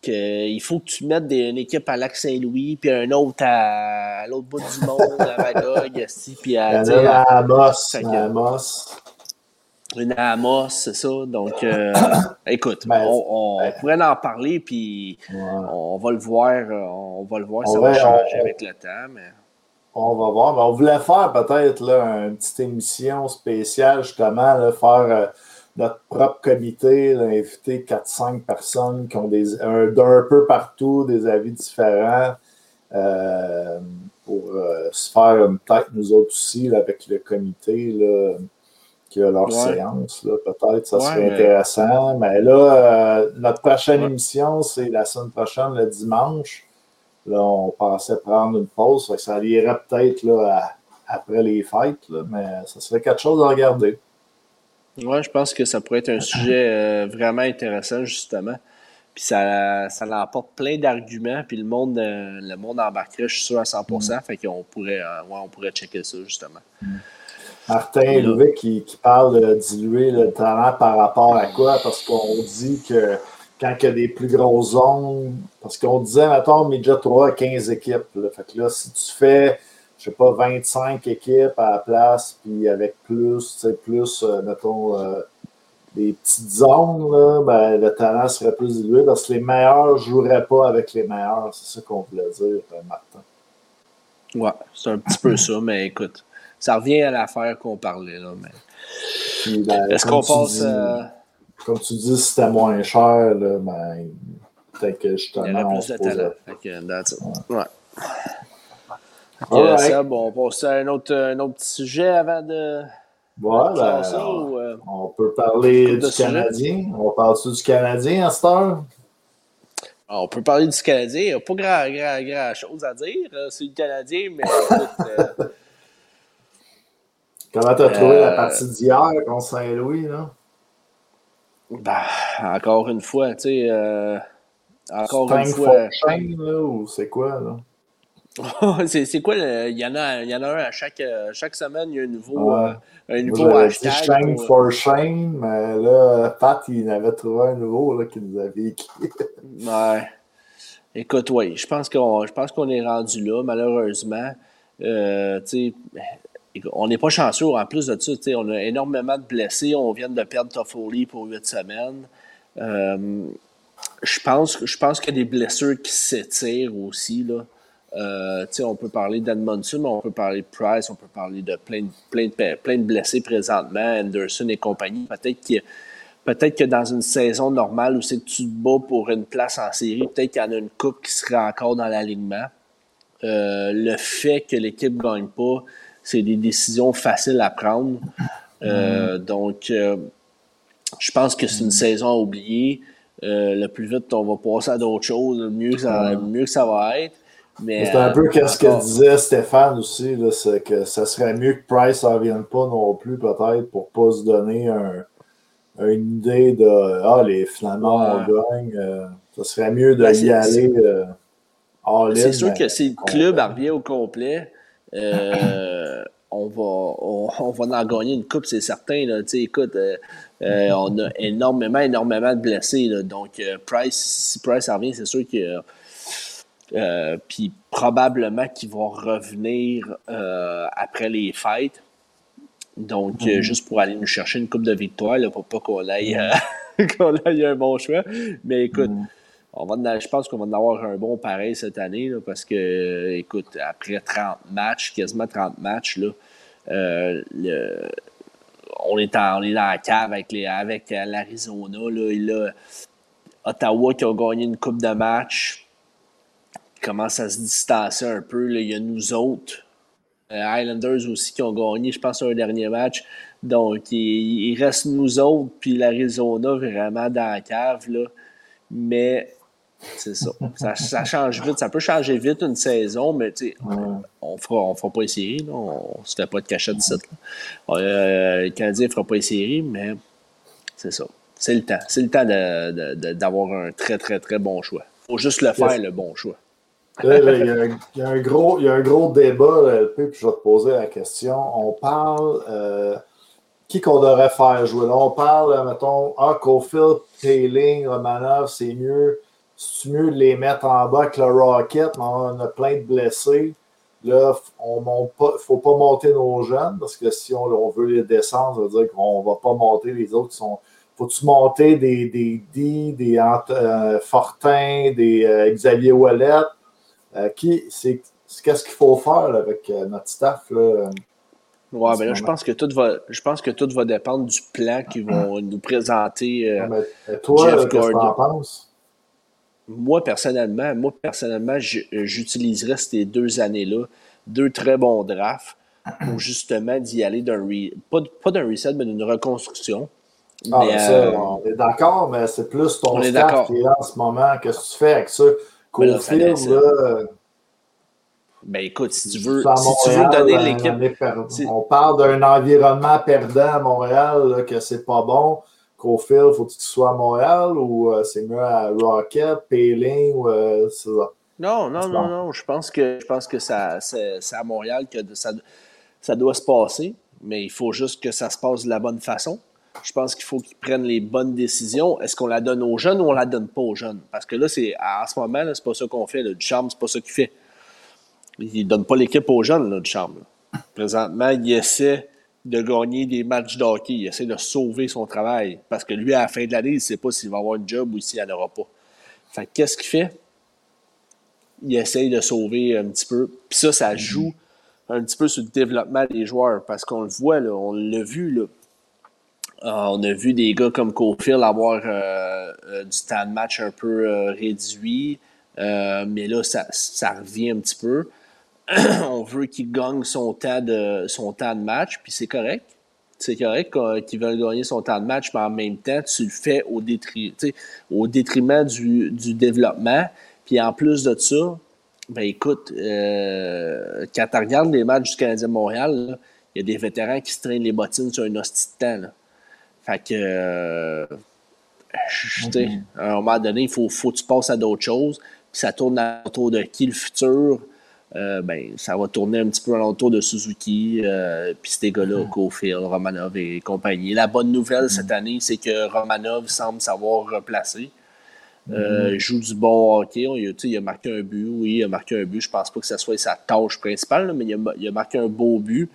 Speaker 3: qu'il faut que tu mettes des- une équipe à Lac-Saint-Louis, puis un autre à, à l'autre bout du monde, à Magog, puis
Speaker 2: Il
Speaker 3: à,
Speaker 2: a
Speaker 3: à-
Speaker 2: à
Speaker 3: que-
Speaker 2: à Amos.
Speaker 3: Une Amos, c'est ça? Donc, euh, écoute,
Speaker 2: Ben,
Speaker 3: on, on
Speaker 2: ben.
Speaker 3: pourrait en parler, puis
Speaker 2: Ouais.
Speaker 3: on va le voir, euh, on va le voir, ça va
Speaker 2: va-
Speaker 3: changer
Speaker 2: on-
Speaker 3: avec le temps, mais...
Speaker 2: On va voir. Mais on voulait faire peut-être là, une petite émission spéciale, justement, là, faire euh, notre propre comité, là, inviter 4-5 personnes qui ont des un- d'un peu partout des avis différents euh, pour euh, se faire euh, peut-être nous autres aussi là, avec le comité là, qui a leur
Speaker 3: Ouais.
Speaker 2: séance. là, Peut-être ça
Speaker 3: Ouais,
Speaker 2: serait intéressant. Mais là, euh, notre prochaine
Speaker 3: Ouais.
Speaker 2: émission, c'est la semaine prochaine, le dimanche. Là, on pensait prendre une pause. ça irait peut-être après les fêtes, là, mais ça serait quelque chose à regarder.
Speaker 3: Ouais, je pense que ça pourrait être un sujet euh, vraiment intéressant, justement. Puis ça, ça l'emporte plein d'arguments, puis le monde, euh, le monde embarquerait, je suis sûr, à 100%. Fait qu'on pourrait, ouais, on pourrait checker ça, justement.
Speaker 2: Martin. Louis qui, qui parle de diluer le talent par rapport à quoi? Parce qu'on dit que quand il y a des plus grosses zones, parce qu'on disait, mettons, Midget 3 15 équipes. là. Fait que là, si tu fais, je sais pas, 25 équipes à la place, puis avec plus, tu sais, plus, euh, mettons, euh, des petites zones, là, ben, le talent serait plus dilué parce que les meilleurs ne joueraient pas avec les meilleurs. C'est ça qu'on voulait dire, euh, Martin.
Speaker 3: Ouais, c'est un petit peu ça, mais écoute, ça revient à l'affaire qu'on parlait, là. Mais...
Speaker 2: Ben,
Speaker 3: Est-ce qu'on passe.
Speaker 2: dis-
Speaker 3: euh,
Speaker 2: Comme tu dis, si c'était moins cher, là, ben, peut-être que justement.
Speaker 3: Il y aurait plus de talent. Ouais. Seb, on passe à un autre, un autre petit sujet avant de.
Speaker 2: Ouais, ben,
Speaker 3: ça,
Speaker 2: on,
Speaker 3: ou, euh,
Speaker 2: on peut parler du Canadien. On parle-tu du Canadien à cette heure?
Speaker 3: Ah, On peut parler du Canadien. Il n'y a pas grand, grand, grand chose à dire. euh, C'est le Canadien, mais écoute, euh,
Speaker 2: Comment t'as trouvé la
Speaker 3: Euh,
Speaker 2: partie d'hier contre Saint-Louis, là?
Speaker 3: ben, encore une fois, tu sais, euh, encore une fois.
Speaker 2: Fortune, là, ou c'est quoi, là?
Speaker 3: c'est quoi, le- il y, en a, il y en a un à chaque, euh, chaque semaine, il y a un nouveau,
Speaker 2: Ouais.
Speaker 3: euh, un
Speaker 2: Moi,
Speaker 3: nouveau
Speaker 2: dit
Speaker 3: hashtag.
Speaker 2: Shame
Speaker 3: pour-
Speaker 2: for shame, mais là, Pat, il en avait trouvé un nouveau là, qu'il nous avait écrit.
Speaker 3: Ouais. Écoute, oui, je pense qu'on je pense qu'on est rendu là, malheureusement. Euh, tu sais, on n'est pas chanceux. En plus de ça, on a énormément de blessés. On vient de perdre Toffoli pour huit semaines. Euh, je pense, qu'il y a des blessures qui s'étirent aussi. Là. Euh, on peut parler d'Edmondson, on peut parler de Price, on peut parler de plein de, plein blessés présentement, Anderson et compagnie. Peut-être a- Peut-être que dans une saison normale où c'est que tu te pour une place en série, peut-être qu'il y en a une coupe qui serait encore dans l'alignement. Euh, le fait que l'équipe ne gagne pas, c'est des décisions faciles à prendre. Euh, Donc, euh, je pense que c'est une saison à oublier. Euh, le plus vite on va passer à d'autres choses, le mieux que ça, mieux que ça va être. Mais,
Speaker 2: C'est un peu ce que disait Stéphane aussi, c'est que ça serait mieux que Price n'en vienne pas non plus, peut-être, pour pas se donner un- une idée de Ah, les, finalement, on gagne. ça serait mieux de
Speaker 3: Ben,
Speaker 2: y aller
Speaker 3: C'est sûr
Speaker 2: mais-
Speaker 3: que si le club en revient au complet, on, va, on, on va en gagner une coupe, c'est certain. Là. Écoute, euh, euh, on a énormément, énormément de blessés. là. Donc, euh, Price, si Price en revient, c'est sûr que. puis probablement qu'il va revenir après les fêtes. Donc, euh, juste pour aller nous chercher une coupe de victoire, là, pour pas qu'on aille, qu'on aille un bon choix. Mais écoute, on va je pense qu'on va en avoir un bon pareil cette année, là, parce que, euh, écoute, après 30 matchs, quasiment 30 matchs, là, euh, on, est on est dans la cave avec, les, avec euh, l'Arizona. Là, et là, Ottawa qui a gagné une coupe de match commence à se distancer un peu. Il y a nous autres. Euh, Islanders aussi qui ont gagné, je pense, un dernier match. Donc, il, il reste nous autres, puis l'Arizona vraiment dans la cave. Là. Mais c'est ça. ça. ça change vite. Ça peut changer vite une saison, mais on fera, on fera pas les séries. Là. On ne se fait pas de cachette là. Euh, le Canadien ne fera pas les séries, mais c'est ça. C'est le temps. C'est le temps d'avoir un très, très, très bon choix. Il faut juste le faire,
Speaker 2: Yes.
Speaker 3: le bon choix.
Speaker 2: Là, là, il, y a un, il y a un gros, il y a un gros débat, là, puis je vais te poser la question. On parle euh, qui qu'on devrait faire jouer? Là, on parle, euh, mettons, ah, Cofield, Tayling, Romanov, c'est mieux. C'est mieux de les mettre en bas avec le Rocket, mais on a plein de blessés. Là, on monte pas, faut pas monter nos jeunes, parce que si on, on veut les descendre, ça veut dire qu'on va pas monter les autres qui sont. Faut-tu monter des, des D, des euh, Fortin, des euh, Xavier Wallet? Euh, qui, c'est, c'est- qu'est-ce qu'il faut faire là, avec notre staff? Là?
Speaker 3: Ouais, ben là, je pense que tout va, je pense que tout va dépendre du plan qu'ils vont nous présenter. euh,
Speaker 2: Mais, toi,
Speaker 3: Jeff Gordon. Moi, personnellement, moi, personnellement, je- j'utiliserais ces deux années-là, deux très bons drafts, pour justement d'y aller d'un re- pas, d'un reset, mais d'une reconstruction.
Speaker 2: Ah,
Speaker 3: Mais,
Speaker 2: ben ça,
Speaker 3: euh,
Speaker 2: on est d'accord, mais c'est plus ton staff qui est là en ce moment. Qu'est-ce que tu fais avec ça?
Speaker 3: Là,
Speaker 2: Cofield,
Speaker 3: laisse-
Speaker 2: là, euh,
Speaker 3: ben écoute, si tu veux, si tu veux donner
Speaker 2: euh,
Speaker 3: l'équipe.
Speaker 2: On parle d'un environnement perdant à Montréal, là, que c'est pas bon. Cofield, faut qu'il soit à Montréal ou euh, c'est mieux à Rocket, Payling ou euh, c'est ça?
Speaker 3: Non, non, non, non. Je pense que, je pense que ça, c'est, c'est à Montréal que ça, ça doit se passer, mais il faut juste que ça se passe de la bonne façon. Je pense qu'il faut qu'ils prennent les bonnes décisions. Est-ce qu'on la donne aux jeunes ou on la donne pas aux jeunes? Parce que là, c'est, en ce moment, là, c'est pas ça qu'on fait. Là. Ducharme, c'est pas ça qu'il fait. Il donne pas l'équipe aux jeunes, là, Ducharme. là. Présentement, il essaie de gagner des matchs de hockey. Il essaie de sauver son travail. Parce que lui, à la fin de l'année, il ne sait pas s'il va avoir un job ou s'il n'y en aura pas. Fait que qu'est-ce qu'il fait? il essaye de sauver un petit peu. Puis ça, ça joue un petit peu sur le développement des joueurs parce qu'on le voit, là, on l'a vu. Là. Euh, on a vu des gars comme Cofield avoir euh, euh, du temps de match un peu euh, réduit. Mais là, ça, revient un petit peu. on veut qu'il gagne son temps de, son temps de match, puis c'est correct. C'est correct qu'il veulent gagner son temps de match, mais en même temps, tu le fais au, au détriment du, du, développement. Puis en plus de ça, ben écoute, euh, quand tu regardes les matchs du Canadien Montréal, il y a des vétérans qui se traînent les bottines sur un hostie de temps. Là. Fait que, euh, à un moment donné, il faut, faut que tu passes à d'autres choses. Puis ça tourne autour de qui le futur. Euh, ben, ça va tourner un petit peu autour de Suzuki, euh, puis ces gars-là, mm-hmm. Cofield, Romanov et compagnie. La bonne nouvelle cette mm-hmm. année, c'est que Romanov semble savoir replacer. il joue du bon hockey. Il, il, a marqué un but, oui, il a marqué un but. Je pense pas que ce soit sa tâche principale, mais il a, il a, marqué un beau but.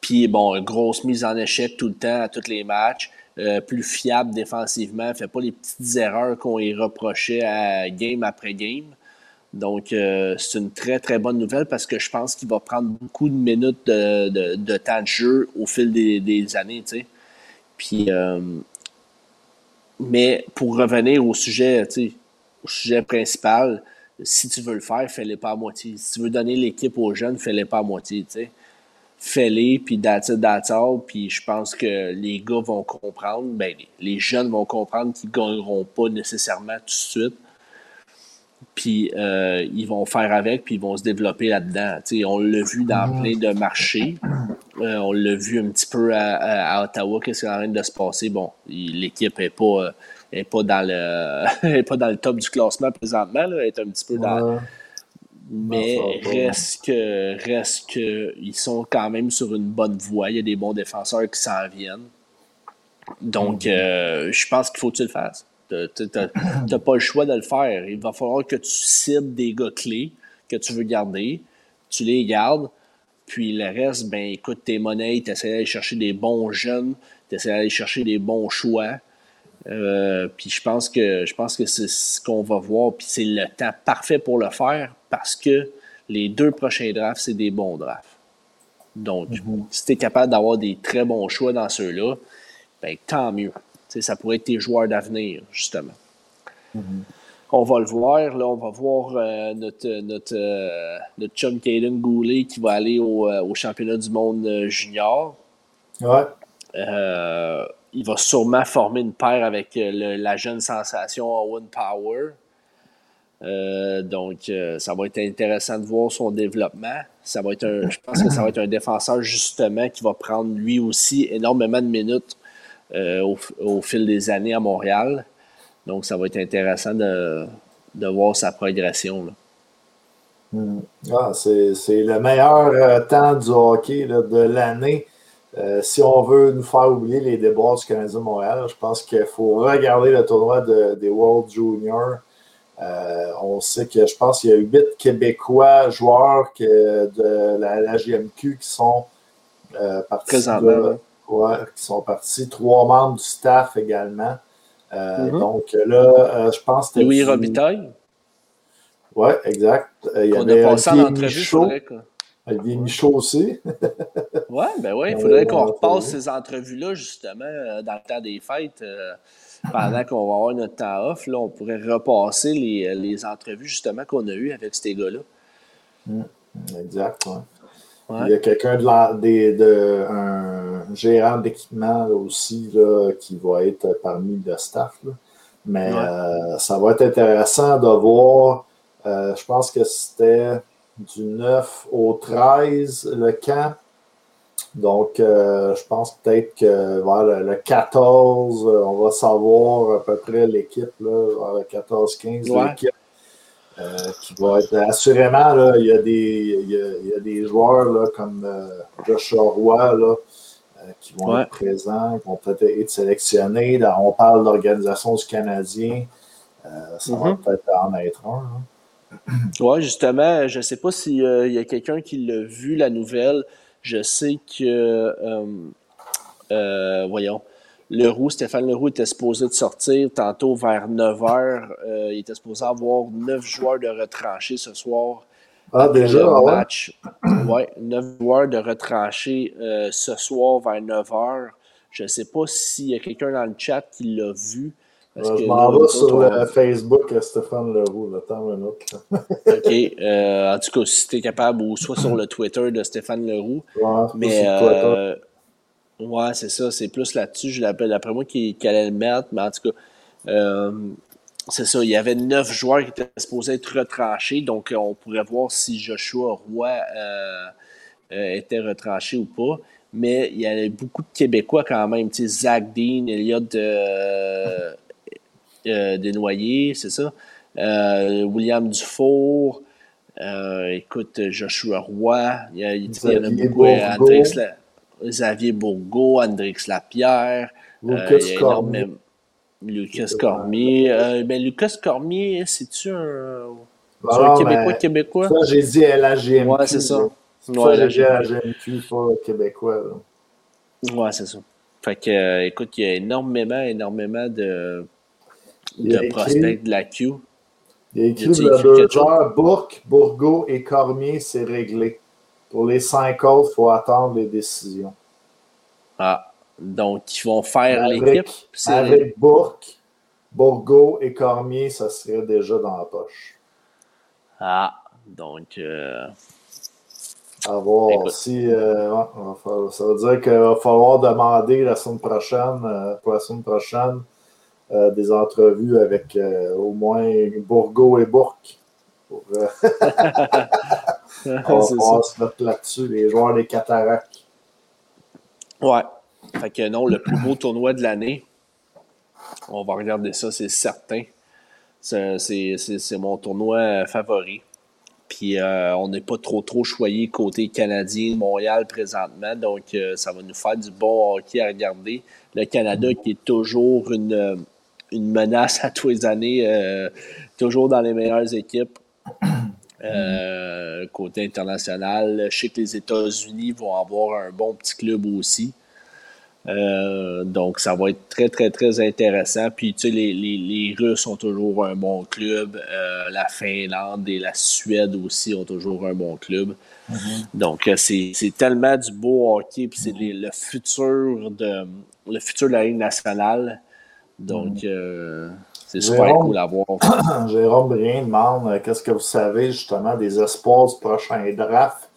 Speaker 3: Puis, bon, grosse mise en échec tout le temps à tous les matchs. Euh, plus fiable défensivement, fait pas les petites erreurs qu'on y reprochait à game après game. Donc, euh, c'est une très, très bonne nouvelle parce que je pense qu'il va prendre beaucoup de minutes de, temps de jeu au fil des, années, tu sais. Puis, euh, mais pour revenir au sujet, au sujet principal, si tu veux le faire, fais-le pas à moitié. Si tu veux donner l'équipe aux jeunes, fais-le pas à moitié, tu sais fais-les, puis that's puis je pense que les gars vont comprendre, ben, les, jeunes vont comprendre qu'ils ne gagneront pas nécessairement tout de suite, puis euh, ils vont faire avec, puis ils vont se développer là-dedans. on l'a vu dans plein de marchés, euh, on l'a vu un petit peu à, Ottawa, qu'est-ce qui est en train de se passer. Bon, l'équipe n'est pas, est pas, dans le, pas dans le top du classement présentement, elle est un petit peu dans mais reste que, reste que ils sont quand même sur une bonne voie. Il y a des bons défenseurs qui s'en viennent. Donc, mhm. euh, je pense qu'il faut que tu le fasses. Tu n'as pas le choix de le faire. Il va falloir que tu cibles des gars clés que tu veux garder. Tu les gardes. Puis le reste, ben écoute tes monnaies, tu essaies d'aller chercher des bons jeunes, tu essaies d'aller chercher des bons choix. Euh, puis je pense que je pense que c'est ce qu'on va voir. Puis c'est le temps parfait pour le faire parce que les deux prochains drafts, c'est des bons drafts. Donc, mhm. si tu es capable d'avoir des très bons choix dans ceux-là, ben, tant mieux. Ça pourrait être tes joueurs d'avenir, justement. Mhm. On va le voir. Là, on va voir euh, notre, notre, euh, notre chum Caden Goulet qui va aller au, au championnat du monde junior.
Speaker 2: Ouais
Speaker 3: il va sûrement former une paire avec euh, la jeune sensation Owen Power. Euh, donc, euh, ça va être intéressant de voir son développement. Ça va être je pense que ça va être un défenseur justement qui va prendre lui aussi énormément de minutes au, fil des années à Montréal. Donc, ça va être intéressant de, voir sa progression.
Speaker 2: Hmm. Ah, c'est le meilleur temps du hockey de l'année. Euh, si on veut nous faire oublier les débats du Canadien Montréal, je pense qu'il faut regarder le tournoi des World Junior. Euh, on sait que je pense qu'il y a huit Québécois joueurs de la, GMQ qui sont euh, qui sont partis. Trois membres du staff également. Mm-hmm. Donc là, je pense
Speaker 3: que. Louis Robitaille.
Speaker 2: Oui, exact.
Speaker 3: Il y On avait a passé en entrevue,
Speaker 2: Olivier Michaud aussi.
Speaker 3: oui, ben oui, il faudrait qu'on repasse ces entrevues-là, justement, euh, dans le temps des fêtes. Euh, pendant qu'on va avoir notre temps off, là, on pourrait repasser les, les entrevues, justement, qu'on a eues avec ces gars-là.
Speaker 2: Mm, exact, Il y a quelqu'un de, de, un gérant d'équipement aussi là, qui va être parmi le staff. Mais euh, ça va être intéressant de voir. je pense que c'était du 9 au 13, le camp. Donc, euh, je pense peut-être que vers le, 14, euh, on va savoir à peu près l'équipe, vers le 14-15, l'équipe. Euh, qui va être assurément, là, il, y a des, il, y a, des joueurs là, comme Joshua Roy là, qui vont être présents, qui vont peut-être être sélectionnés. on parle d'organisation du Canadien. ça va mm-hmm. peut-être en être un.
Speaker 3: Oui, justement, je ne sais pas s'il euh, y a quelqu'un qui l'a vu, la nouvelle. Je sais que, euh, euh, voyons, Leroux, Stéphane Leroux était supposé de sortir tantôt vers 9 h. il était supposé avoir 9 joueurs de retranchés ce soir.
Speaker 2: Ah, déjà, le ah
Speaker 3: match. Ouais, 9 joueurs de retranchés ce soir vers 9 h. Je ne sais pas s'il y a quelqu'un dans le chat qui l'a vu,
Speaker 2: Parce je m'en vais sur le Facebook Stéphane Leroux, le temps un autre.
Speaker 3: OK. Euh, en tout cas, si tu es capable, ou soit sur le Twitter de Stéphane Leroux. Ouais, mais euh, ouais, c'est ça, c'est plus là-dessus. Je l'appelle d'après moi qu'il allait le mettre, mais en tout cas. Euh, c'est ça, il y avait neuf joueurs qui étaient supposés être retranchés, donc on pourrait voir si Joshua Roy était retranché ou pas mais il y avait beaucoup de Québécois quand même. Tu sais, Zach Dean, Elliot de, euh, Desnoyers, c'est ça. Euh, William Dufour, euh, écoute, Joshua Roy, il y, a, il y en a beaucoup. Andrix, Xavier Bourgault, Andrix Lapierre.
Speaker 2: Lucas Cormier.
Speaker 3: Lucas Cormier. ben, Lucas Cormier, c'est-tu un, un Québécois québécois?
Speaker 2: Ça, j'ai dit LHGMQ.
Speaker 3: Ouais, c'est ça.
Speaker 2: Ouais, LHGMQ, pas québécois. Là.
Speaker 3: Ouais, c'est ça. Fait que, écoute, il y a énormément, énormément de, de prospects de la Q.
Speaker 2: Il a écrit le joueurs, Bourque, Bourgo et Cormier, c'est réglé. Pour les cinq autres, il faut attendre les décisions.
Speaker 3: Ah, donc ils vont faire l'équipe.
Speaker 2: Avec Bourque, Bourgo et Cormier, ça serait déjà dans la poche.
Speaker 3: Ah, donc. Euh...
Speaker 2: À voir si. Euh, ça veut dire qu'il va falloir demander la semaine prochaine, euh, pour la semaine prochaine, euh, des entrevues avec au moins Bourgo et Bourque. Pour, on va se mettre là-dessus, les joueurs des cataractes.
Speaker 3: Ouais. Fait que non, le plus beau tournoi de l'année, on va regarder ça, c'est certain. C'est mon tournoi favori. Puis on n'est pas trop trop choyé côté canadien, Montréal présentement. Donc ça va nous faire du bon hockey à regarder. Le Canada qui est toujours une, une menace à tous les années, euh, toujours dans les meilleures équipes. Euh, côté international, je sais que les États-Unis vont avoir un bon petit club aussi. Euh, donc, ça va être très, très, très intéressant. Puis, tu sais, les, les, les Russes ont toujours un bon club. la Finlande et la Suède aussi ont toujours un bon club. Mm-hmm. Donc, c'est tellement du beau hockey. Puis, c'est le futur de le futur de la Ligue nationale. Donc, mm. euh, c'est super cool à voir.
Speaker 2: Jérôme Brien demande euh, qu'est-ce que vous savez justement des espoirs du prochain draft?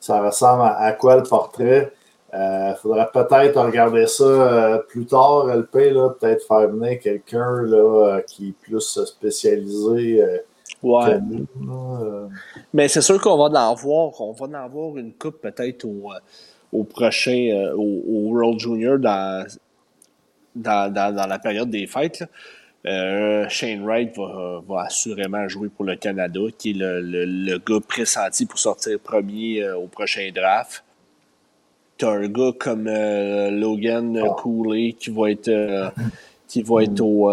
Speaker 2: Ça ressemble à, quoi le portrait? Il euh, faudrait peut-être regarder ça plus tard, LP, peut-être faire venir quelqu'un qui est plus spécialisé.
Speaker 3: Ouais. Mais c'est sûr qu'on va en voir. On va en avoir une coupe peut-être au, prochain, au, au, World Junior dans dans, la période des fêtes. Euh, Shane Wright va, assurément jouer pour le Canada, qui est le, gars pressenti pour sortir premier euh, au prochain draft. Tu as un gars comme euh, Logan ah. Cooley qui va être, qui va être au.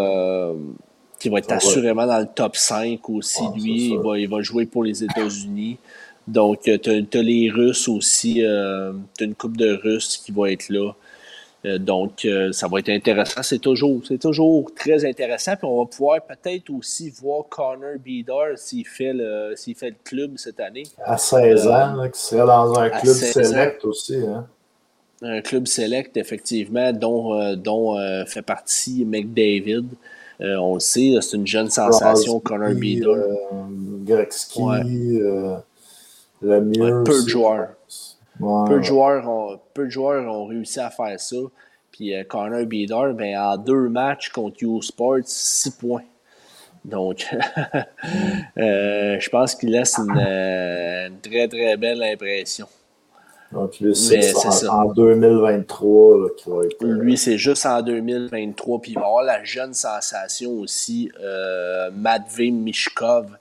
Speaker 3: qui va être assurément dans le top 5 aussi, ah, lui. Il va, il va, jouer pour les États-Unis. Donc, tu as, les Russes aussi. tu as une coupe de Russes qui va être là. Euh, donc, euh, ça va être intéressant. C'est toujours, c'est toujours très intéressant. Puis on va pouvoir peut-être aussi voir Connor Bedard s'il fait le, s'il fait le club cette année.
Speaker 2: À 16 ans, qui serait dans un club select aussi. Hein?
Speaker 3: Un club select, effectivement, dont, euh, dont fait partie McDavid. on le sait, c'est une jeune sensation, Connor Bedard.
Speaker 2: Gretzky, le mieux.
Speaker 3: peu de joueurs. Peu, de joueurs ont, peu de joueurs ont réussi à faire ça. Puis euh, Connor Bedard, ben, en deux matchs contre U-Sports, six points. Donc, euh, je pense qu'il laisse euh, une, très, très belle impression.
Speaker 2: Donc, lui, c'est en, 2023 qu'il va être.
Speaker 3: Lui, c'est juste en 2023. Puis il va avoir la jeune sensation aussi, Matvey Mishkov,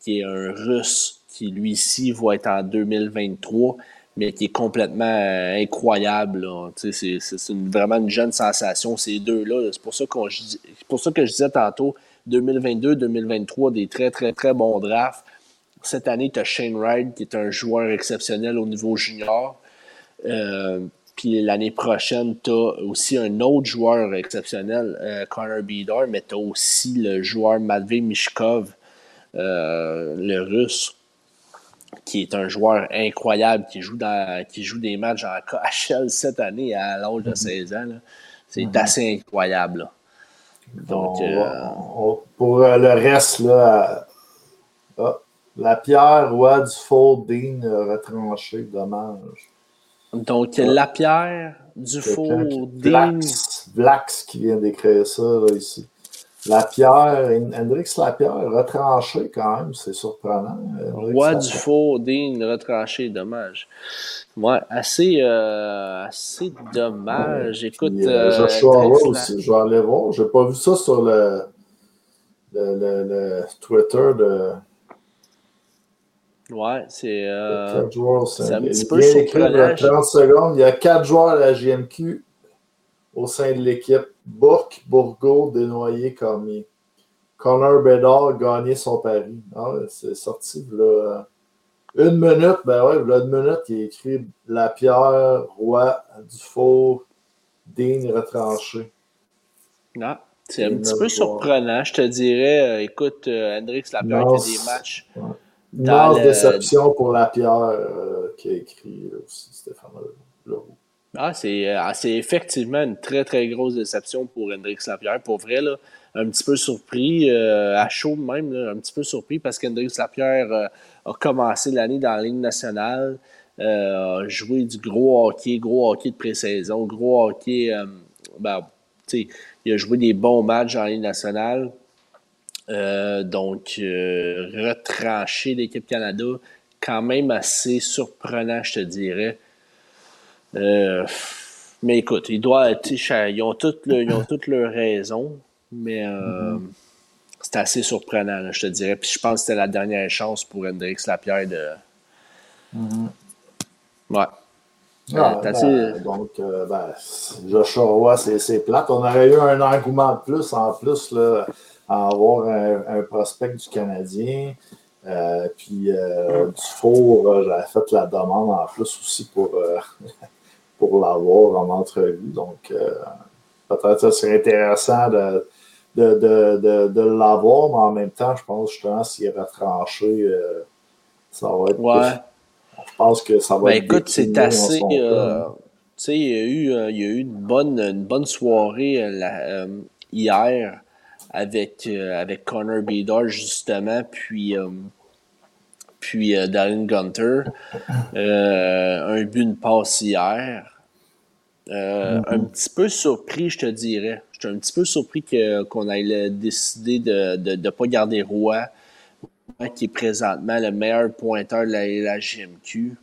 Speaker 3: qui est un russe, qui lui-ci va être en 2023 mais qui est complètement euh, incroyable. C'est vraiment une jeune sensation, ces deux-là. C'est pour, ça pour ça que je disais tantôt, 2022-2023, des très, très, très bons drafts. Cette année, tu as Shane Wright, qui est un joueur exceptionnel au niveau junior. Euh, puis l'année prochaine, tu as aussi un autre joueur exceptionnel, euh, Connor Bedard, mais tu as aussi le joueur Matvey Mishkov, le russe qui est un joueur incroyable, qui joue, dans, qui joue des matchs en KHL cette année à l'âge de 16 mhm. ans. C'est mhm. assez incroyable.
Speaker 2: Donc, pour le reste, là, ah, la pierre, roi du faux, Dean retranché, dommage.
Speaker 3: Donc, la pierre, Dufour,
Speaker 2: Dean. Vlax qui vient d'écrire ça ici. La pierre, Hendrix Lapierre, retranché quand même, c'est surprenant.
Speaker 3: Roi du faux, Dean, retranché, dommage. Ouais, assez, euh, assez dommage. Écoute.
Speaker 2: Euh, Joshua aussi, je vais aller voir. J'ai pas vu ça sur le, le, le, le Twitter de.
Speaker 3: Ouais, c'est. Euh,
Speaker 2: c'est un petit peu surprenant. 30 secondes. Il y a quatre joueurs à la GMQ au sein de l'équipe. Bourque, Bourgo, Desnoyers, Cormier. Connor Bedard gagné son pari. Ah c'est sorti là. Une minute, ben ouais, là, une minute, il a écrit La pierre, roi, Dufour, Dean retranché.
Speaker 3: Non, c'est un petit peu surprenant, je te dirais. Euh, écoute, euh, Hendrix Lapierre qui a des matchs.
Speaker 2: Ouais. déception pour Lapierre euh, qui a écrit aussi Stéphane Leroux.
Speaker 3: Ah, euh, c'est effectivement une très, très grosse déception pour Hendrix Lapierre. Pour vrai, là, un petit peu surpris, euh, à chaud même, un petit peu surpris parce qu'Hendrix Lapierre euh, a commencé l'année dans la Ligue nationale, a joué du gros hockey, gros hockey de pré-saison, gros hockey. ben, il a joué des bons matchs la Ligue nationale. donc, retranché l'équipe Canada, quand même assez surprenant, je te dirais. Euh, mais écoute, ils, doivent, ils ont toutes ils ont toutes leurs raisons, mais euh, c'est assez surprenant, je te dirais. Puis je pense que c'était la dernière chance pour Hendrix Lapierre de. Mm-hmm. Ouais.
Speaker 2: Ah, ben, donc, euh, ben, Joshua Roy, c'est plate. On aurait eu un engouement de plus en plus là, à avoir un, prospect du Canadien. puis du four, j'avais fait la demande en plus aussi pour pour l'avoir en entrevue. Donc, euh, peut-être que ça serait intéressant de, de, de, l'avoir, mais en même temps, je pense justement s'il est retranché, euh, ça va être.
Speaker 3: Ouais.
Speaker 2: Je pense que ça va
Speaker 3: ben, Écoute, c'est assez. Euh, tu sais, il y a eu, il y a eu une, bonne, une bonne soirée hier avec, avec Connor Bedard, justement, puis puis euh, Darren Gunter. Euh, un but, une passe hier. Euh, mm-hmm. Un petit peu surpris, je te dirais. Je suis un petit peu surpris qu'on ait décidé de ne pas garder Roy, qui est présentement le meilleur pointeur de la, GMQ.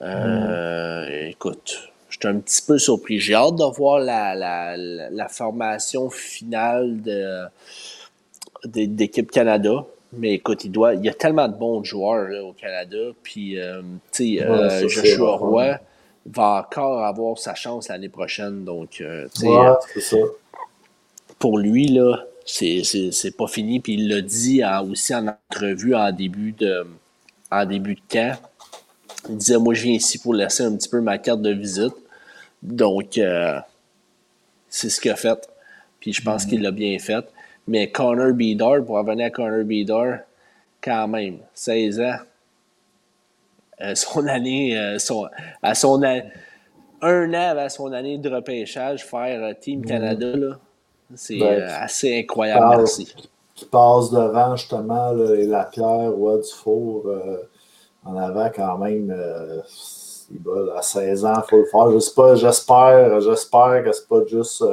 Speaker 3: Mm. Écoute, je suis un petit peu surpris. J'ai hâte de voir la, la formation finale d'équipe Canada. Mais écoute, il, doit, il y a tellement de bons joueurs au Canada. Puis, euh, tu sais, euh, Joshua Roy va encore avoir sa chance l'année prochaine. Donc, euh, tu sais, pour lui, là, c'est pas fini. Puis il l'a dit aussi en entrevue en début de, en début de camp. Il disait Moi, je viens ici pour laisser un petit peu ma carte de visite. Donc, c'est ce qu'il a fait. Puis je pense mm-hmm. qu'il l'a bien fait. Mais Connor Bedard, pour revenir à Connor Bedard, quand même, 16 ans. Euh, son année, euh, son, à son un an avant son année de repêchage, faire euh, Team Canada, là, c'est ben, assez incroyable. merci.
Speaker 2: Qui passe devant justement là, la pierre ou du four en avant quand même. à 16 ans, il faut le faire. J'espère, j'espère que c'est pas juste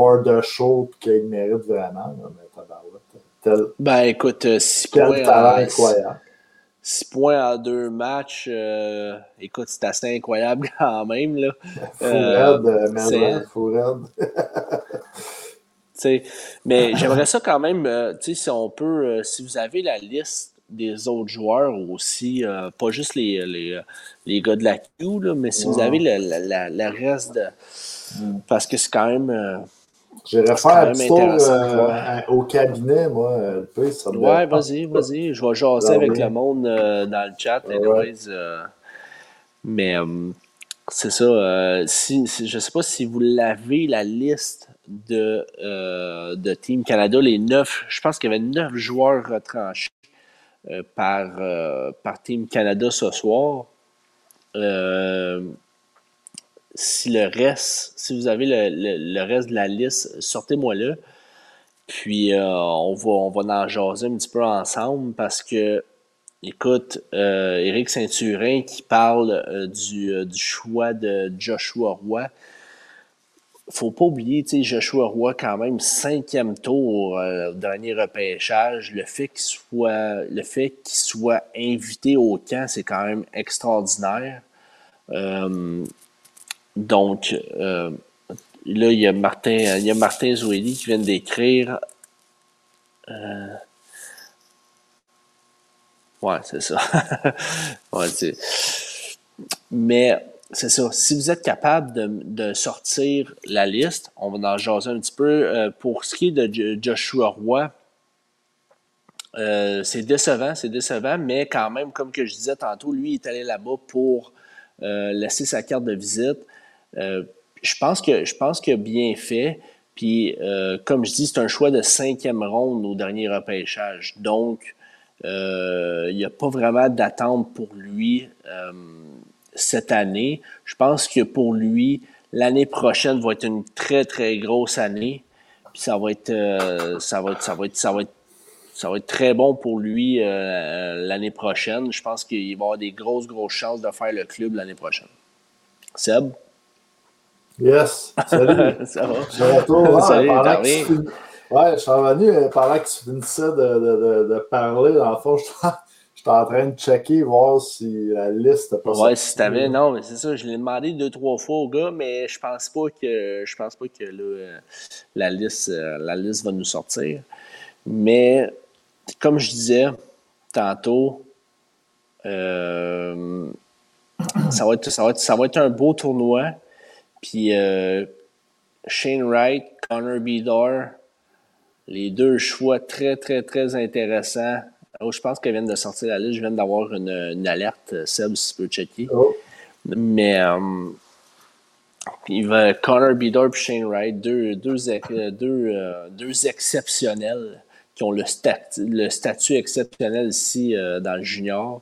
Speaker 2: for the show qu'il mérite vraiment. tel,
Speaker 3: ben écoute, 6 points. En, incroyable. 6 points en deux matchs, euh, écoute, c'est assez incroyable quand même. Là.
Speaker 2: Fou euh, fou
Speaker 3: mais j'aimerais ça quand même, euh, si on peut, si vous avez la liste des autres joueurs aussi, pas juste les, les, les, gars de la Q, là, mais si vous avez le, le, reste de. Mm. Parce que c'est quand même
Speaker 2: J'irais faire un petit tour euh, au cabinet, moi, LP. Ça
Speaker 3: ouais, vas-y, vas-y. Je vais jaser avec le monde euh, dans le chat. Euh, mais c'est ça. si, je ne sais pas si vous l'avez, la liste de, de Team Canada, les neuf, je pense qu'il y avait neuf joueurs retranchés par, par Team Canada ce soir. Euh, si le reste, si vous avez le, reste de la liste, sortez-moi là. Puis on, va, on va en jaser un petit peu ensemble parce que, écoute, Éric Saint-Turin qui parle du, du, choix de Joshua Roy faut pas oublier, tu sais, Joshua Roy, quand même, cinquième tour, euh, dernier repêchage. Le soit, le fait qu'il soit invité au camp, c'est quand même extraordinaire. Euh, donc, euh, là, il y a Martin, il y a Martin qui vient d'écrire. ouais, c'est ça. ouais, Mais c'est ça. Si vous êtes capable de, sortir la liste, on va en jaser un petit peu. Euh, pour ce qui est de Joshua Roy, euh, c'est décevant, c'est décevant, mais quand même, comme que je disais tantôt, lui il est allé là-bas pour euh, laisser sa carte de visite. Je pense que je pense qu'il a bien fait. Puis, comme je dis, c'est un choix de cinquième ronde au dernier repêchage. Donc, il n'y a pas vraiment d'attente pour lui cette année. Je pense que pour lui, l'année prochaine va être une très, très grosse année. Puis ça va être, euh, ça va être, ça va être, ça va être, très bon pour lui euh, l'année prochaine. Je pense qu'il va avoir des grosses, grosses chances de faire le club l'année prochaine. Seb?
Speaker 2: Yes. Salut.
Speaker 3: ça va?
Speaker 2: Je retourne. Salut, Ouais, je suis revenu pendant que tu finissais de, de, de, parler. Dans le fond, je J'étais en train de checker, voir si la liste
Speaker 3: pas Ouais, si t'avais, non, mais c'est ça, je l'ai demandé deux, trois fois au gars, mais je pense pas que je pense pas que euh, la, liste, euh, la liste va nous sortir. Mais comme je disais tantôt, euh, ça, va être, ça, va être, ça va être un beau tournoi. Puis Shane Wright, Connor Bedore, les deux choix très, très, très intéressants Oh, je pense qu'elle vient de sortir la liste. Je viens d'avoir une, alerte, euh, Seb, si tu peux checker. Oh. Mais euh, il va Connor et Shane Wright, deux, deux, euh, deux, exceptionnels qui ont le, le statut exceptionnel ici dans le junior.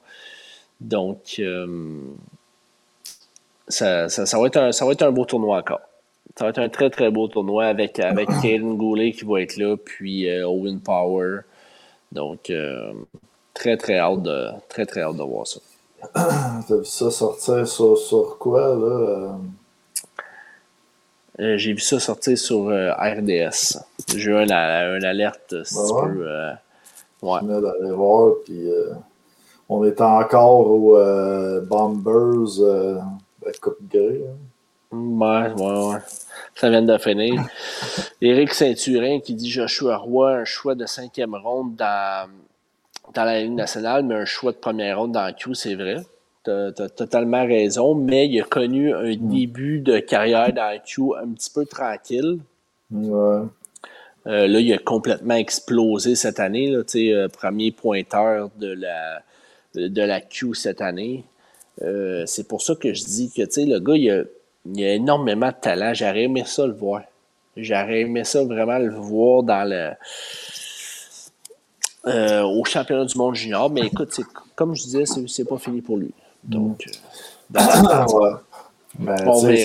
Speaker 3: Donc, ça, ça, va être un, ça va être un beau tournoi encore. Ça va être un très, très beau tournoi avec, avec Caden Goulet qui va être là, puis Owen Power. Donc, euh, très, très hâte de, très, très hâte de voir ça.
Speaker 2: T'as vu ça sortir sur, quoi, là? Euh?
Speaker 3: Euh, j'ai vu ça sortir sur RDS. J'ai eu une, alerte, si tu peux.
Speaker 2: ouais. Je venais d'aller voir, puis on est encore aux Bombers Coupe Grey.
Speaker 3: Ouais, ouais, ouais. Ça vient de finir. Éric Saint-Turin qui dit Joshua Roy, un choix de cinquième ronde dans, dans la Ligue nationale, mais un choix de première ronde dans Q, c'est vrai. Tu as, totalement raison, mais il a connu un mm. début de carrière dans Q un petit peu tranquille.
Speaker 2: Ouais.
Speaker 3: Euh, là, il a complètement explosé cette année. Là, euh, premier pointeur de la, de la Q cette année. Euh, c'est pour ça que je dis que le gars, il a, il a énormément de talent. J'aurais aimé ça le voir. J'aurais aimé ça vraiment le voir dans le. Euh, au championnat du monde junior. Mais écoute, comme je disais, c'est pas fini pour lui. Donc.
Speaker 2: Euh, ouais.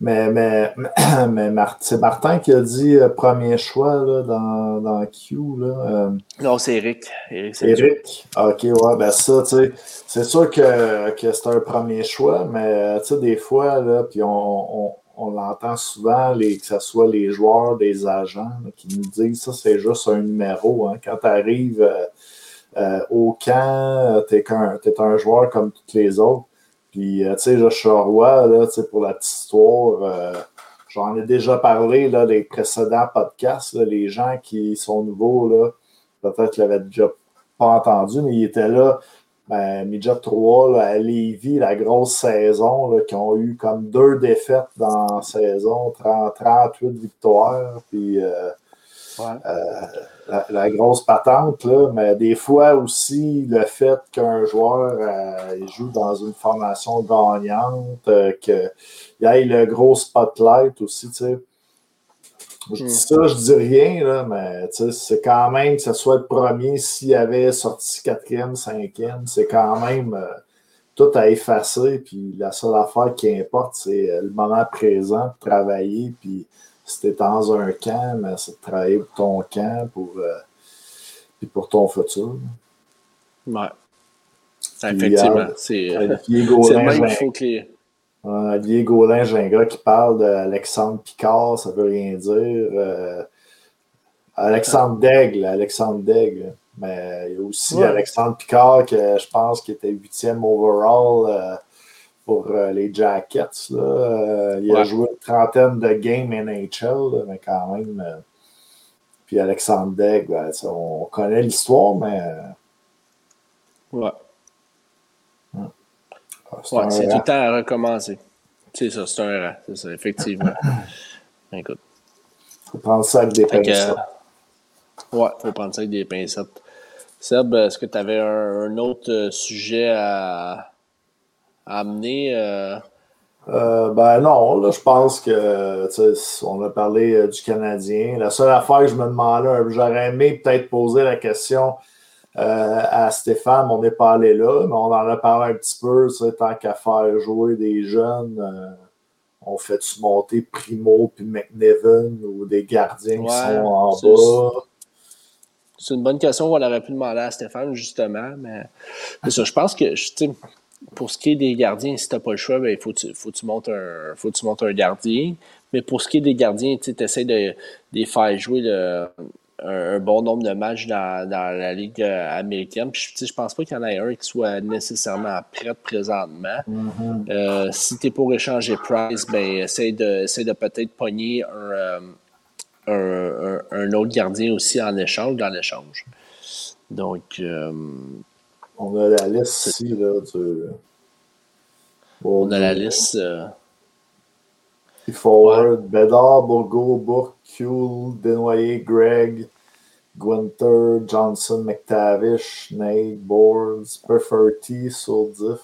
Speaker 2: Mais, mais, mais, c'est Martin qui a dit euh, premier choix là, dans, dans Q. Là,
Speaker 3: Non, c'est Eric.
Speaker 2: Eric. Ok, ouais, ben ça, tu sais, c'est sûr que, que c'est un premier choix, mais tu sais, des fois, là, puis on, on l'entend souvent, les, que ce soit les joueurs, des agents, qui nous disent ça, c'est juste un numéro. Hein. Quand tu arrives euh, euh, au camp, tu es, un joueur comme tous les autres. Puis, euh, tu sais, Joshua Roy, là, pour la petite histoire, j'en ai déjà parlé, là, les précédents podcasts, les gens qui sont nouveaux, là, peut-être l'avaient déjà pas entendu, mais ils étaient là ben, Midget 3 à Lévis, la grosse saison, là, qui ont eu comme deux défaites dans la saison, 30, 38 victoires, puis euh, euh, la, grosse patente, là, mais des fois aussi le fait qu'un joueur euh, joue dans une formation gagnante, qu'il y ait le gros spotlight aussi, tu sais je dis ça, je dis rien, là, mais c'est quand même que ce soit le premier, s'il avait sorti quatrième, cinquième, c'est quand même euh, tout à effacer. Puis la seule affaire qui importe, c'est euh, le moment présent, travailler, puis si es dans un camp, mais c'est de travailler pour ton camp, pour, euh, puis pour ton futur.
Speaker 3: Ouais. Effectivement. C'est euh,
Speaker 2: le même qu'il faut que les. Olivier Gaulin, j'ai un gars qui parle d'Alexandre Picard, ça veut rien dire. Euh, Alexandre Daigle, Alexandre Daigle. Mais il y a aussi Alexandre Picard, que je pense qu'il était huitième overall euh, pour euh, les Jackets. Là. Euh, il a joué une trentaine de games NHL, mais quand même. puis Alexandre Degg, ben, on connaît l'histoire, mais.
Speaker 3: Ouais. Ah, c'est tout le temps à recommencer. C'est ça, c'est un rang, c'est ça, effectivement. Écoute.
Speaker 2: Faut prendre ça avec des pincettes.
Speaker 3: ouais, faut prendre ça avec des pincettes. Seb, est-ce que tu avais un, autre euh, sujet à, amener? Euh?
Speaker 2: Euh, ben non, là, je pense que on a parlé du Canadien. La seule affaire que je me demandais, j'aurais aimé peut-être poser la question à Stéphane, on n'est pas allé là, mais on en a parlé un petit peu, tant qu'à faire jouer des jeunes, on fait-tu monter Primo puis McNevin ou des gardiens qui sont en bas?
Speaker 3: C'est une bonne question qu'on aurait pu demander à Stéphane, justement. Mais ça, je pense que pour ce qui est des gardiens, si tu n'as pas le choix, il ben, faut, que faut, tu montes un, faut tu montes un gardien. Mais pour ce qui est des gardiens, tu essaies de, les faire jouer un, bon nombre de matchs dans, la Ligue euh, américaine. je, ne pense pas qu'il y en ait un qui soit nécessairement prêt présentement.
Speaker 2: Mm-hmm.
Speaker 3: Euh, si tu es pour échanger Price, ben, essaie de, essaie de peut-être pogner un. Euh, un, autre gardien aussi en échange, dans l'échange. Donc. Euh,
Speaker 2: on a la liste ici, là,
Speaker 3: On a la liste. Euh,
Speaker 2: forward, Bedard, Bourgo, Bourque, Kuhl, Denoyer, Greg, Gwinter, Johnson, McTavish, Nate, Boards, Preferty, Soldif,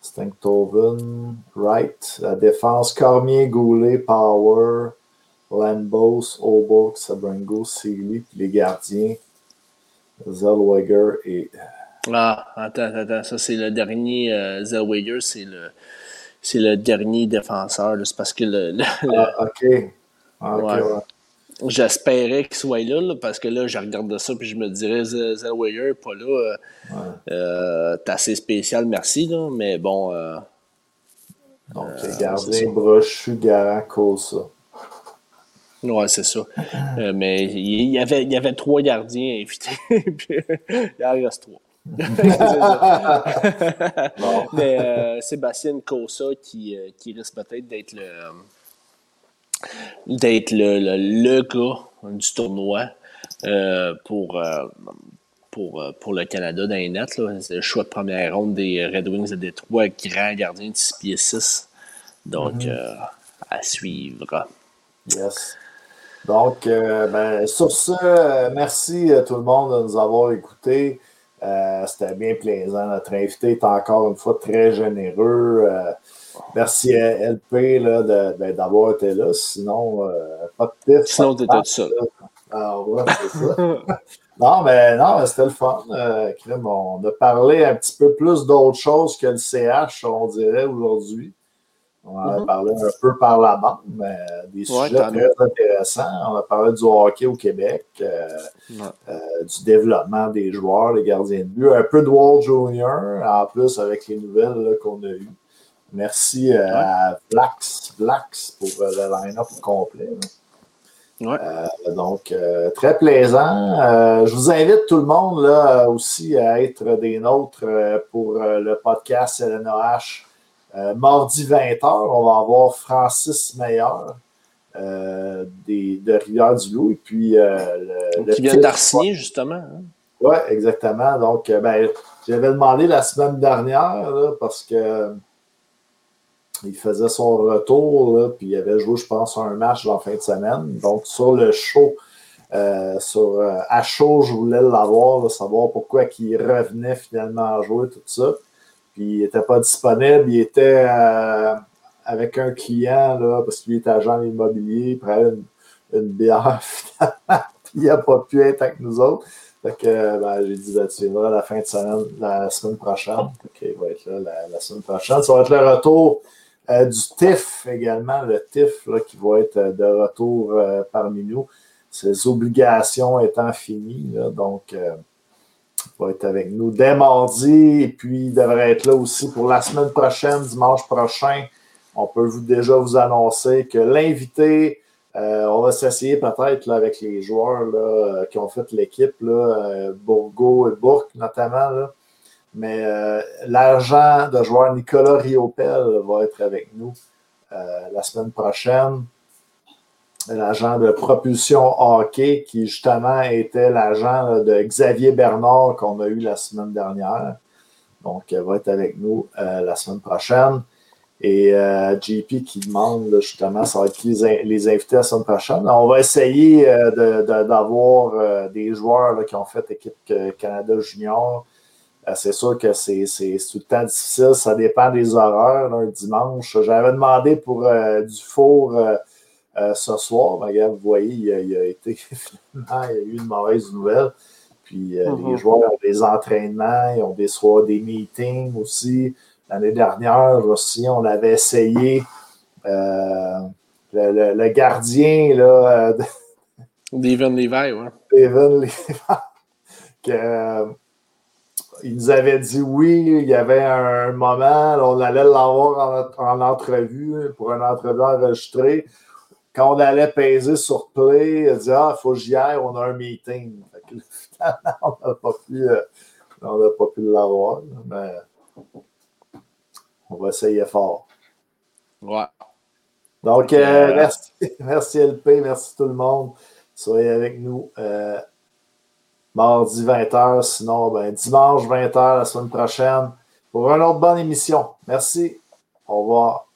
Speaker 2: Stinktoven, Wright, la défense, Cormier, Goulet, Power, Lambos, Obox, Sabrango, Sealy, puis les gardiens, Zellweger et.
Speaker 3: Ah, attends, attends, ça c'est le dernier. Euh, Zellweger, c'est le, c'est le dernier défenseur. C'est parce que le.
Speaker 2: ah, ok. Ah,
Speaker 3: ouais. J'espérais qu'il soit là, parce que là, je regarde ça puis je me dirais Zellweger pas là. Euh,
Speaker 2: ouais.
Speaker 3: euh, T'es assez spécial, merci, là, mais bon. Euh,
Speaker 2: Donc, les gardiens brochus, garant, ça.
Speaker 3: Oui, c'est ça. Euh, mais il y, avait, il y avait trois gardiens invités, puis il en reste trois. Mais euh, Sébastien Kosa qui, euh, qui risque peut-être d'être le d'être le, le, gars du tournoi pour, pour, pour le Canada dans les nets. C'est le choix de première ronde des Red Wings de Détroit, grand gardien de 6 pieds 6. Donc, mm-hmm. à suivre.
Speaker 2: Yes. Donc, euh, ben, sur ce, euh, merci à tout le monde de nous avoir écoutés. Euh, c'était bien plaisant. Notre invité est encore une fois très généreux. merci à LP ben, d'avoir été là. Sinon, pas de piste.
Speaker 3: Sinon, tu étais tout seul.
Speaker 2: Ah ouais, c'est ça. non, mais non, c'était le fun. on a parlé un petit peu plus d'autres choses que le CH, on dirait, aujourd'hui. On en a mm-hmm. parlé un peu par la bande, mais des sujets très intéressants. On a parlé du hockey au Québec, euh, euh, du développement des joueurs, les gardiens de but, un peu de Wall Junior, en plus avec les nouvelles qu'on a eues. Merci euh, à Blacks, Blacks pour le line-up complet. donc, très plaisant. je vous invite tout le monde là, aussi à être des nôtres pour le podcast LNH euh, mardi 20h, on va avoir Francis Meilleur euh, des, de Rivière-du-Loup. Et puis, euh,
Speaker 3: le, qui vient d'Arsigny, justement. Hein?
Speaker 2: Oui, exactement. Donc, ben, j'avais demandé la semaine dernière parce que il faisait son retour, puis il avait joué, je pense, un match en fin de semaine. Donc, sur le show, sur, à chaud, je voulais l'avoir, savoir pourquoi il revenait finalement à jouer, tout ça. Puis il n'était pas disponible. Il était euh, avec un client, là, parce qu'il était agent immobilier, il prenait une, une bière finalement. Puis il n'a pas pu être avec nous autres. Fait que ben, j'ai dit, ben, tu viendras la fin de semaine, la semaine prochaine. OK, il va être là la, semaine prochaine. Ça va être le retour du TIF également, le TIF qui va être de retour parmi nous. Ses obligations étant finies. donc, il va être avec nous dès mardi et puis il devrait être là aussi pour la semaine prochaine, dimanche prochain. On peut vous, déjà vous annoncer que l'invité euh, on va s'essayer peut-être avec les joueurs là, qui ont fait l'équipe, euh, Bourgo et Bourque notamment. Mais euh, l'agent de joueur Nicolas Riopel va être avec nous la semaine prochaine. L'agent de propulsion hockey qui justement était l'agent de Xavier Bernard qu'on a eu la semaine dernière. Donc, il va être avec nous la semaine prochaine. Et euh, JP qui demande justement, ça va être les, les invités la semaine prochaine. On va essayer euh, d'avoir euh, des joueurs qui ont fait équipe Canada Junior. c'est sûr que c'est tout le temps difficile, ça dépend des horaires. un dimanche, j'avais demandé pour du four ce soir. Vous voyez, il a, été finalement, il y a eu une mauvaise nouvelle. Puis les mm-hmm. joueurs ont des entraînements, ils ont des soirs, des meetings aussi. L'année dernière aussi, on avait essayé euh, le, gardien là,
Speaker 3: de... D'Evan Levi, oui.
Speaker 2: D'Evan Levi. Euh, il nous avait dit oui, il y avait un moment, on allait l'avoir en, entrevue, pour une entrevue enregistrée. Quand on allait peser sur play, a dit Ah, il faut que j'y aille, on a un meeting. on n'a pas pu, euh, pu l'avoir. Mais on va essayer fort.
Speaker 3: Ouais.
Speaker 2: Donc, euh, euh, merci, merci LP, merci tout le monde. Soyez avec nous mardi 20h, sinon ben, dimanche 20h la semaine prochaine pour une autre bonne émission. Merci. Au revoir.